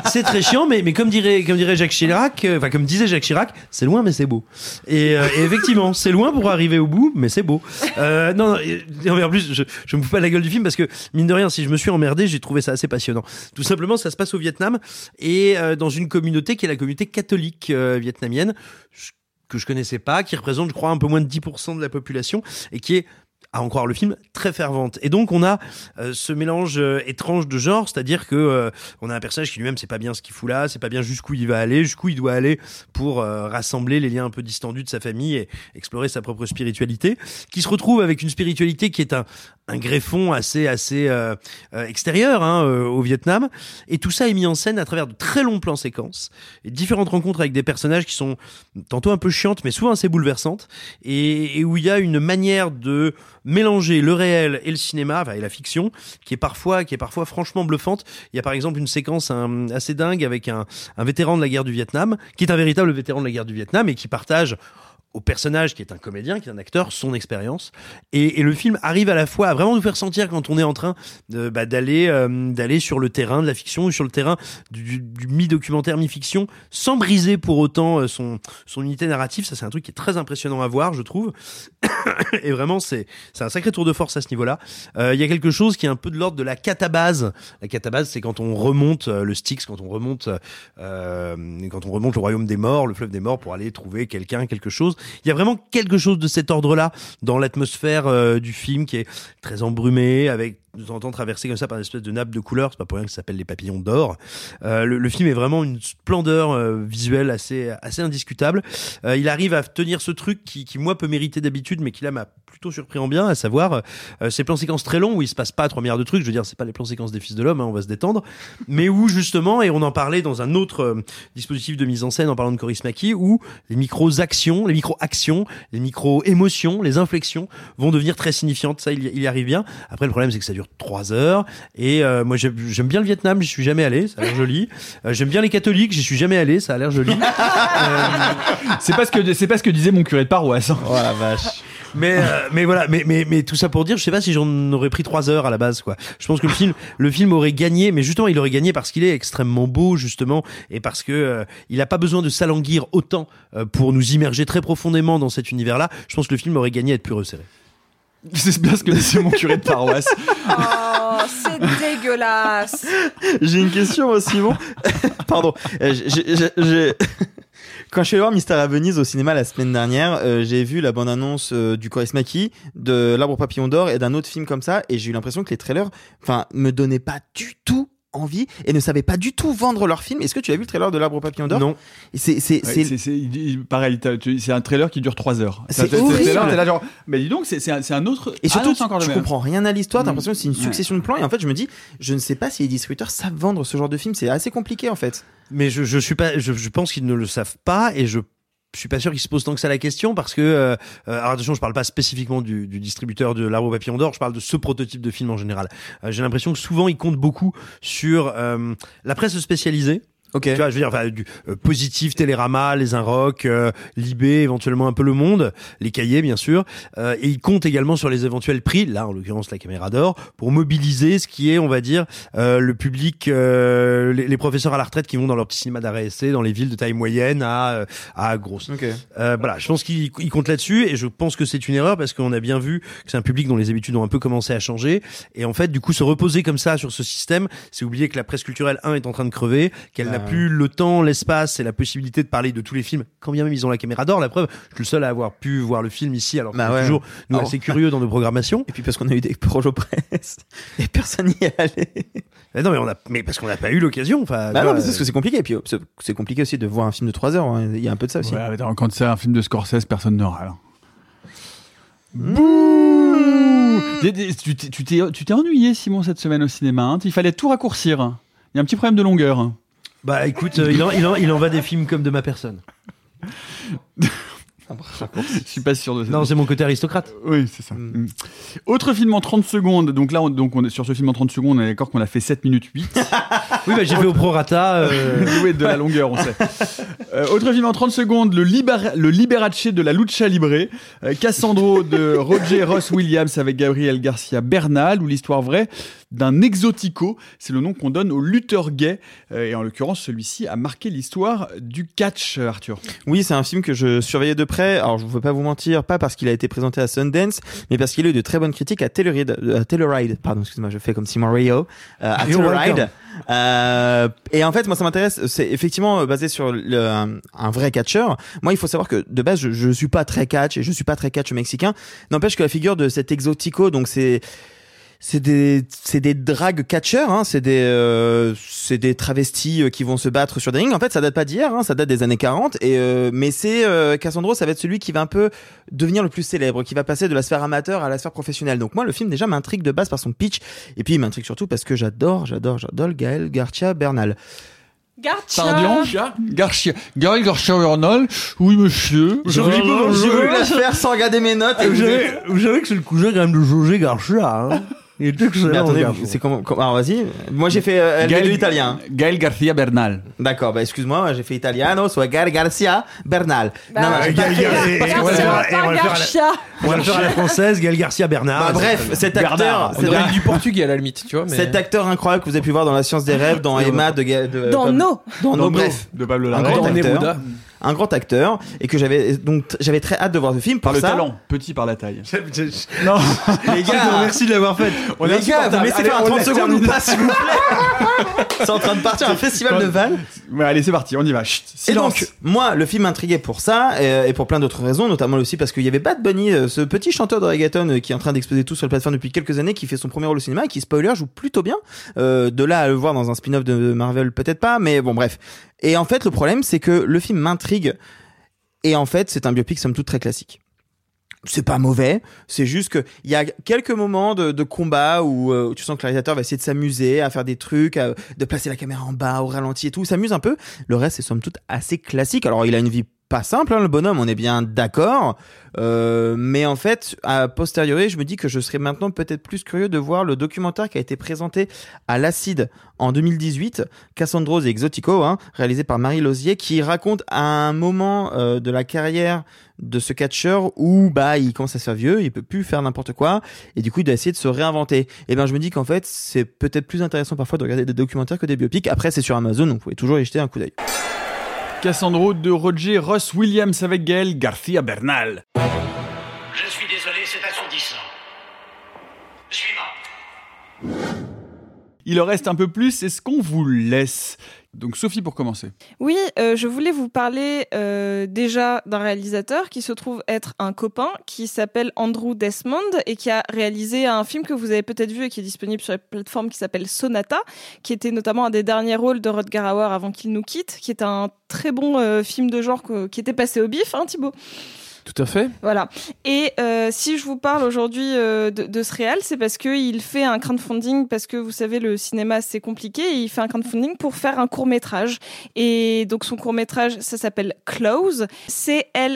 C'est très chiant, mais, mais comme dirait comme dirait Jacques Chirac, euh, enfin comme disait Jacques Chirac, c'est loin mais c'est beau. Et, euh, et effectivement, c'est loin pour arriver au bout, mais c'est beau. Euh, non, non, et en plus, je, je me fous pas la gueule du film parce que mine de rien, si je me suis emmerdé, j'ai trouvé ça assez passionnant. Tout simplement, ça se passe au Vietnam et euh, dans une communauté qui est la communauté catholique euh, vietnamienne que je connaissais pas, qui représente, je crois, un peu moins de 10% de la population et qui est à en croire le film, très fervente. Et donc on a euh, ce mélange euh, étrange de genres, c'est-à-dire que euh, on a un personnage qui lui-même sait pas bien ce qu'il fout là, c'est pas bien jusqu'où il va aller, jusqu'où il doit aller pour euh, rassembler les liens un peu distendus de sa famille et explorer sa propre spiritualité, qui se retrouve avec une spiritualité qui est un un greffon assez assez euh, euh, extérieur hein, au Vietnam et tout ça est mis en scène à travers de très longs plans séquences et différentes rencontres avec des personnages qui sont tantôt un peu chiantes mais souvent assez bouleversantes et, et où il y a une manière de mélanger le réel et le cinéma enfin, et la fiction qui est parfois qui est parfois franchement bluffante. Il y a par exemple une séquence assez dingue avec un, un vétéran de la guerre du Vietnam qui est un véritable vétéran de la guerre du Vietnam et qui partage au personnage qui est un comédien, qui est un acteur, son expérience. Et, et le film arrive à la fois à vraiment nous faire sentir quand on est en train bah, d'aller euh, d'aller sur le terrain de la fiction ou sur le terrain du, du mi-documentaire, mi-fiction, sans briser pour autant euh, son, son unité narrative. Ça, c'est un truc qui est très impressionnant à voir, je trouve. et vraiment, c'est c'est un sacré tour de force à ce niveau-là. Euh, Il y a quelque chose qui est un peu de l'ordre de la catabase. La catabase, c'est quand on remonte euh, le Styx, quand on remonte euh, quand on remonte le royaume des morts, le fleuve des morts, pour aller trouver quelqu'un, quelque chose. Il y a vraiment quelque chose de cet ordre-là dans l'atmosphère euh, du film qui est très embrumé, avec de temps en temps traversé comme ça par une espèce de nappe de couleurs. C'est pas pour rien que ça s'appelle les papillons d'or. Euh, le, film est vraiment une splendeur euh, visuelle assez assez indiscutable. Il arrive à tenir ce truc qui, qui moi peut mériter d'habitude, mais qui là m'a plutôt surpris en bien, à savoir euh, ces plans séquences très longs où il se passe pas trois milliards de trucs. Je veux dire, c'est pas les plans séquences des Fils de l'homme, hein, on va se détendre, mais où justement, et on en parlait dans un autre euh, dispositif de mise en scène en parlant de Coris Maki, où les micros actions, les micros actions, les micros émotions, les inflexions vont devenir très signifiantes. Ça, il y, il y arrive bien. Après, le problème, c'est que ça dure trois heures. Et euh, moi, j'aime bien le Vietnam, j'y suis jamais allé, ça a l'air joli. Euh, j'aime bien les catholiques, j'y suis jamais allé, ça a l'air joli. C'est pas ce que c'est pas ce que disait mon curé de paroisse. Oh la vache. Mais euh, mais voilà mais mais mais tout ça pour dire je sais pas si j'en aurais pris trois heures à la base quoi je pense que le film le film aurait gagné mais justement il aurait gagné parce qu'il est extrêmement beau justement et parce que euh, il a pas besoin de s'alanguir autant euh, pour nous immerger très profondément dans cet univers là je pense que le film aurait gagné à être plus resserré C'est bien ce que disait mon curé de paroisse. Oh, c'est dégueulasse. J'ai une question aussi, Simon. Pardon. Euh, j'ai- j'ai- j'ai- Quand je suis allé voir Mystère à Venise au cinéma la semaine dernière, euh, j'ai vu la bande-annonce euh, du Coris Maki, de L'Arbre Papillon d'Or et d'un autre film comme ça, et j'ai eu l'impression que les trailers, enfin, me donnaient pas du tout envie et ne savaient pas du tout vendre leur film. Est-ce que tu as vu le trailer de L'Arbre Papillon d'Or? Non. C'est c'est Ouais, pareil, c'est un trailer qui dure 3 heures. C'est horrible. là, genre, mais dis donc, c'est c'est un, un autre. Et Ah surtout, non, c'est encore tu le même. comprends rien à l'histoire, t'as Mm. l'impression que c'est une Ouais. succession de plans, et en fait, je me dis, je ne sais pas si les distributeurs savent vendre ce genre de film, c'est assez compliqué en fait. mais je je suis pas je, je pense qu'ils ne le savent pas et je je suis pas sûr qu'ils se posent tant que ça la question parce que euh, euh, alors attention je parle pas spécifiquement du, distributeur de l'arbre papillon d'or je parle de ce prototype de film en général. Euh, j'ai l'impression que souvent ils comptent beaucoup sur euh, la presse spécialisée Ok. Tu vois, je veux dire, enfin, du euh, positif, Télérama, les Inrock, euh, Libé, éventuellement un peu Le Monde, les cahiers, bien sûr. Euh, et ils comptent également sur les éventuels prix, là, en l'occurrence, la caméra d'or, pour mobiliser ce qui est, on va dire, euh, le public, euh, les, les professeurs à la retraite qui vont dans leur petit cinéma d'arrêt essai, dans les villes de taille moyenne à, euh, à grosse. Ok. Euh, voilà, je pense qu'ils ils comptent là-dessus et je pense que c'est une erreur parce qu'on a bien vu que c'est un public dont les habitudes ont un peu commencé à changer et en fait, du coup, se reposer comme ça sur ce système, c'est oublier que la presse culturelle 1 est en train de crever, qu'elle Ah n'a plus le temps, l'espace et la possibilité de parler de tous les films, quand bien même ils ont la caméra d'or. La preuve, je suis le seul à avoir pu voir le film ici, alors Bah qu'on est ouais. toujours nous Alors- assez curieux dans nos programmations. Et puis parce qu'on a eu des projets presse, et personne n'y est allé. Mais non, mais on a, mais parce qu'on n'a pas eu l'occasion. Enfin, Bah non, vois, mais c'est parce que c'est compliqué, et puis euh, c'est- compliqué aussi de voir un film de 3 heures, hein. il y a un peu de ça aussi. Ouais, attends, quand c'est un film de Scorsese, personne ne râle. Bouh Tu t'es- tu ennuyé, Simon, cette semaine au cinéma. hein Il fallait tout raccourcir. Il y a un petit problème de longueur. Bah écoute, euh, il, en, il, en, il en va des films comme de ma personne. Je suis pas sûr de ça. Non, c'est mon côté aristocrate. Oui, c'est ça. Mm. Autre film en 30 secondes. Donc là, on, donc on est sur ce film en 30 secondes, on est d'accord qu'on a fait 7 minutes 8. Oui, bah j'ai fait au prorata. Euh... oui, de la longueur, on sait. Euh, autre film en 30 secondes, le, Liber- le Liberace de la Lucha Libre, euh, Cassandro de Roger Ross Williams avec Gabriel Garcia Bernal, ou l'histoire vraie d'un exotico. C'est le nom qu'on donne au lutteur gay. Euh, et en l'occurrence, celui-ci a marqué l'histoire du catch, Arthur. Oui, c'est un film que je surveillais de près. Alors, je ne veux pas vous mentir, pas parce qu'il a été présenté à Sundance, mais parce qu'il a eu de très bonnes critiques à Telluride, euh, Telluride. Pardon, excuse-moi, je fais comme Simon Rio. Euh, à. Telluride. Euh, et en fait, moi, ça m'intéresse. C'est effectivement basé sur le, un, un vrai catcheur. Moi, il faut savoir que de base, je, je suis pas très catch et je suis pas très catch mexicain. N'empêche que la figure de cet exotico, donc c'est c'est des c'est des drag catchers hein, c'est des euh, c'est des travestis euh, qui vont se battre sur des rings en fait ça date pas d'hier hein, ça date des années 40 et euh, mais c'est euh, Cassandro ça va être celui qui va un peu devenir le plus célèbre qui va passer de la sphère amateur à la sphère professionnelle donc moi le film déjà m'intrigue de base par son pitch et puis il m'intrigue surtout parce que j'adore j'adore j'adore Gaël Garcia Bernal Garcia. Pardon Garcia. Gaël Garcia Bernal. Oui, monsieur. J'ai voulu- j'ai voulu la faire sans regarder mes notes et Vous vous savez, vous savez que c'est le cousin quand même de José Garcia. Hein. Il est excellent. c'est comment, comment alors vas-y moi j'ai fait euh, Gaël- Gaël italien Gaël Garcia Bernal. D'accord, bah excuse-moi, j'ai fait italiano, soit Gaël Garcia Bernal. Bah, non, non, j'ai pas Gaël fait- Garcia- et on va le faire- et on va le faire à la- Garcia. On va le faire à la française, Gaël Garcia Bernard. Bah, bref, cet acteur, Bernard. On cet, dirait du portugais à la limite, tu vois. Mais... cet acteur incroyable que vous avez pu voir dans La Science des Rêves, dans Emma, de, Ga- de Dans Pablo- No. dans No, bref, No, de Pablo un Larraín. grand Dans acteur, Neruda. Un grand acteur, et que j'avais donc j'avais très hâte de voir ce film Par le ça. talent, petit par la taille. Non, Les gars, merci de l'avoir fait. On les gars, vous laissez faire un on 30 laisse secondes ou pas, s'il vous plaît C'est en train de partir un festival de Vannes. Ouais, allez, c'est parti, on y va. Chut, Et donc, moi, le film m'intriguait pour ça, et, et pour plein d'autres raisons, notamment aussi parce qu'il y avait Bad Bunny, euh, ce petit chanteur de reggaeton euh, qui est en train d'exploser tout sur la plateforme depuis quelques années, qui fait son premier rôle au cinéma et qui, spoiler, joue plutôt bien. Euh, de là à le voir dans un spin-off de Marvel, peut-être pas, mais bon, bref. Et en fait, le problème, c'est que le film m'intrigue, et en fait, c'est un biopic somme toute très classique. C'est pas mauvais, c'est juste que il y a quelques moments de, de combat où, euh, tu sens que le réalisateur va essayer de s'amuser, à faire des trucs, à- de placer la caméra en bas, au ralenti et tout, s'amuse un peu. Le reste, c'est somme toute assez classique. Alors, il a une vie pas simple, hein, le bonhomme, on est bien d'accord. Euh, mais en fait, à posteriori, je me dis que je serais maintenant peut-être plus curieux de voir le documentaire qui a été présenté à l'Acide en 2018, Cassandros et Exotico, hein, réalisé par Marie Lozier, qui raconte un moment euh, de la carrière de ce catcheur où bah il commence à se faire vieux, il peut plus faire n'importe quoi et du coup il doit essayer de se réinventer. Et ben je me dis qu'en fait c'est peut-être plus intéressant parfois de regarder des documentaires que des biopics. Après c'est sur Amazon, donc vous pouvez toujours y jeter un coup d'œil. Cassandro de Roger Ross Williams avec Gaël Garcia Bernal. Je suis désolé, c'est assourdissant. Suivant. Il en reste un peu plus, c'est ce qu'on vous laisse. Donc Sophie pour commencer. Oui, euh, je voulais vous parler euh, déjà d'un réalisateur qui se trouve être un copain qui s'appelle Andrew Desmond et qui a réalisé un film que vous avez peut-être vu et qui est disponible sur la plateforme qui s'appelle Sonata, qui était notamment un des derniers rôles de Rutger Hauer avant qu'il nous quitte, qui est un très bon euh, film de genre qui était passé au bif, hein Thibaut? Tout à fait. Voilà. Et euh, si je vous parle aujourd'hui euh, de, de ce réal, c'est parce qu'il fait un crowdfunding, parce que vous savez, le cinéma, c'est compliqué, il fait un crowdfunding pour faire un court-métrage. Et donc son court-métrage, ça s'appelle Close, C-L-A-W-S.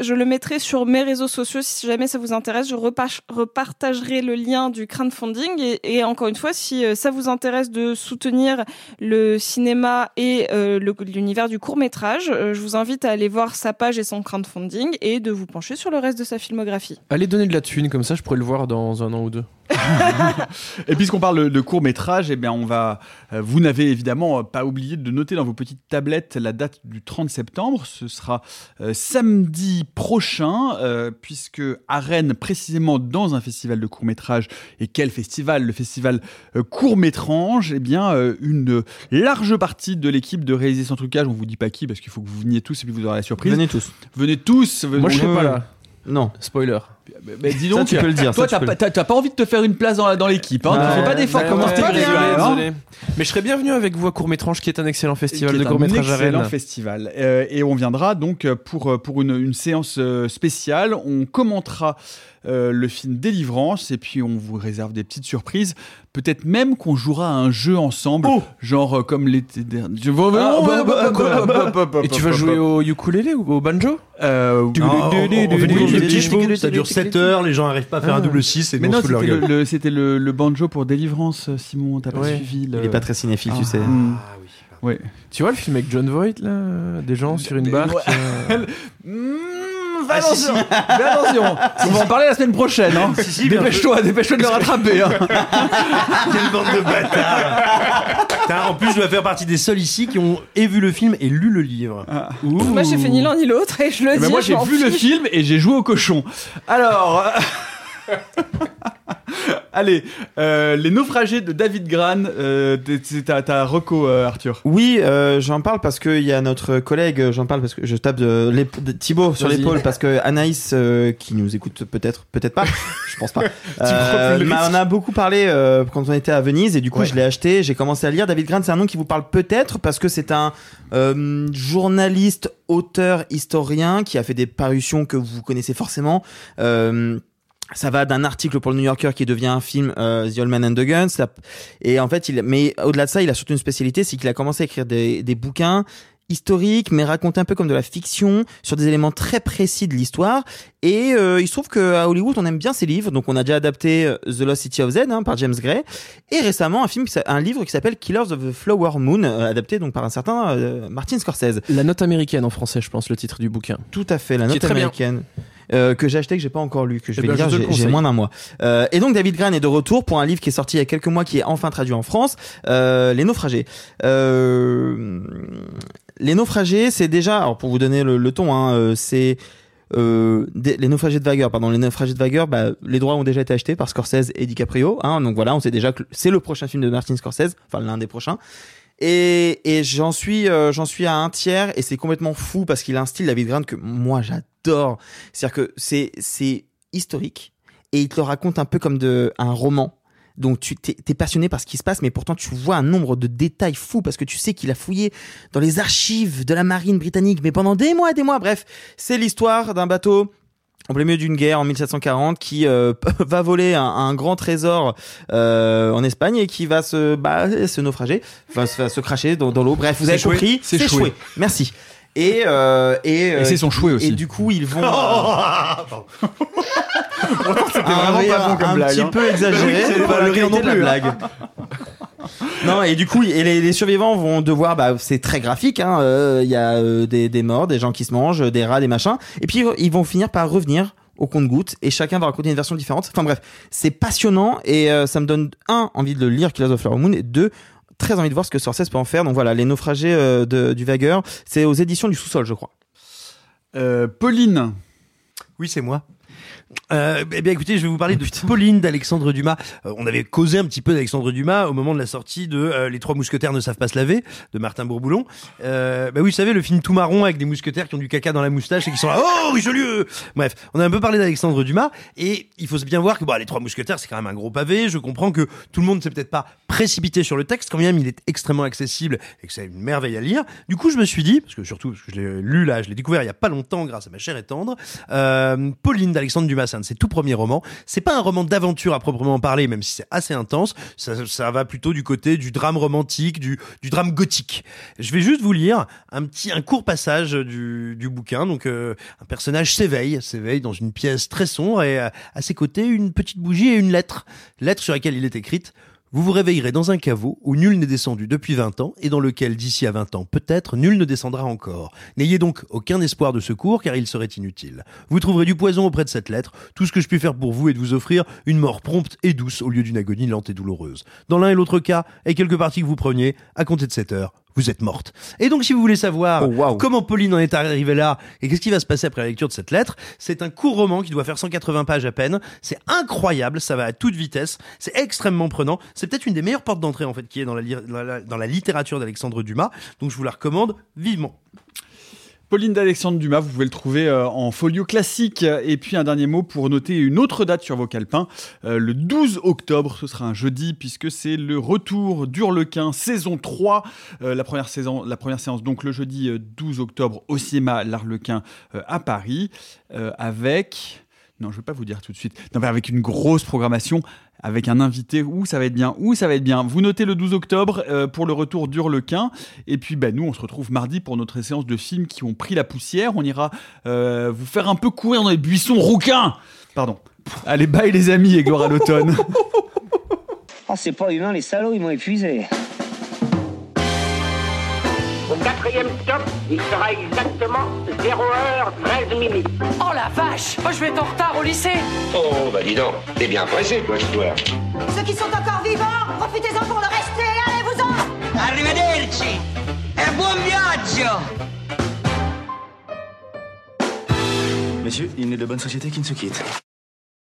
Je le mettrai sur mes réseaux sociaux si jamais ça vous intéresse. Je repa- repartagerai le lien du crowdfunding. Et, encore une fois, si euh, ça vous intéresse de soutenir le cinéma et l'univers du court-métrage, je vous invite à aller voir sa page et son crowdfunding et de vous pencher sur le reste de sa filmographie. Allez donner de la thune, comme ça je pourrais le voir dans un an ou deux. Et puisqu'on parle de court métrage, eh bien on va. euh, vous n'avez évidemment pas oublié de noter dans vos petites tablettes la date du 30 septembre. Ce sera euh, samedi prochain, euh, puisque à Rennes, précisément dans un festival de court métrage. Et quel festival? Le festival euh, court métrage. Eh bien, euh, une large partie de l'équipe de réaliser sans trucage. On vous dit pas qui parce qu'il faut que vous veniez tous et puis vous aurez la surprise. Venez tous. Venez tous. venez- Moi je serai Ouais, pas là. Non. Spoiler. Dis Ça, donc, tu peux le dire, Toi, ça, tu t'as pas, pas envie de te faire une place dans, l'équipe. Hein, tu Ouais. fais pas d'efforts Ouais, comme ouais, désolé, hein. désolé. Mais je serais bienvenu avec vous à Court-Métrange, qui est un excellent festival de est un court-métrage à excellent festival. Euh, et on viendra donc euh, pour, euh, pour une, une séance spéciale. On commentera euh, le film Délivrance et puis on vous réserve des petites surprises. Peut-être même qu'on jouera à un jeu ensemble, genre euh, comme l'été dernier. Ah, Oh, bah, bah, bah, Et tu vas jouer au ukulélé ou au banjo? Euh, Ah, on, on fait des petits chevaux, ça dure 7 heures, les gens n'arrivent pas à faire un double 6 et Mais non, c'était le, gueule. le- c'était le, le banjo pour Délivrance, Simon, t'as pas Ouais. suivi le... Il est pas très cinéphile, tu sais. Hmm. Ouais. Tu vois le film avec John Voight, là? Des gens sur une barque ouais. euh, fais attention, fais attention. On va en parler la semaine prochaine. Hein. dépêche-toi, dépêche-toi de le rattraper. Hein. Quelle bande de bâtards Putain, En plus, je dois faire partie des seuls ici qui ont et vu le film et lu le livre. Ouh. Moi, j'ai fait ni l'un ni l'autre et je le Eh ben dis. moi, j'ai vu le film et j'ai joué au cochon. Alors. Allez, euh, les naufragés de David Gran. Euh, c'est ta, ta reco, euh, Arthur. Oui, euh, j'en parle parce qu'il y a notre collègue, j'en parle parce que je tape de, de Thibaut sur l'épaule parce que Anaïs, euh, qui nous écoute peut-être, peut-être pas, je pense pas, euh, on a beaucoup parlé euh, quand on était à Venise et du coup Ouais. je l'ai acheté, j'ai commencé à lire. David Grant, c'est un nom qui vous parle peut-être parce que c'est un euh, journaliste, auteur, historien qui a fait des parutions que vous connaissez forcément. Euh, ça va d'un article pour le New Yorker qui devient un film, euh, The Old Man and the Gun. Ça- et en fait, il, mais au-delà de ça, il a surtout une spécialité, c'est qu'il a commencé à écrire des, des bouquins historiques, mais racontés un peu comme de la fiction sur des éléments très précis de l'histoire. Et euh, il se trouve qu'à Hollywood, on aime bien ces livres. Donc, on a déjà adapté euh, The Lost City of Z hein, par James Gray, et récemment un film, un livre qui s'appelle Killers of the Flower Moon, euh, adapté donc par un certain euh, Martin Scorsese. La note américaine en français, je pense, le titre du bouquin. Tout à fait, la note bien. Euh, que j'ai acheté que j'ai pas encore lu que je Eh vais ben, lire j'ai- moins d'un mois. Euh, et donc David Gran est de retour pour un livre qui est sorti il y a quelques mois qui est enfin traduit en France euh, les naufragés. Euh, les naufragés c'est déjà alors pour vous donner le, le ton hein, euh, c'est euh, des- les naufragés de Vagueur, pardon, les naufragés de Vagueur, bah, les droits ont déjà été achetés par Scorsese et DiCaprio, hein, donc voilà, on sait déjà que c'est le prochain film de Martin Scorsese, enfin l'un des prochains. Et, et j'en suis, euh, j'en suis à un tiers et c'est complètement fou parce qu'il a un style David Grant que moi j'adore. C'est-à-dire que c'est, c'est historique et il te le raconte un peu comme de, un roman. Donc tu t'es, passionné par ce qui se passe, mais pourtant tu vois un nombre de détails fous parce que tu sais qu'il a fouillé dans les archives de la marine britannique, mais pendant des mois, des mois. Bref, c'est l'histoire d'un bateau en plein milieu d'une guerre en 1740 qui euh, va voler un, un grand trésor euh, en Espagne et qui va se bah, se naufrager, enfin se, se cracher dans, dans l'eau. Bref, vous avez compris, C'est choué. choué. Merci. Et euh, et, Et c'est son chouet aussi. Et du coup, ils vont. C'était un vraiment rire pas bon comme un blague. petit hein. peu exagéré, Bah oui, c'est pas rire rire non de la plus. blague. Non et du coup et les, les survivants vont devoir bah c'est très graphique hein euh, il y a euh, des, des morts des gens qui se mangent des rats des machins et puis ils vont finir par revenir au compte-goutte et chacun va raconter une version différente enfin bref c'est passionnant et euh, ça me donne un envie de le lire Killers of Flower Moon et deux très envie de voir ce que Scorsese peut en faire donc voilà les naufragés euh, de, du vagueur c'est aux éditions du sous-sol je crois Euh, Pauline. Oui, c'est moi. Euh, eh bien, écoutez, je vais vous parler de Pauline d'Alexandre Dumas. Euh, on avait causé un petit peu d'Alexandre Dumas au moment de la sortie de euh, Les Trois Mousquetaires ne savent pas se laver de Martin Bourboulon. Euh, bah oui, vous savez, le film tout marron avec des mousquetaires qui ont du caca dans la moustache et qui sont là, oh Richelieu Bref, on a un peu parlé d'Alexandre Dumas et il faut bien voir que bah, Les Trois Mousquetaires, c'est quand même un gros pavé. Je comprends que tout le monde ne s'est peut-être pas précipité sur le texte, quand même il est extrêmement accessible et que c'est une merveille à lire. Du coup, je me suis dit, parce que surtout, parce que je l'ai lu là, je l'ai découvert il y a pas longtemps grâce à ma chère et tendre, euh, Pauline d'Alexandre Dumas, c'est un de ses tout premiers romans. C'est pas un roman d'aventure à proprement parler, même si c'est assez intense. Ça, va plutôt du côté du drame romantique, du, drame gothique. Je vais juste vous lire un petit, un court passage du, bouquin. Donc, euh, un personnage s'éveille, s'éveille dans une pièce très sombre et euh, à ses côtés une petite bougie et une lettre, lettre sur laquelle il est écrite. Vous vous réveillerez dans un caveau où nul n'est descendu depuis 20 ans et dans lequel d'ici à 20 ans peut-être nul ne descendra encore. N'ayez donc aucun espoir de secours car il serait inutile. Vous trouverez du poison auprès de cette lettre. Tout ce que je puis faire pour vous est de vous offrir une mort prompte et douce au lieu d'une agonie lente et douloureuse. Dans l'un et l'autre cas, et quelque partie que vous preniez, à compter de cette heure, vous êtes morte. Et donc, si vous voulez savoir comment Pauline en est arrivée là et qu'est-ce qui va se passer après la lecture de cette lettre, c'est un court roman qui doit faire 180 pages à peine. C'est incroyable, ça va à toute vitesse, c'est extrêmement prenant. C'est peut-être une des meilleures portes d'entrée en fait qui est dans la, li- dans la- dans la littérature d'Alexandre Dumas. Donc, je vous la recommande vivement. Pauline d'Alexandre Dumas, vous pouvez le trouver euh, en folio classique. Et puis un dernier mot pour noter une autre date sur vos calepins. Euh, le 12 octobre, ce sera un jeudi, puisque c'est le retour d'Hurlequin, saison 3. Euh, la, première saison, la première séance, donc le jeudi euh, 12 octobre, au cinéma L'Arlequin à Paris, avec... Non, je ne vais pas vous dire tout de suite. Non, avec une grosse programmation, avec un invité. Où ça va être bien, où ça va être bien. Vous notez le 12 octobre euh, pour le retour d'Hurlequin. Et puis, bah, nous, on se retrouve mardi pour notre séance de films qui ont pris la poussière. On ira euh, vous faire un peu courir dans les buissons rouquins. Pardon. Allez, bye les amis et gloire à l'automne. Oh, c'est pas humain, les salauds, ils m'ont épuisé. Au quatrième stop, il sera exactement 0h13 minutes. Oh la vache Moi je vais être en retard au lycée Oh, bah dis donc, t'es bien pressé, toi, toi. Ceux qui sont encore vivants, profitez-en pour le rester, allez-vous-en Arrivederci e buon viaggio Messieurs, il n'est de bonne société qui ne se quitte.